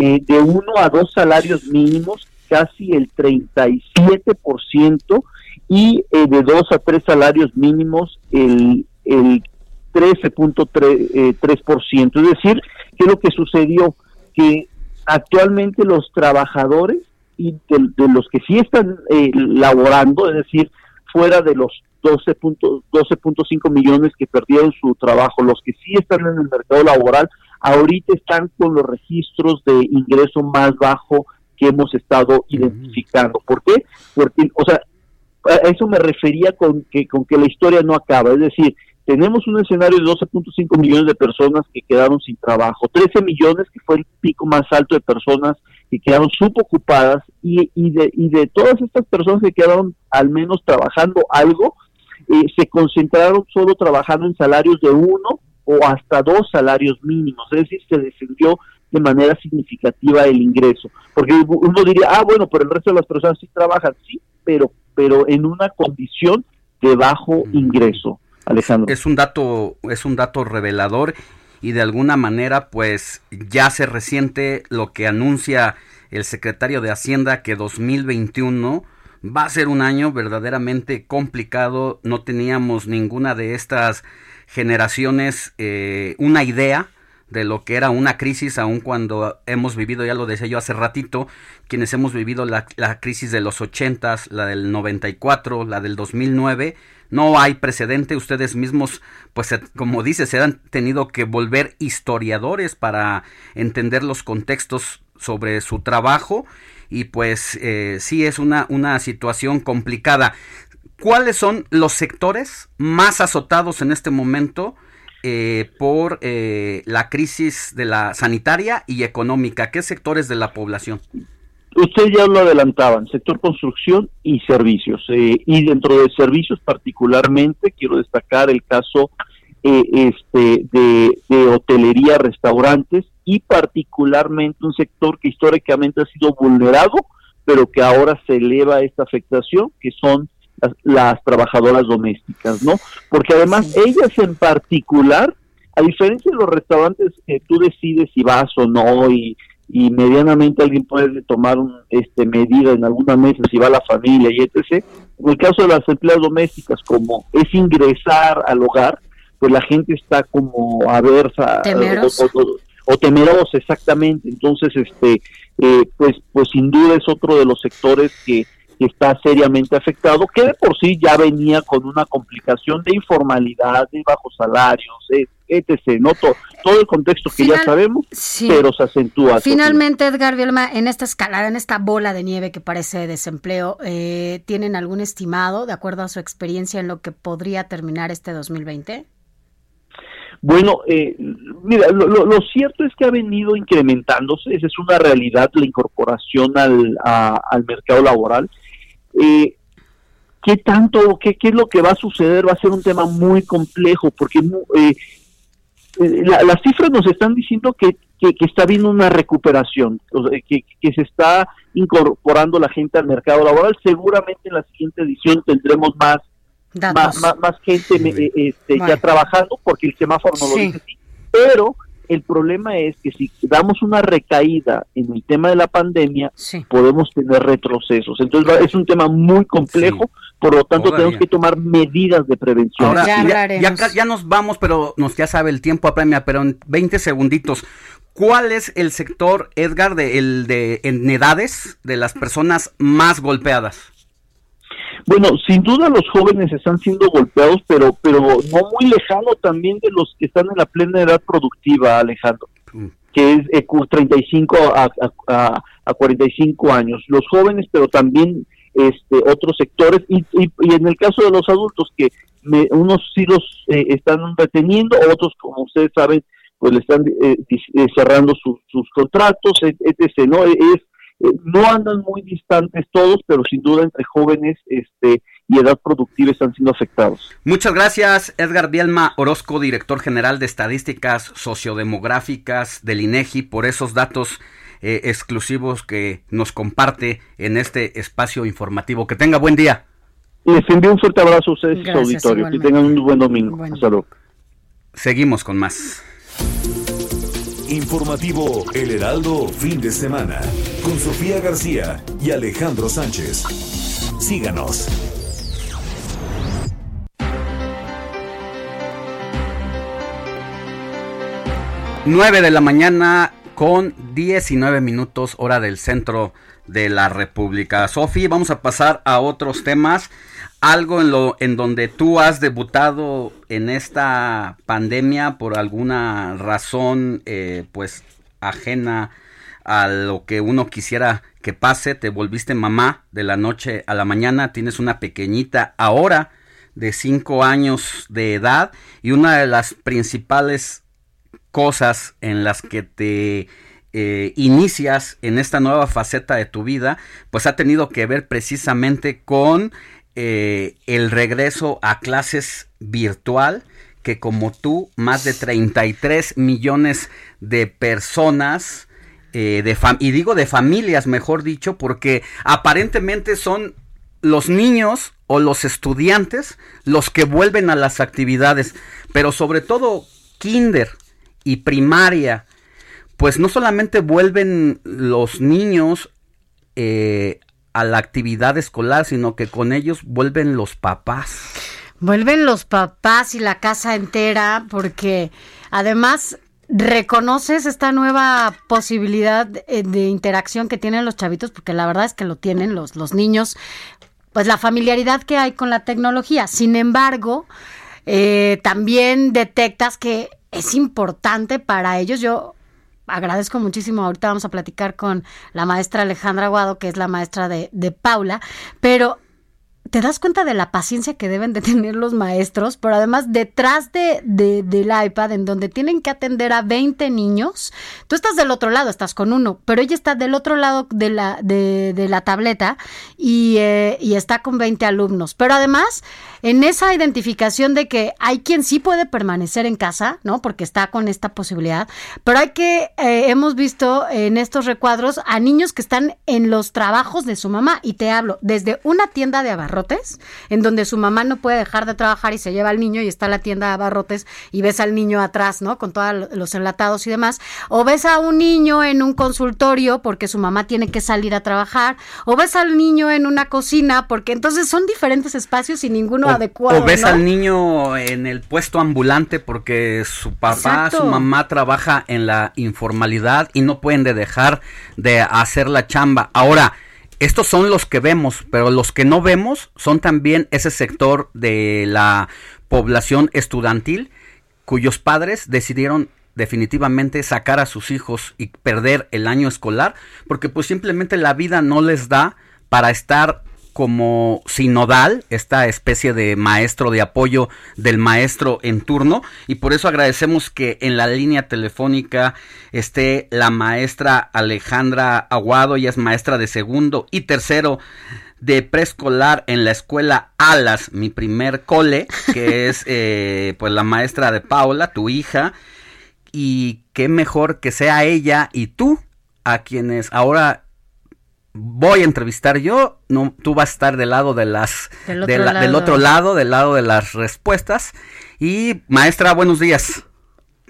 Eh, de uno a dos salarios mínimos, casi el 37%, y eh, de dos a tres salarios mínimos, el, el 13.3%. Eh, 3%. es decir, ¿qué es lo que sucedió? Que actualmente los trabajadores y de, de los que sí están eh, laborando, es decir, fuera de los 12.5 12.5 millones que perdieron su trabajo, los que sí están en el mercado laboral, ahorita están con los registros de ingreso más bajo que hemos estado identificando. ¿Por qué? Porque, o sea, a eso me refería con que, con que la historia no acaba, es decir, tenemos un escenario de 12.5 millones de personas que quedaron sin trabajo, 13 millones que fue el pico más alto de personas que quedaron subocupadas y, y, de, y de todas estas personas que quedaron al menos trabajando algo, eh, se concentraron solo trabajando en salarios de uno o hasta dos salarios mínimos, es decir, se descendió de manera significativa el ingreso, porque uno diría, ah, bueno, pero el resto de las personas sí trabajan, sí, pero, pero en una condición de bajo ingreso. Es un dato, es un dato revelador y de alguna manera pues ya se resiente lo que anuncia el secretario de Hacienda que 2021 va a ser un año verdaderamente complicado, no teníamos ninguna de estas generaciones eh, una idea de lo que era una crisis, aun cuando hemos vivido, ya lo decía yo hace ratito, quienes hemos vivido la, la crisis de los 80, la del 94, la del 2009, no hay precedente, ustedes mismos, pues como dice, se han tenido que volver historiadores para entender los contextos sobre su trabajo y pues eh, sí es una, una situación complicada. ¿Cuáles son los sectores más azotados en este momento eh, por eh, la crisis de la sanitaria y económica? ¿Qué sectores de la población? Ustedes ya lo adelantaban, sector construcción y servicios. eh, y dentro de servicios particularmente quiero destacar el caso eh, este de, de hotelería, restaurantes y particularmente un sector que históricamente ha sido vulnerado, pero que ahora se eleva esta afectación, que son las, las trabajadoras domésticas, ¿no? Porque además ellas en particular, a diferencia de los restaurantes que tú decides si vas o no y, y medianamente alguien puede tomar un, este medida en alguna mesa si va la familia y etc. En el caso de las empleadas domésticas, como es ingresar al hogar, pues la gente está como aversa o, o- o temerosa exactamente. Entonces, este, eh, pues, pues sin duda es otro de los sectores que está seriamente afectado, que de por sí ya venía con una complicación de informalidad, de bajos salarios, eh, etc. ¿no? To- todo el contexto que ya sabemos, sí. pero se acentúa. Finalmente, Edgar Bielma, en esta escalada, en esta bola de nieve que parece desempleo, eh, ¿tienen algún estimado, de acuerdo a su experiencia, en lo que podría terminar este 2020? Bueno, eh, mira, lo, lo- lo cierto es que ha venido incrementándose, esa es una realidad, la incorporación al, a- al mercado laboral. Eh, ¿Qué tanto, qué, qué es lo que va a suceder? Va a ser un tema muy complejo, porque mu- eh, eh, la- las cifras nos están diciendo que, que, que está habiendo una recuperación, que, que se está incorporando la gente al mercado laboral. Seguramente en la siguiente edición tendremos más más, más, más gente eh, este, ya trabajando porque el semáforo no lo dice así. Pero el problema es que si damos una recaída en el tema de la pandemia, podemos tener retrocesos. Entonces va- es un tema muy complejo, por lo tanto Todavía. tenemos que tomar medidas de prevención. Ahora, ya, ya ca- ya nos vamos, pero nos ya sabe el tiempo apremia, pero en 20 segunditos. ¿Cuál es el sector, Edgar, de, el de en edades de las personas más golpeadas? Bueno, sin duda los jóvenes están siendo golpeados, pero pero no muy lejano también de los que están en la plena edad productiva, Alejandro, que es eh, cu- 35 a, a, a, a 45 años. Los jóvenes, pero también este otros sectores y, y, y en el caso de los adultos que me- unos sí los eh, están reteniendo, otros como ustedes saben pues le están eh, eh, cerrando su- sus contratos, et- etc. No es eh, no andan muy distantes todos, pero sin duda entre jóvenes este, y edad productiva están siendo afectados. Muchas gracias, Edgar Bielma Orozco, director general de Estadísticas Sociodemográficas del INEGI, por esos datos eh, exclusivos que nos comparte en este espacio informativo. Que tenga buen día. Les envío un fuerte abrazo a ustedes y su Gracias, auditorio. Que igualmente. tengan un buen domingo. Hasta luego. Seguimos con más. Informativo El Heraldo fin de semana con Sofía García y Alejandro Sánchez. Síganos. 9 de la mañana con 19 minutos hora del centro de la República. Sofi, vamos a pasar a otros temas. Algo en lo en donde tú has debutado en esta pandemia por alguna razón, eh, pues ajena a lo que uno quisiera que pase. Te volviste mamá de la noche a la mañana. Tienes una pequeñita ahora de 5 años de edad y una de las principales cosas en las que te eh, inicias en esta nueva faceta de tu vida, pues ha tenido que ver precisamente con eh, el regreso a clases virtual, que como tú, más de 33 millones de personas, eh, y digo de familias, mejor dicho, porque aparentemente son los niños o los estudiantes los que vuelven a las actividades, pero sobre todo kinder y primaria, pues no solamente vuelven los niños eh, a la actividad escolar, sino que con ellos vuelven los papás. Vuelven los papás y la casa entera porque además reconoces esta nueva posibilidad eh, de interacción que tienen los chavitos, porque la verdad es que lo tienen los, los niños, pues la familiaridad que hay con la tecnología. Sin embargo, eh, también detectas que es importante para ellos. Yo agradezco muchísimo. Ahorita vamos a platicar con la maestra Alejandra Aguado, que es la maestra de, de Paula, pero te das cuenta de la paciencia que deben de tener los maestros, pero además detrás de, de- del iPad, en donde tienen que atender a 20 niños, tú estás del otro lado, estás con uno, pero ella está del otro lado de la, de, la tableta y, eh, y está con 20 alumnos. Pero además, en esa identificación de que hay quien sí puede permanecer en casa, ¿no? Porque está con esta posibilidad, pero hay que, eh, hemos visto en estos recuadros a niños que están en los trabajos de su mamá, y te hablo desde una tienda de abarrotes, en donde su mamá no puede dejar de trabajar y se lleva al niño y está la tienda de abarrotes y ves al niño atrás, ¿no? Con todos los enlatados y demás, o ves a un niño en un consultorio porque su mamá tiene que salir a trabajar, o ves al niño en una cocina, porque entonces son diferentes espacios y ninguno adecuado. o ves ¿no? al niño en el puesto ambulante porque su papá, Exacto. su mamá trabaja en la informalidad y no pueden de dejar de hacer la chamba. Ahora, estos son los que vemos, pero los que no vemos son también ese sector de la población estudiantil cuyos padres decidieron definitivamente sacar a sus hijos y perder el año escolar porque pues simplemente la vida no les da para estar como sinodal, esta especie de maestro de apoyo del maestro en turno y por eso agradecemos que en la línea telefónica esté la maestra Alejandra Aguado, ella es maestra de segundo y tercero de preescolar en la escuela Alas, mi primer cole, que es eh, pues la maestra de Paula, tu hija, y qué mejor que sea ella y tú a quienes ahora voy a entrevistar yo, no, tú vas a estar del lado de las Del de otro la- del lado. otro lado, del lado de las respuestas y maestra, buenos días.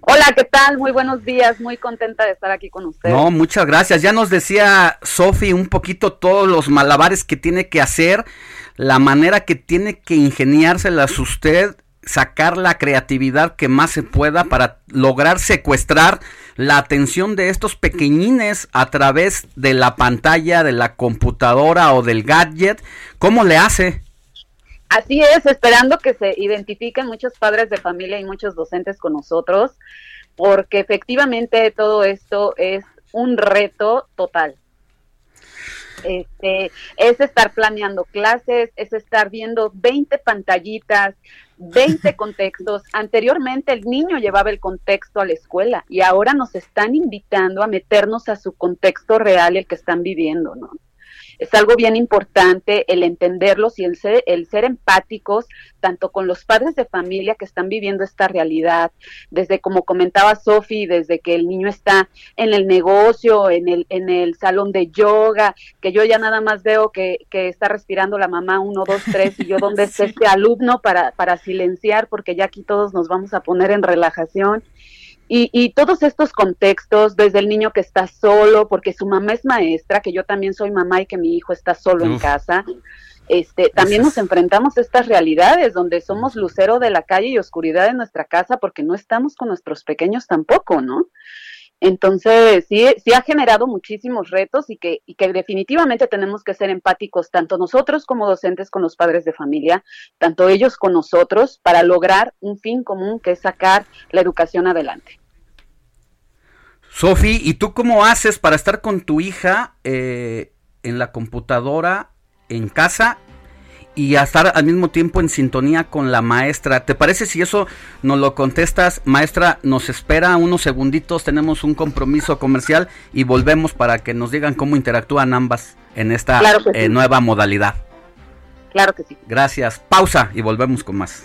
Hola, ¿qué tal? Muy buenos días, muy contenta de estar aquí con ustedes. No, muchas gracias. Ya nos decía Sofi un poquito todos los malabares que tiene que hacer, la manera que tiene que ingeniárselas usted, sacar la creatividad que más se pueda para lograr secuestrar la atención de estos pequeñines a través de la pantalla, de la computadora o del gadget. ¿Cómo le hace? Así es, esperando que se identifiquen muchos padres de familia y muchos docentes con nosotros, porque efectivamente todo esto es un reto total. Este, es estar planeando clases, es estar viendo 20 pantallitas, 20 contextos. Anteriormente el niño llevaba el contexto a la escuela y ahora nos están invitando a meternos a su contexto real, el que están viviendo, ¿no? Es algo bien importante el entenderlos y el ser, el ser empáticos tanto con los padres de familia que están viviendo esta realidad, desde como comentaba Sofi, desde que el niño está en el negocio, en el, en el salón de yoga, que yo ya nada más veo que, que está respirando la mamá uno, dos, tres, y yo dónde está este alumno para, para silenciar, porque ya aquí todos nos vamos a poner en relajación. Y, y, todos estos contextos, desde el niño que está solo, porque su mamá es maestra, que yo también soy mamá y que mi hijo está solo en casa, este, también nos enfrentamos a estas realidades donde somos lucero de la calle y oscuridad de nuestra casa porque no estamos con nuestros pequeños tampoco, ¿no? Entonces, sí, sí ha generado muchísimos retos y que, y que definitivamente tenemos que ser empáticos, tanto nosotros como docentes con los padres de familia, tanto ellos con nosotros, para lograr un fin común que es sacar la educación adelante. Sofi, ¿y tú cómo haces para estar con tu hija eh, en la computadora, en casa, y a estar al mismo tiempo en sintonía con la maestra? ¿Te parece si eso nos lo contestas? Maestra, nos espera unos segunditos, tenemos un compromiso comercial y volvemos para que nos digan cómo interactúan ambas en esta Claro que sí. eh, nueva modalidad. Claro que sí. Gracias. Pausa y volvemos con más.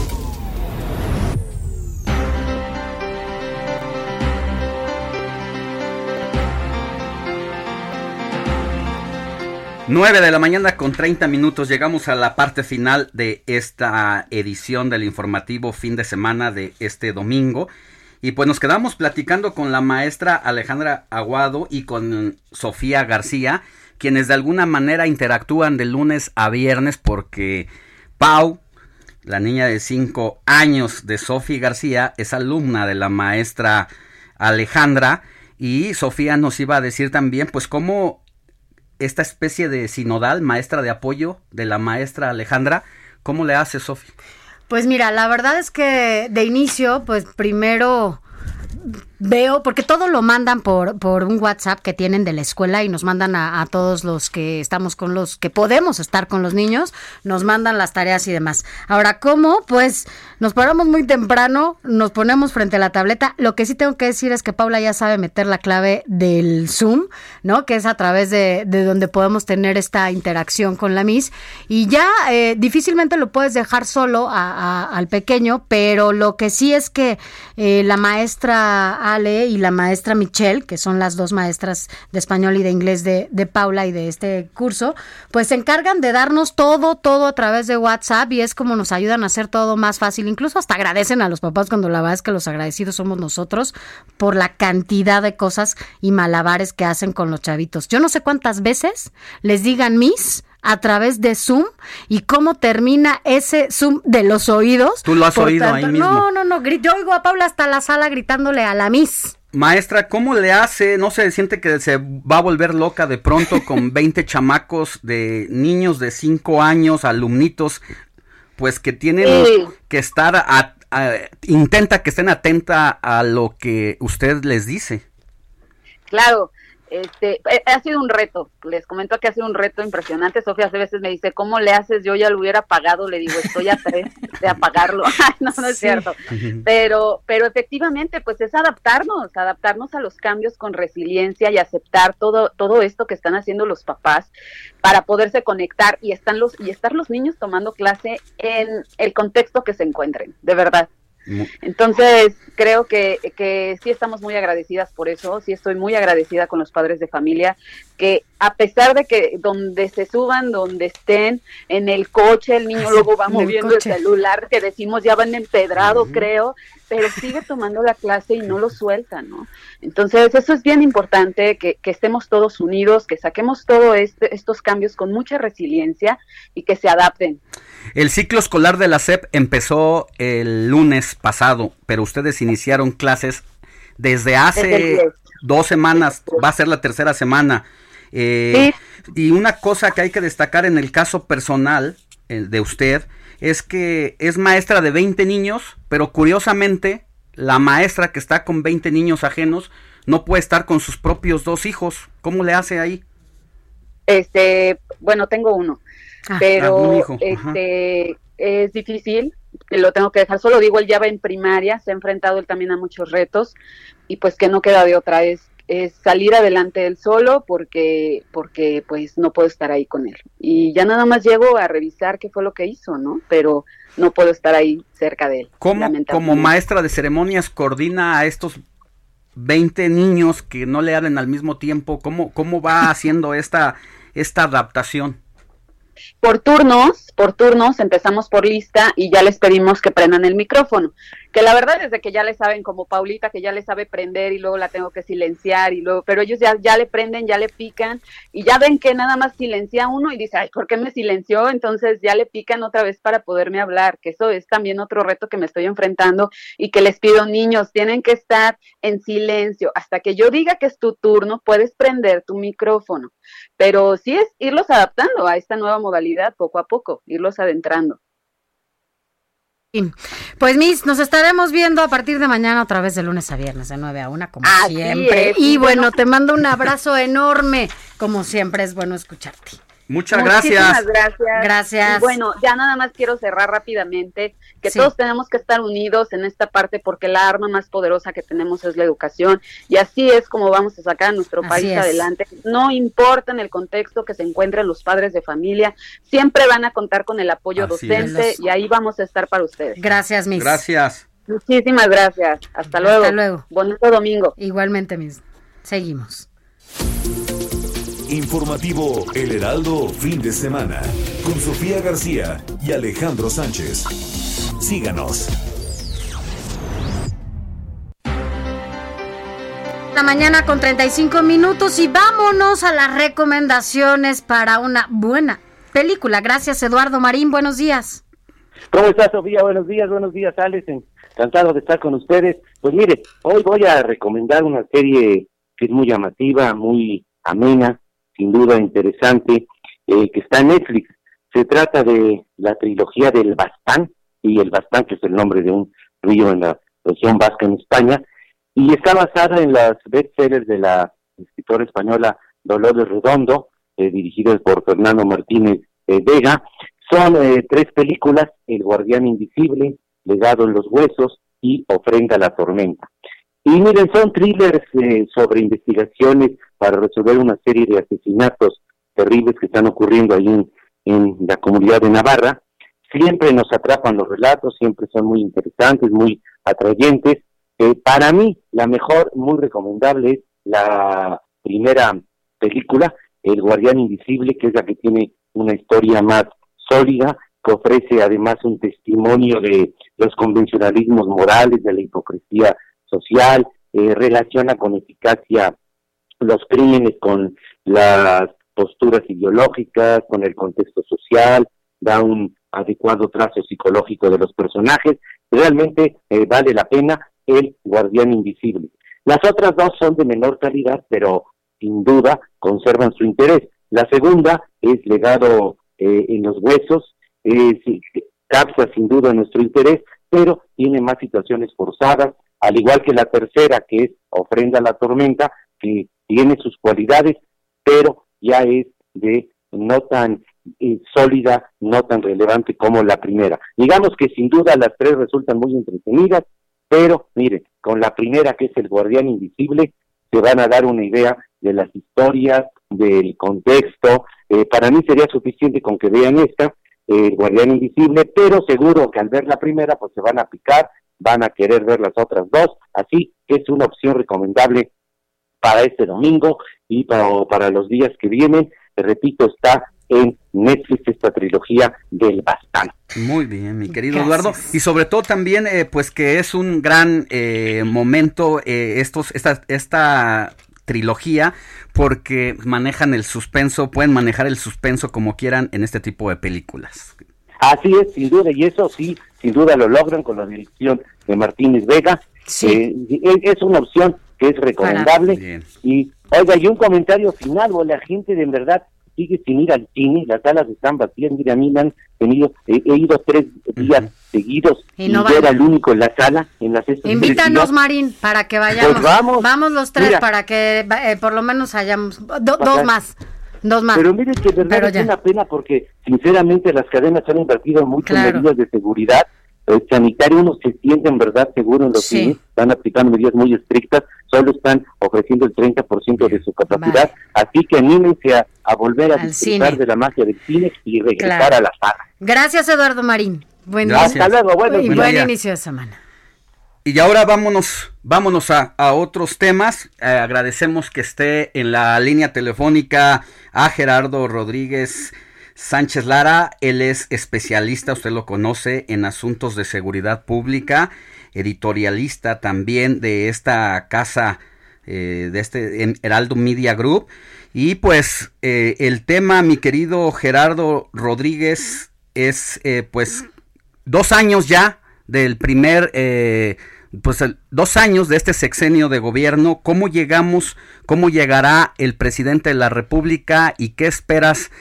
Nueve de la mañana con 30 minutos llegamos a la parte final de esta edición del informativo fin de semana de este domingo. Y pues nos quedamos platicando con la maestra Alejandra Aguado y con Sofía García, quienes de alguna manera interactúan de lunes a viernes porque Pau, la niña de 5 años de Sofía García, es alumna de la maestra Alejandra y Sofía nos iba a decir también pues cómo esta especie de sinodal, maestra de apoyo de la maestra Alejandra, ¿cómo le hace Sofía? Pues mira, la verdad es que de inicio, pues primero veo, porque todo lo mandan por, por un WhatsApp que tienen de la escuela y nos mandan a, a todos los que estamos con los, que podemos estar con los niños, nos mandan las tareas y demás. Ahora, ¿cómo? Pues nos paramos muy temprano, nos ponemos frente a la tableta. Lo que sí tengo que decir es que Paula ya sabe meter la clave del Zoom, ¿no? Que es a través de, de donde podemos tener esta interacción con la Miss. Y ya eh, difícilmente lo puedes dejar solo al pequeño, pero lo que sí es que eh, la maestra Ale y la maestra Michelle, que son las dos maestras de español y de inglés de, de Paula y de este curso, pues se encargan de darnos todo, todo a través de WhatsApp y es como nos ayudan a hacer todo más fácil. Incluso hasta agradecen a los papás cuando la verdad es que los agradecidos somos nosotros por la cantidad de cosas y malabares que hacen con los chavitos. Yo no sé cuántas veces les digan mis a través de Zoom y cómo termina ese Zoom de los oídos. Tú lo has Por oído ahí mismo. No, no, no, yo oigo a Paula hasta la sala gritándole a la Miss. Maestra, ¿cómo le hace? No se siente que se va a volver loca de pronto con 20 chamacos de niños de 5 años, alumnitos, pues que tienen Sí. que estar, a- a- intenta que estén atenta a lo que usted les dice. Claro, este, eh, ha sido un reto, les comento que ha sido un reto impresionante. Sofía a veces me dice, ¿cómo le haces? Yo ya lo hubiera pagado, le digo, estoy a tres de apagarlo. No, no es Sí. cierto. Pero, pero efectivamente, pues es adaptarnos, adaptarnos a los cambios con resiliencia y aceptar todo, todo esto que están haciendo los papás para poderse conectar y están los, y estar los niños tomando clase en el contexto que se encuentren, de verdad. Entonces, creo que, que sí estamos muy agradecidas por eso, sí estoy muy agradecida con los padres de familia, que a pesar de que donde se suban, donde estén, en el coche, el niño luego va el moviendo el, celular, que decimos ya van empedrado, creo, pero sigue tomando la clase y no lo suelta, ¿no? Entonces, eso es bien importante, que, que estemos todos unidos, que saquemos todos estos cambios con mucha resiliencia y que se adapten. El ciclo escolar de la SEP empezó el lunes pasado, pero ustedes iniciaron clases desde hace 10. dos semanas, va a ser la tercera semana. Eh, Y una cosa que hay que destacar en el caso personal eh, de usted es que es maestra de 20 niños, pero curiosamente la maestra que está con 20 niños ajenos no puede estar con sus propios dos hijos. ¿Cómo le hace ahí? Este, bueno, tengo uno, Ah, pero hijo, ajá. este es difícil, lo tengo que dejar solo, digo, él ya va en primaria, se ha enfrentado él también a muchos retos y pues que no queda de otra, es, es salir adelante él solo porque, porque pues no puedo estar ahí con él. Y ya nada más llego a revisar qué fue lo que hizo, ¿no? Pero no puedo estar ahí cerca de él. ¿Cómo como maestra de ceremonias coordina a estos 20 niños que no le hablen al mismo tiempo? ¿Cómo, cómo va haciendo esta, esta adaptación? por turnos, por turnos, empezamos por lista y ya les pedimos que prendan el micrófono. Que la verdad es que ya le saben, como Paulita, que ya le sabe prender y luego la tengo que silenciar y luego, pero ellos ya, ya le prenden, ya le pican y ya ven que nada más silencia uno y dice, ay, ¿por qué me silenció? Entonces ya le pican otra vez para poderme hablar, que eso es también otro reto que me estoy enfrentando y que les pido, niños, tienen que estar en silencio. Hasta que yo diga que es tu turno, puedes prender tu micrófono. Pero sí es irlos adaptando a esta nueva modalidad poco a poco, irlos adentrando. Pues Miss, nos estaremos viendo a partir de mañana otra vez de lunes a viernes, de 9 a 1, como Así siempre. es, y y bueno, bueno. te mando un abrazo enorme. Como siempre, es bueno escucharte. Muchas Muchísimas gracias. gracias. Gracias. Y bueno, ya nada más quiero cerrar rápidamente que Sí. todos tenemos que estar unidos en esta parte porque la arma más poderosa que tenemos es la educación y así es como vamos a sacar a nuestro Así país es. adelante. No importa en el contexto que se encuentren los padres de familia, siempre van a contar con el apoyo Así docente es. y ahí vamos a estar para ustedes. Gracias, Miss. Gracias. Muchísimas gracias. Hasta luego. Hasta luego. Bonito domingo. Igualmente, Miss. Seguimos. Informativo El Heraldo fin de semana con Sofía García y Alejandro Sánchez. Síganos. La mañana con 35 minutos y vámonos a las recomendaciones para una buena película. Gracias, Eduardo Marín. Buenos días. ¿Cómo estás, Sofía? Buenos días, buenos días, Alex. Encantado de estar con ustedes. Pues mire, hoy voy a recomendar una serie que es muy llamativa, muy amena, sin duda interesante, eh, que está en Netflix. Se trata de la trilogía del Bastán, y el Bastán, que es el nombre de un río en la región vasca en España, y está basada en las bestsellers de la escritora española Dolores Redondo, eh, dirigidos por Fernando Martínez eh, Vega. Son eh, tres películas, El Guardián Invisible, Legado en los Huesos y Ofrenda a la Tormenta. Y miren, son thrillers eh, sobre investigaciones para resolver una serie de asesinatos terribles que están ocurriendo ahí en, la comunidad de Navarra. Siempre nos atrapan los relatos, siempre son muy interesantes, muy atrayentes. Eh, para mí, la mejor, muy recomendable, es la primera película, El Guardián Invisible, que es la que tiene una historia más sólida, que ofrece además un testimonio de los convencionalismos morales, de la hipocresía social, eh, relaciona con eficacia los crímenes con las posturas ideológicas, con el contexto social, da un adecuado trazo psicológico de los personajes. Realmente eh, vale la pena El Guardián Invisible. Las otras dos son de menor calidad, pero sin duda conservan su interés. La segunda es Legado eh, en los Huesos, eh, sí, capta sin duda nuestro interés, pero tiene más situaciones forzadas, al igual que la tercera, que es Ofrenda a la Tormenta, que tiene sus cualidades, pero ya es de no tan eh, sólida, no tan relevante como la primera. Digamos que sin duda las tres resultan muy entretenidas, pero mire, con la primera que es el guardián invisible, se van a dar una idea de las historias, del contexto. Eh, para mí sería suficiente con que vean esta, el guardián invisible, pero seguro que al ver la primera, pues se van a picar van a querer ver las otras dos, así que es una opción recomendable para este domingo y para, para los días que vienen. Repito, está en Netflix esta trilogía del Bastán. Muy bien, mi querido Eduardo. Y sobre todo también, eh, pues que es un gran eh, momento eh, estos, esta, esta trilogía porque manejan el suspenso, pueden manejar el suspenso como quieran en este tipo de películas. Así es, sin duda, y eso sí, sin duda lo logran con la dirección de Martínez Vega. Eh, es, una opción que es recomendable. Y, oiga, y un comentario final, o la gente de en verdad sigue sin ir al cine, las salas están vacías, mira, a mí me han tenido, he, he ido tres días seguidos Y y, no yo van. era el único en la sala, en las Invítanos, días. Marín, para que vayamos. Pues vamos. los tres Mira. para que eh, por lo menos hayamos do- dos más. Dos más. Pero mire que de verdad es una pena porque sinceramente las cadenas han invertido mucho Claro. en medidas de seguridad. El sanitario uno se siente en verdad seguro en los Sí. cines, están aplicando medidas muy estrictas, solo están ofreciendo el 30% de su capacidad, así que anímense a, a volver a Al disfrutar cine. de la magia del cine y regresar Claro. a la sala. Gracias, Eduardo Marín. Buen Gracias. día. Hasta luego, buenos Y días. buen Día. inicio de semana. Y ahora vámonos, vámonos a, a otros temas. Eh, agradecemos que esté en la línea telefónica a Gerardo Rodríguez Sánchez Lara. Él es especialista, usted lo conoce, en asuntos de seguridad pública, editorialista también de esta casa, eh, de este en Heraldo Media Group. Y pues eh, el tema, mi querido Gerardo Rodríguez, es eh, pues dos años ya del primer, eh, pues dos años de este sexenio de gobierno, ¿cómo llegamos, cómo llegará el presidente de la República y qué esperas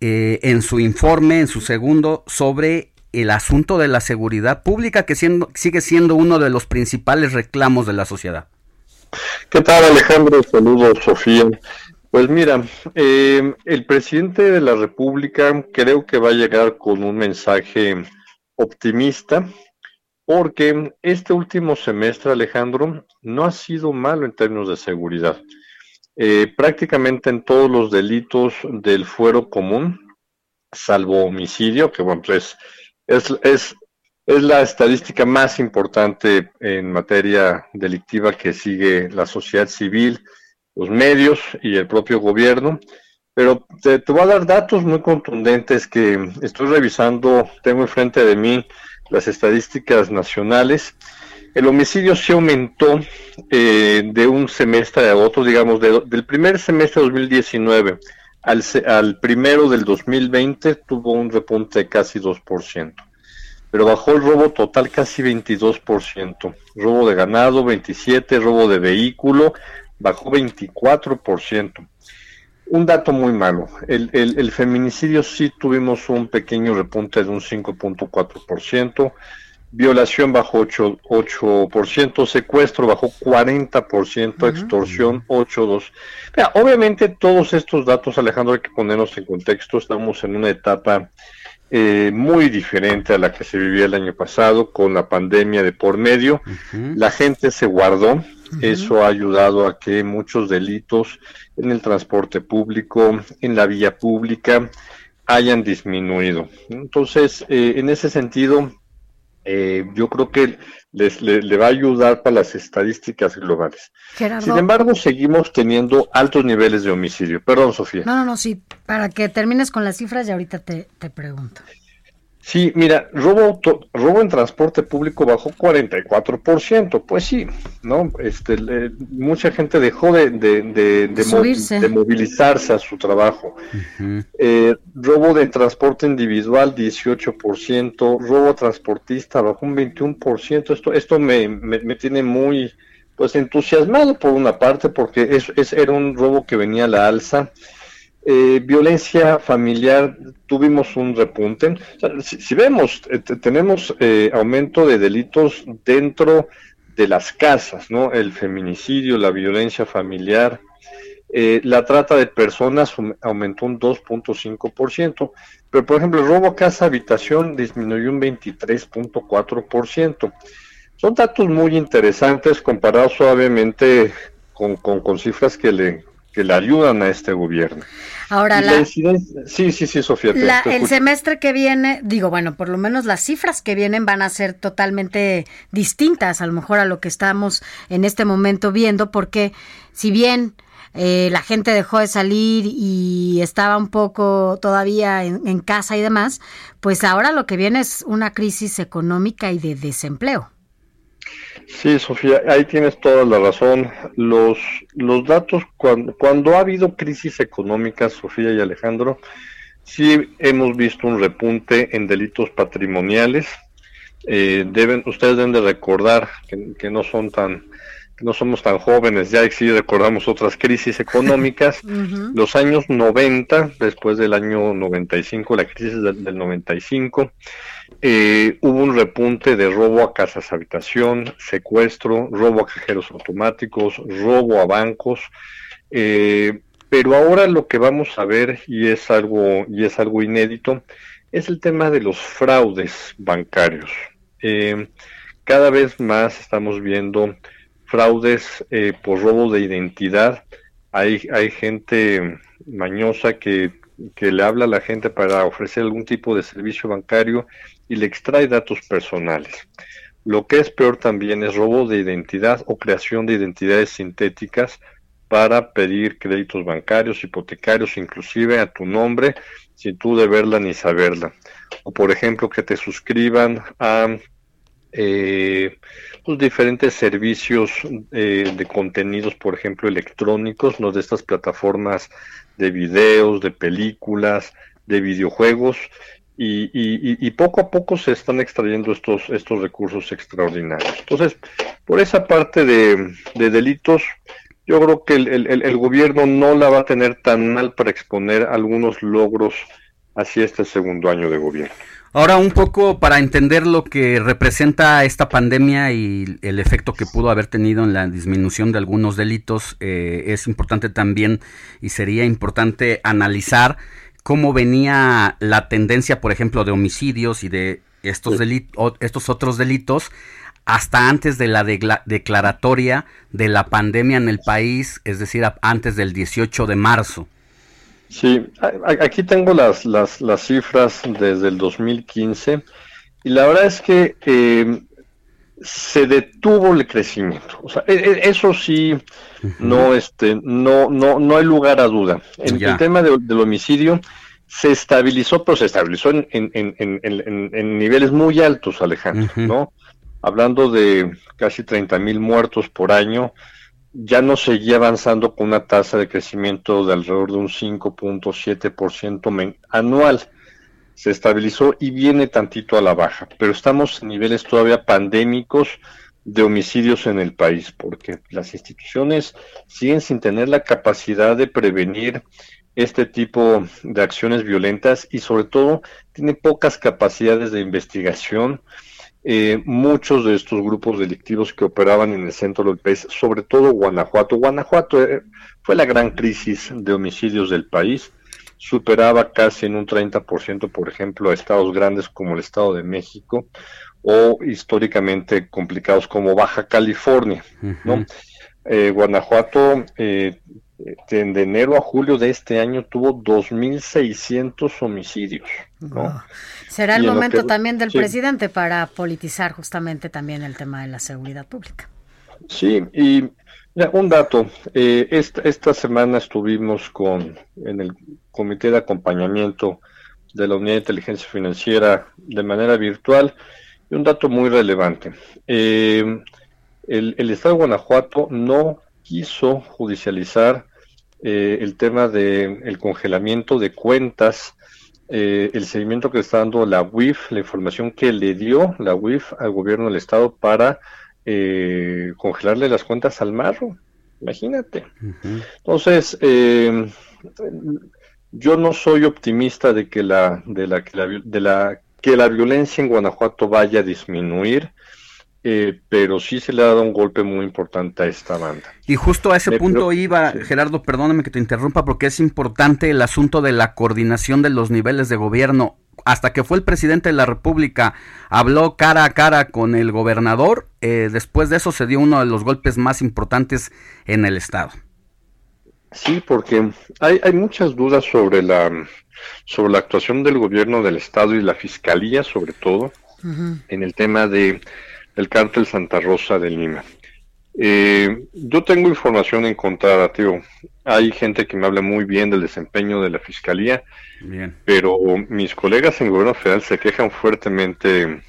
eh, en su informe, en su segundo, sobre el asunto de la seguridad pública, que siendo, sigue siendo uno de los principales reclamos de la sociedad? ¿Qué tal Alejandro? Saludos Sofía. Pues mira, eh, el presidente de la República creo que va a llegar con un mensaje optimista porque este último semestre, Alejandro, no ha sido malo en términos de seguridad. Eh, prácticamente en todos los delitos del fuero común, salvo homicidio, que bueno, pues es, es, es la estadística más importante en materia delictiva que sigue la sociedad civil, los medios y el propio gobierno. Pero te, te voy a dar datos muy contundentes que estoy revisando, tengo enfrente de mí las estadísticas nacionales. El homicidio se aumentó eh, de un semestre a otro, digamos, de- del primer semestre de 2019 al, al primero del 2020 tuvo un repunte de casi 2%, pero bajó el robo total casi 22%, robo de ganado 27%, robo de vehículo bajó 24%. Un dato muy malo, el, el, el feminicidio sí tuvimos un pequeño repunte de un 5.4%, violación bajó 8%, 8%, secuestro bajó 40%, extorsión 8.2%. Mira, obviamente todos estos datos, Alejandro, hay que ponernos en contexto, estamos en una etapa eh, muy diferente a la que se vivía el año pasado con la pandemia de por medio. La gente se guardó, eso ha ayudado a que muchos delitos en el transporte público, en la vía pública, hayan disminuido. Entonces, eh, en ese sentido, eh, yo creo que les, le, le va a ayudar para las estadísticas globales. Gerardo. Sin embargo, seguimos teniendo altos niveles de homicidio. Perdón, Sofía. No, no, no, sí. Para que termines con las cifras y ahorita te, te pregunto. Sí, mira, robo, auto- robo en transporte público bajó 44%. Pues sí, ¿no? Este, le- mucha gente dejó de, de, de, de mo- Subirse. de movilizarse a su trabajo. Eh, robo de transporte individual 18%, robo transportista bajó un 21%. Esto, esto me, me, me tiene muy pues entusiasmado por una parte porque es, es, era un robo que venía a la alza. Eh, violencia familiar, tuvimos un repunte. Si, vemos, eh, te- tenemos eh, aumento de delitos dentro de las casas, ¿no? El feminicidio, la violencia familiar, eh, la trata de personas um- aumentó un 2.5%, pero por ejemplo el robo casa habitación disminuyó un 23.4%. Son datos muy interesantes comparados suavemente con, con cifras que le que le ayudan a este gobierno. Ahora, la, sí, sí, sí, Sofía. te- la- te el semestre que viene, digo, bueno, por lo menos las cifras que vienen van a ser totalmente distintas, a lo mejor a lo que estamos en este momento viendo, porque si bien eh, la gente dejó de salir y estaba un poco todavía en, en casa y demás, pues ahora lo que viene es una crisis económica y de desempleo. Sí, Sofía, ahí tienes toda la razón. Los, los datos, cuando, cuando ha habido crisis económicas, Sofía y Alejandro, sí hemos visto un repunte en delitos patrimoniales. Eh, deben, ustedes deben de recordar que, que no son tan, no somos tan jóvenes, ya sí recordamos otras crisis económicas. Los años 90, después del año 95, la crisis del, del 95, eh, hubo un repunte de robo a casas habitación, secuestro, robo a cajeros automáticos, robo a bancos. eh, pero ahora lo que vamos a ver, y es algo, y es algo inédito, es el tema de los fraudes bancarios. Eh, cada vez más estamos viendo fraudes eh, por robo de identidad. Hay, hay gente mañosa que, que le habla a la gente para ofrecer algún tipo de servicio bancario y le extrae datos personales. Lo que es peor también es robo de identidad o creación de identidades sintéticas para pedir créditos bancarios, hipotecarios, inclusive a tu nombre, sin tú deberla ni saberla. O por ejemplo, que te suscriban a eh, diferentes servicios eh, de contenidos, por ejemplo, electrónicos, no de estas plataformas de videos, de películas, de videojuegos, y, y- poco a poco se están extrayendo estos, estos recursos extraordinarios. Entonces, por esa parte de, de delitos, yo creo que el- el- el gobierno no la va a tener tan mal para exponer algunos logros hacia este segundo año de gobierno. Ahora un poco para entender lo que representa esta pandemia y el efecto que pudo haber tenido en la disminución de algunos delitos, eh, es importante también y sería importante analizar cómo venía la tendencia, por ejemplo, de homicidios y de estos, deli- o- estos otros delitos hasta antes de la declaratoria de la pandemia en el país, es decir, antes del 18 de marzo. Sí, aquí tengo las, las, las cifras desde el 2015 y la verdad es que eh, se detuvo el crecimiento. O sea, e- e- eso sí, no, este, no, no, no hay lugar a duda. En el tema de- del homicidio se estabilizó, pero se estabilizó en, en, en, en- en- en niveles muy altos, Alejandro, ¿no? Hablando de casi 30 mil muertos por año, ya no seguía avanzando con una tasa de crecimiento de alrededor de un 5.7% men- anual. Se estabilizó y viene tantito a la baja, pero estamos en niveles todavía pandémicos de homicidios en el país, porque las instituciones siguen sin tener la capacidad de prevenir este tipo de acciones violentas y sobre todo tienen pocas capacidades de investigación eh, muchos de estos grupos delictivos que operaban en el centro del país, sobre todo Guanajuato. Guanajuato eh, fue la gran crisis de homicidios del país, superaba casi en un 30%, por ejemplo, a estados grandes como el Estado de México o históricamente complicados como Baja California. ¿no? Eh, Guanajuato eh, de enero a julio de este año tuvo 2.600 homicidios. ¿no? Será el momento que- también del sí. presidente para politizar justamente también el tema de la seguridad pública. Sí, y un dato. eh, esta, esta semana estuvimos con en el comité de acompañamiento de la Unidad de Inteligencia Financiera de manera virtual y un dato muy relevante. Eh, el, el Estado de Guanajuato no quiso judicializar eh, el tema del el congelamiento de cuentas, eh, el seguimiento que está dando la UIF, la información que le dio la UIF al gobierno del Estado para eh, congelarle las cuentas al marro. Imagínate. Entonces, eh, yo no soy optimista de que la, de la, que la, de la, que la violencia en Guanajuato vaya a disminuir, eh, pero sí se le ha dado un golpe muy importante a esta banda. Y justo a ese Me punto iba, Gerardo, perdóname que te interrumpa, porque es importante el asunto de la coordinación de los niveles de gobierno. Hasta que fue el presidente de la República, habló cara a cara con el gobernador, eh, después de eso se dio uno de los golpes más importantes en el Estado. Sí, porque hay, hay muchas dudas sobre la, sobre la actuación del gobierno del Estado y la Fiscalía, sobre todo, en el tema de, del cártel Santa Rosa de Lima. Eh, yo tengo información encontrada, tío. Hay gente que me habla muy bien del desempeño de la Fiscalía, Bien. pero mis colegas en el gobierno federal se quejan fuertemente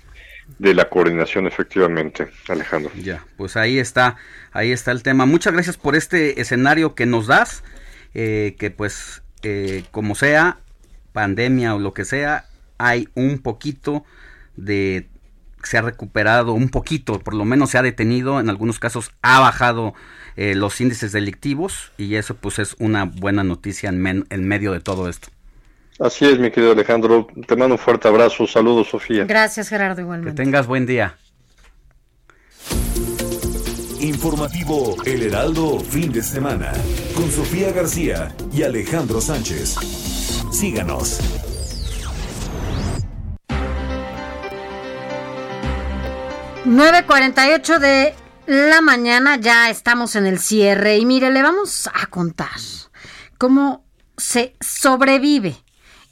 de la coordinación, efectivamente, Alejandro. Ya, pues ahí está, ahí está el tema. Muchas gracias por este escenario que nos das, eh, que pues eh, como sea, pandemia o lo que sea, hay un poquito de se ha recuperado un poquito, por lo menos se ha detenido, en algunos casos ha bajado eh, los índices delictivos y eso pues es una buena noticia en, men- en medio de todo esto. Así es, mi querido Alejandro. Te mando un fuerte abrazo. Saludos, Sofía. Gracias, Gerardo, Que tengas buen día. Informativo El Heraldo fin de semana con Sofía García y Alejandro Sánchez. Síganos. Nueve cuarenta y ocho de la mañana, ya estamos en el cierre. Y mire, le vamos a contar cómo se sobrevive.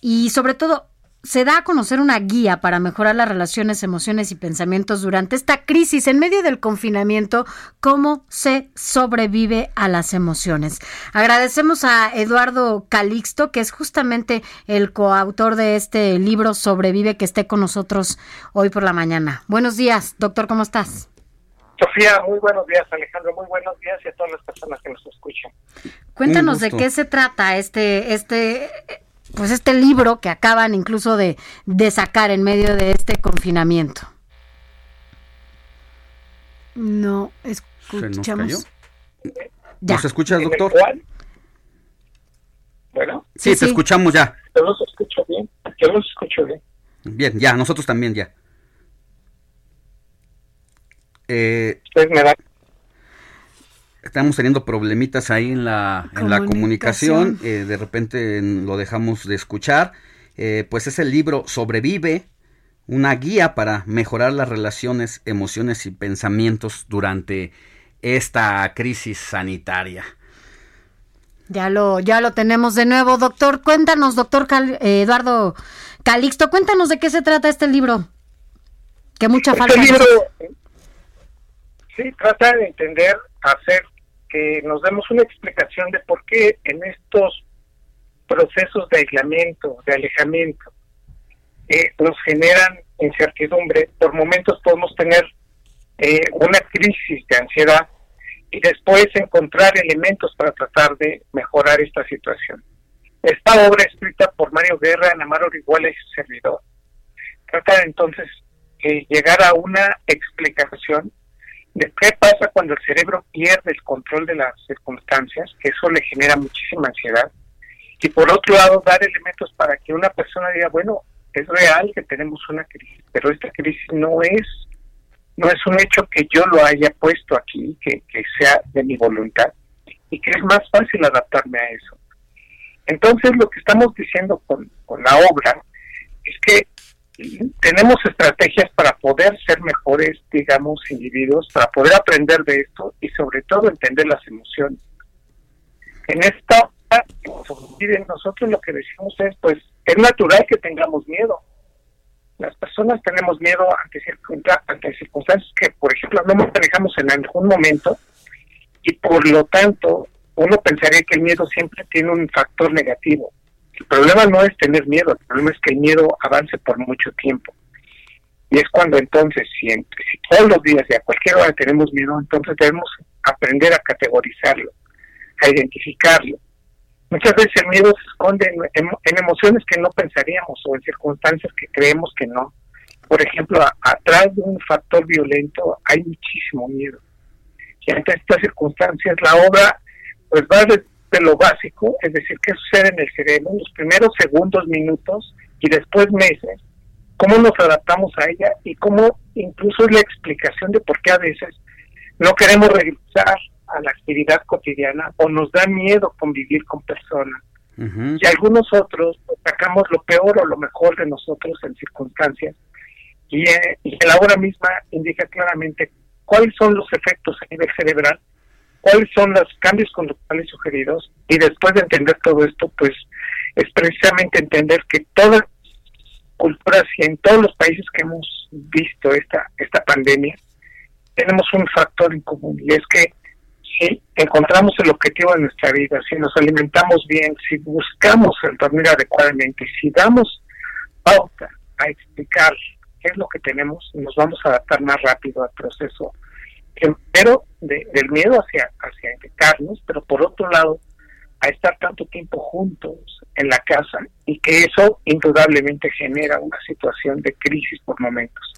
Y sobre todo se da a conocer una guía para mejorar las relaciones, emociones y pensamientos durante esta crisis en medio del confinamiento, cómo se sobrevive a las emociones. Agradecemos a Eduardo Calixto, que es justamente el coautor de este libro Sobrevive, que esté con nosotros hoy por la mañana. Buenos días, doctor, ¿cómo estás? Sofía, muy buenos días, Alejandro, muy buenos días y a todas las personas que nos escuchan. Cuéntanos de qué se trata este, este, pues este libro que acaban incluso de, de sacar en medio de este confinamiento. No Se nos escuchamos. Ya. ¿Nos escuchas, doctor? Bueno, Sí, te escuchamos ya. yo los escucho bien, yo los escucho bien. Bien, ya, nosotros también ya. Eh, Ustedes me dan estamos teniendo problemitas ahí en la, en la Comunicación. comunicación. eh, de repente en- lo dejamos de escuchar. Eh, pues es el libro Sobrevive, una guía para mejorar las relaciones, emociones y pensamientos durante esta crisis sanitaria. Ya lo, ya lo tenemos de nuevo, doctor. Cuéntanos, doctor Cal- eh, Eduardo Calixto, cuéntanos de qué se trata este libro. Que mucha falta. Este libro, sí, trata de entender, hacer que nos demos una explicación de por qué en estos procesos de aislamiento, de alejamiento, eh, nos generan incertidumbre. Por momentos podemos tener eh, una crisis de ansiedad y después encontrar elementos para tratar de mejorar esta situación. Esta obra escrita por Mario Guerra, Namaro Orihuela y su servidor trata entonces eh, llegar a una explicación de qué pasa cuando el cerebro pierde el control de las circunstancias, que eso le genera muchísima ansiedad, y por otro lado dar elementos para que una persona diga, bueno, es real que tenemos una crisis, pero esta crisis no es no es un hecho que yo lo haya puesto aquí, que, que sea de mi voluntad, y que es más fácil adaptarme a eso. Entonces lo que estamos diciendo con, con la obra es que tenemos estrategias para poder ser mejores, digamos, individuos, para poder aprender de esto y sobre todo entender las emociones. En esta nosotros lo que decimos es, pues, es natural que tengamos miedo. Las personas tenemos miedo ante, circunsta- ante circunstancias que, por ejemplo, no manejamos en algún momento y por lo tanto uno pensaría que el miedo siempre tiene un factor negativo. El problema no es tener miedo, el problema es que el miedo avance por mucho tiempo. Y es cuando entonces, si, todos los días y a cualquier hora tenemos miedo, entonces debemos aprender a categorizarlo, a identificarlo. Muchas veces el miedo se esconde en, en- en emociones que no pensaríamos o en circunstancias que creemos que no. Por ejemplo, atrás de un factor violento hay muchísimo miedo. Y ante estas circunstancias la obra pues va desde lo básico, es decir, qué sucede en el cerebro en los primeros segundos, minutos y después meses, cómo nos adaptamos a ella y cómo incluso es la explicación de por qué a veces no queremos regresar a la actividad cotidiana o nos da miedo convivir con personas. Y algunos otros pues, sacamos lo peor o lo mejor de nosotros en circunstancias y, eh, y la obra misma indica claramente cuáles son los efectos a nivel cerebral cuáles son los cambios conductuales sugeridos y después de entender todo esto, pues es precisamente entender que todas culturas y en todos los países que hemos visto esta esta pandemia tenemos un factor en común y es que si encontramos el objetivo de nuestra vida, si nos alimentamos bien, si buscamos el dormir adecuadamente, si damos pauta a explicar qué es lo que tenemos, nos vamos a adaptar más rápido al proceso primero de- del miedo hacia, hacia infectarnos, pero por otro lado, a estar tanto tiempo juntos en la casa y que eso indudablemente genera una situación de crisis por momentos.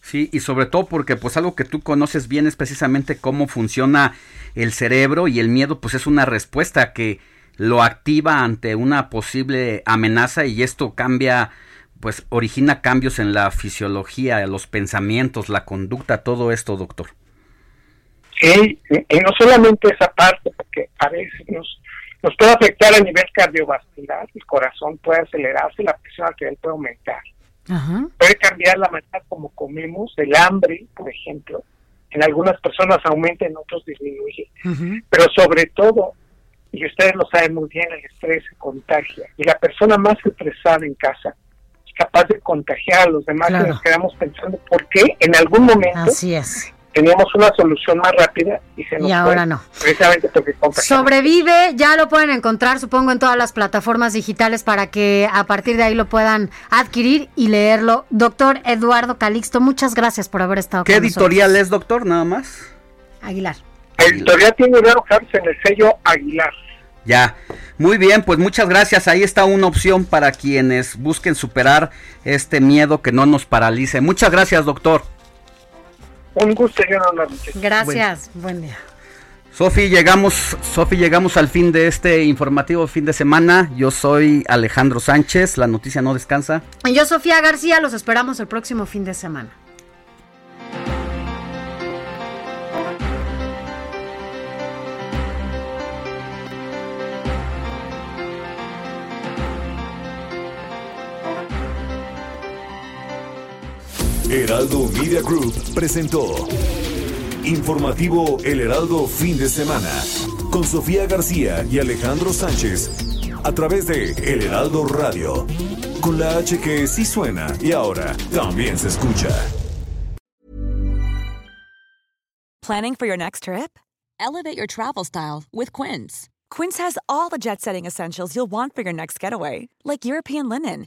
Sí, y sobre todo porque pues algo que tú conoces bien es precisamente cómo funciona el cerebro y el miedo pues es una respuesta que lo activa ante una posible amenaza y esto cambia pues origina cambios en la fisiología, los pensamientos, la conducta, todo esto, doctor. Sí, y no solamente esa parte, porque a veces nos, nos puede afectar a nivel cardiovascular, el corazón puede acelerarse, la presión arterial puede aumentar. Puede cambiar la manera como comemos, el hambre, por ejemplo. En algunas personas aumenta, en otros disminuye. Pero sobre todo, y ustedes lo saben muy bien, el estrés se contagia. Y la persona más estresada en casa capaz de contagiar a los demás Claro. y nos quedamos pensando por qué en algún momento Así es. teníamos una solución más rápida y se nos Y fue, ahora no. Precisamente porque. Sobrevive, ya lo pueden encontrar, supongo, en todas las plataformas digitales para que a partir de ahí lo puedan adquirir y leerlo. Doctor Eduardo Calixto, muchas gracias por haber estado ¿Qué con nosotros. editorial es, doctor? Nada más. Aguilar. La editorial tiene Eduardo Harps en el sello Aguilar. Ya. Muy bien, pues muchas gracias. Ahí está una opción para quienes busquen superar este miedo que no nos paralice. Muchas gracias, doctor. Un gusto. Gracias, buen día. Sofi, llegamos, Sofi, llegamos al fin de este informativo fin de semana. Yo soy Alejandro Sánchez, la noticia no descansa. Y yo, Sofía García, los esperamos el próximo fin de semana. Heraldo Media Group presentó Informativo El Heraldo Fin de Semana con Sofía García y Alejandro Sánchez a través de El Heraldo Radio con la H que sí suena y ahora también se escucha. Planning for your next trip? Elevate your travel style with Quince. Quince has all the jet setting essentials you'll want for your next getaway, like European linen,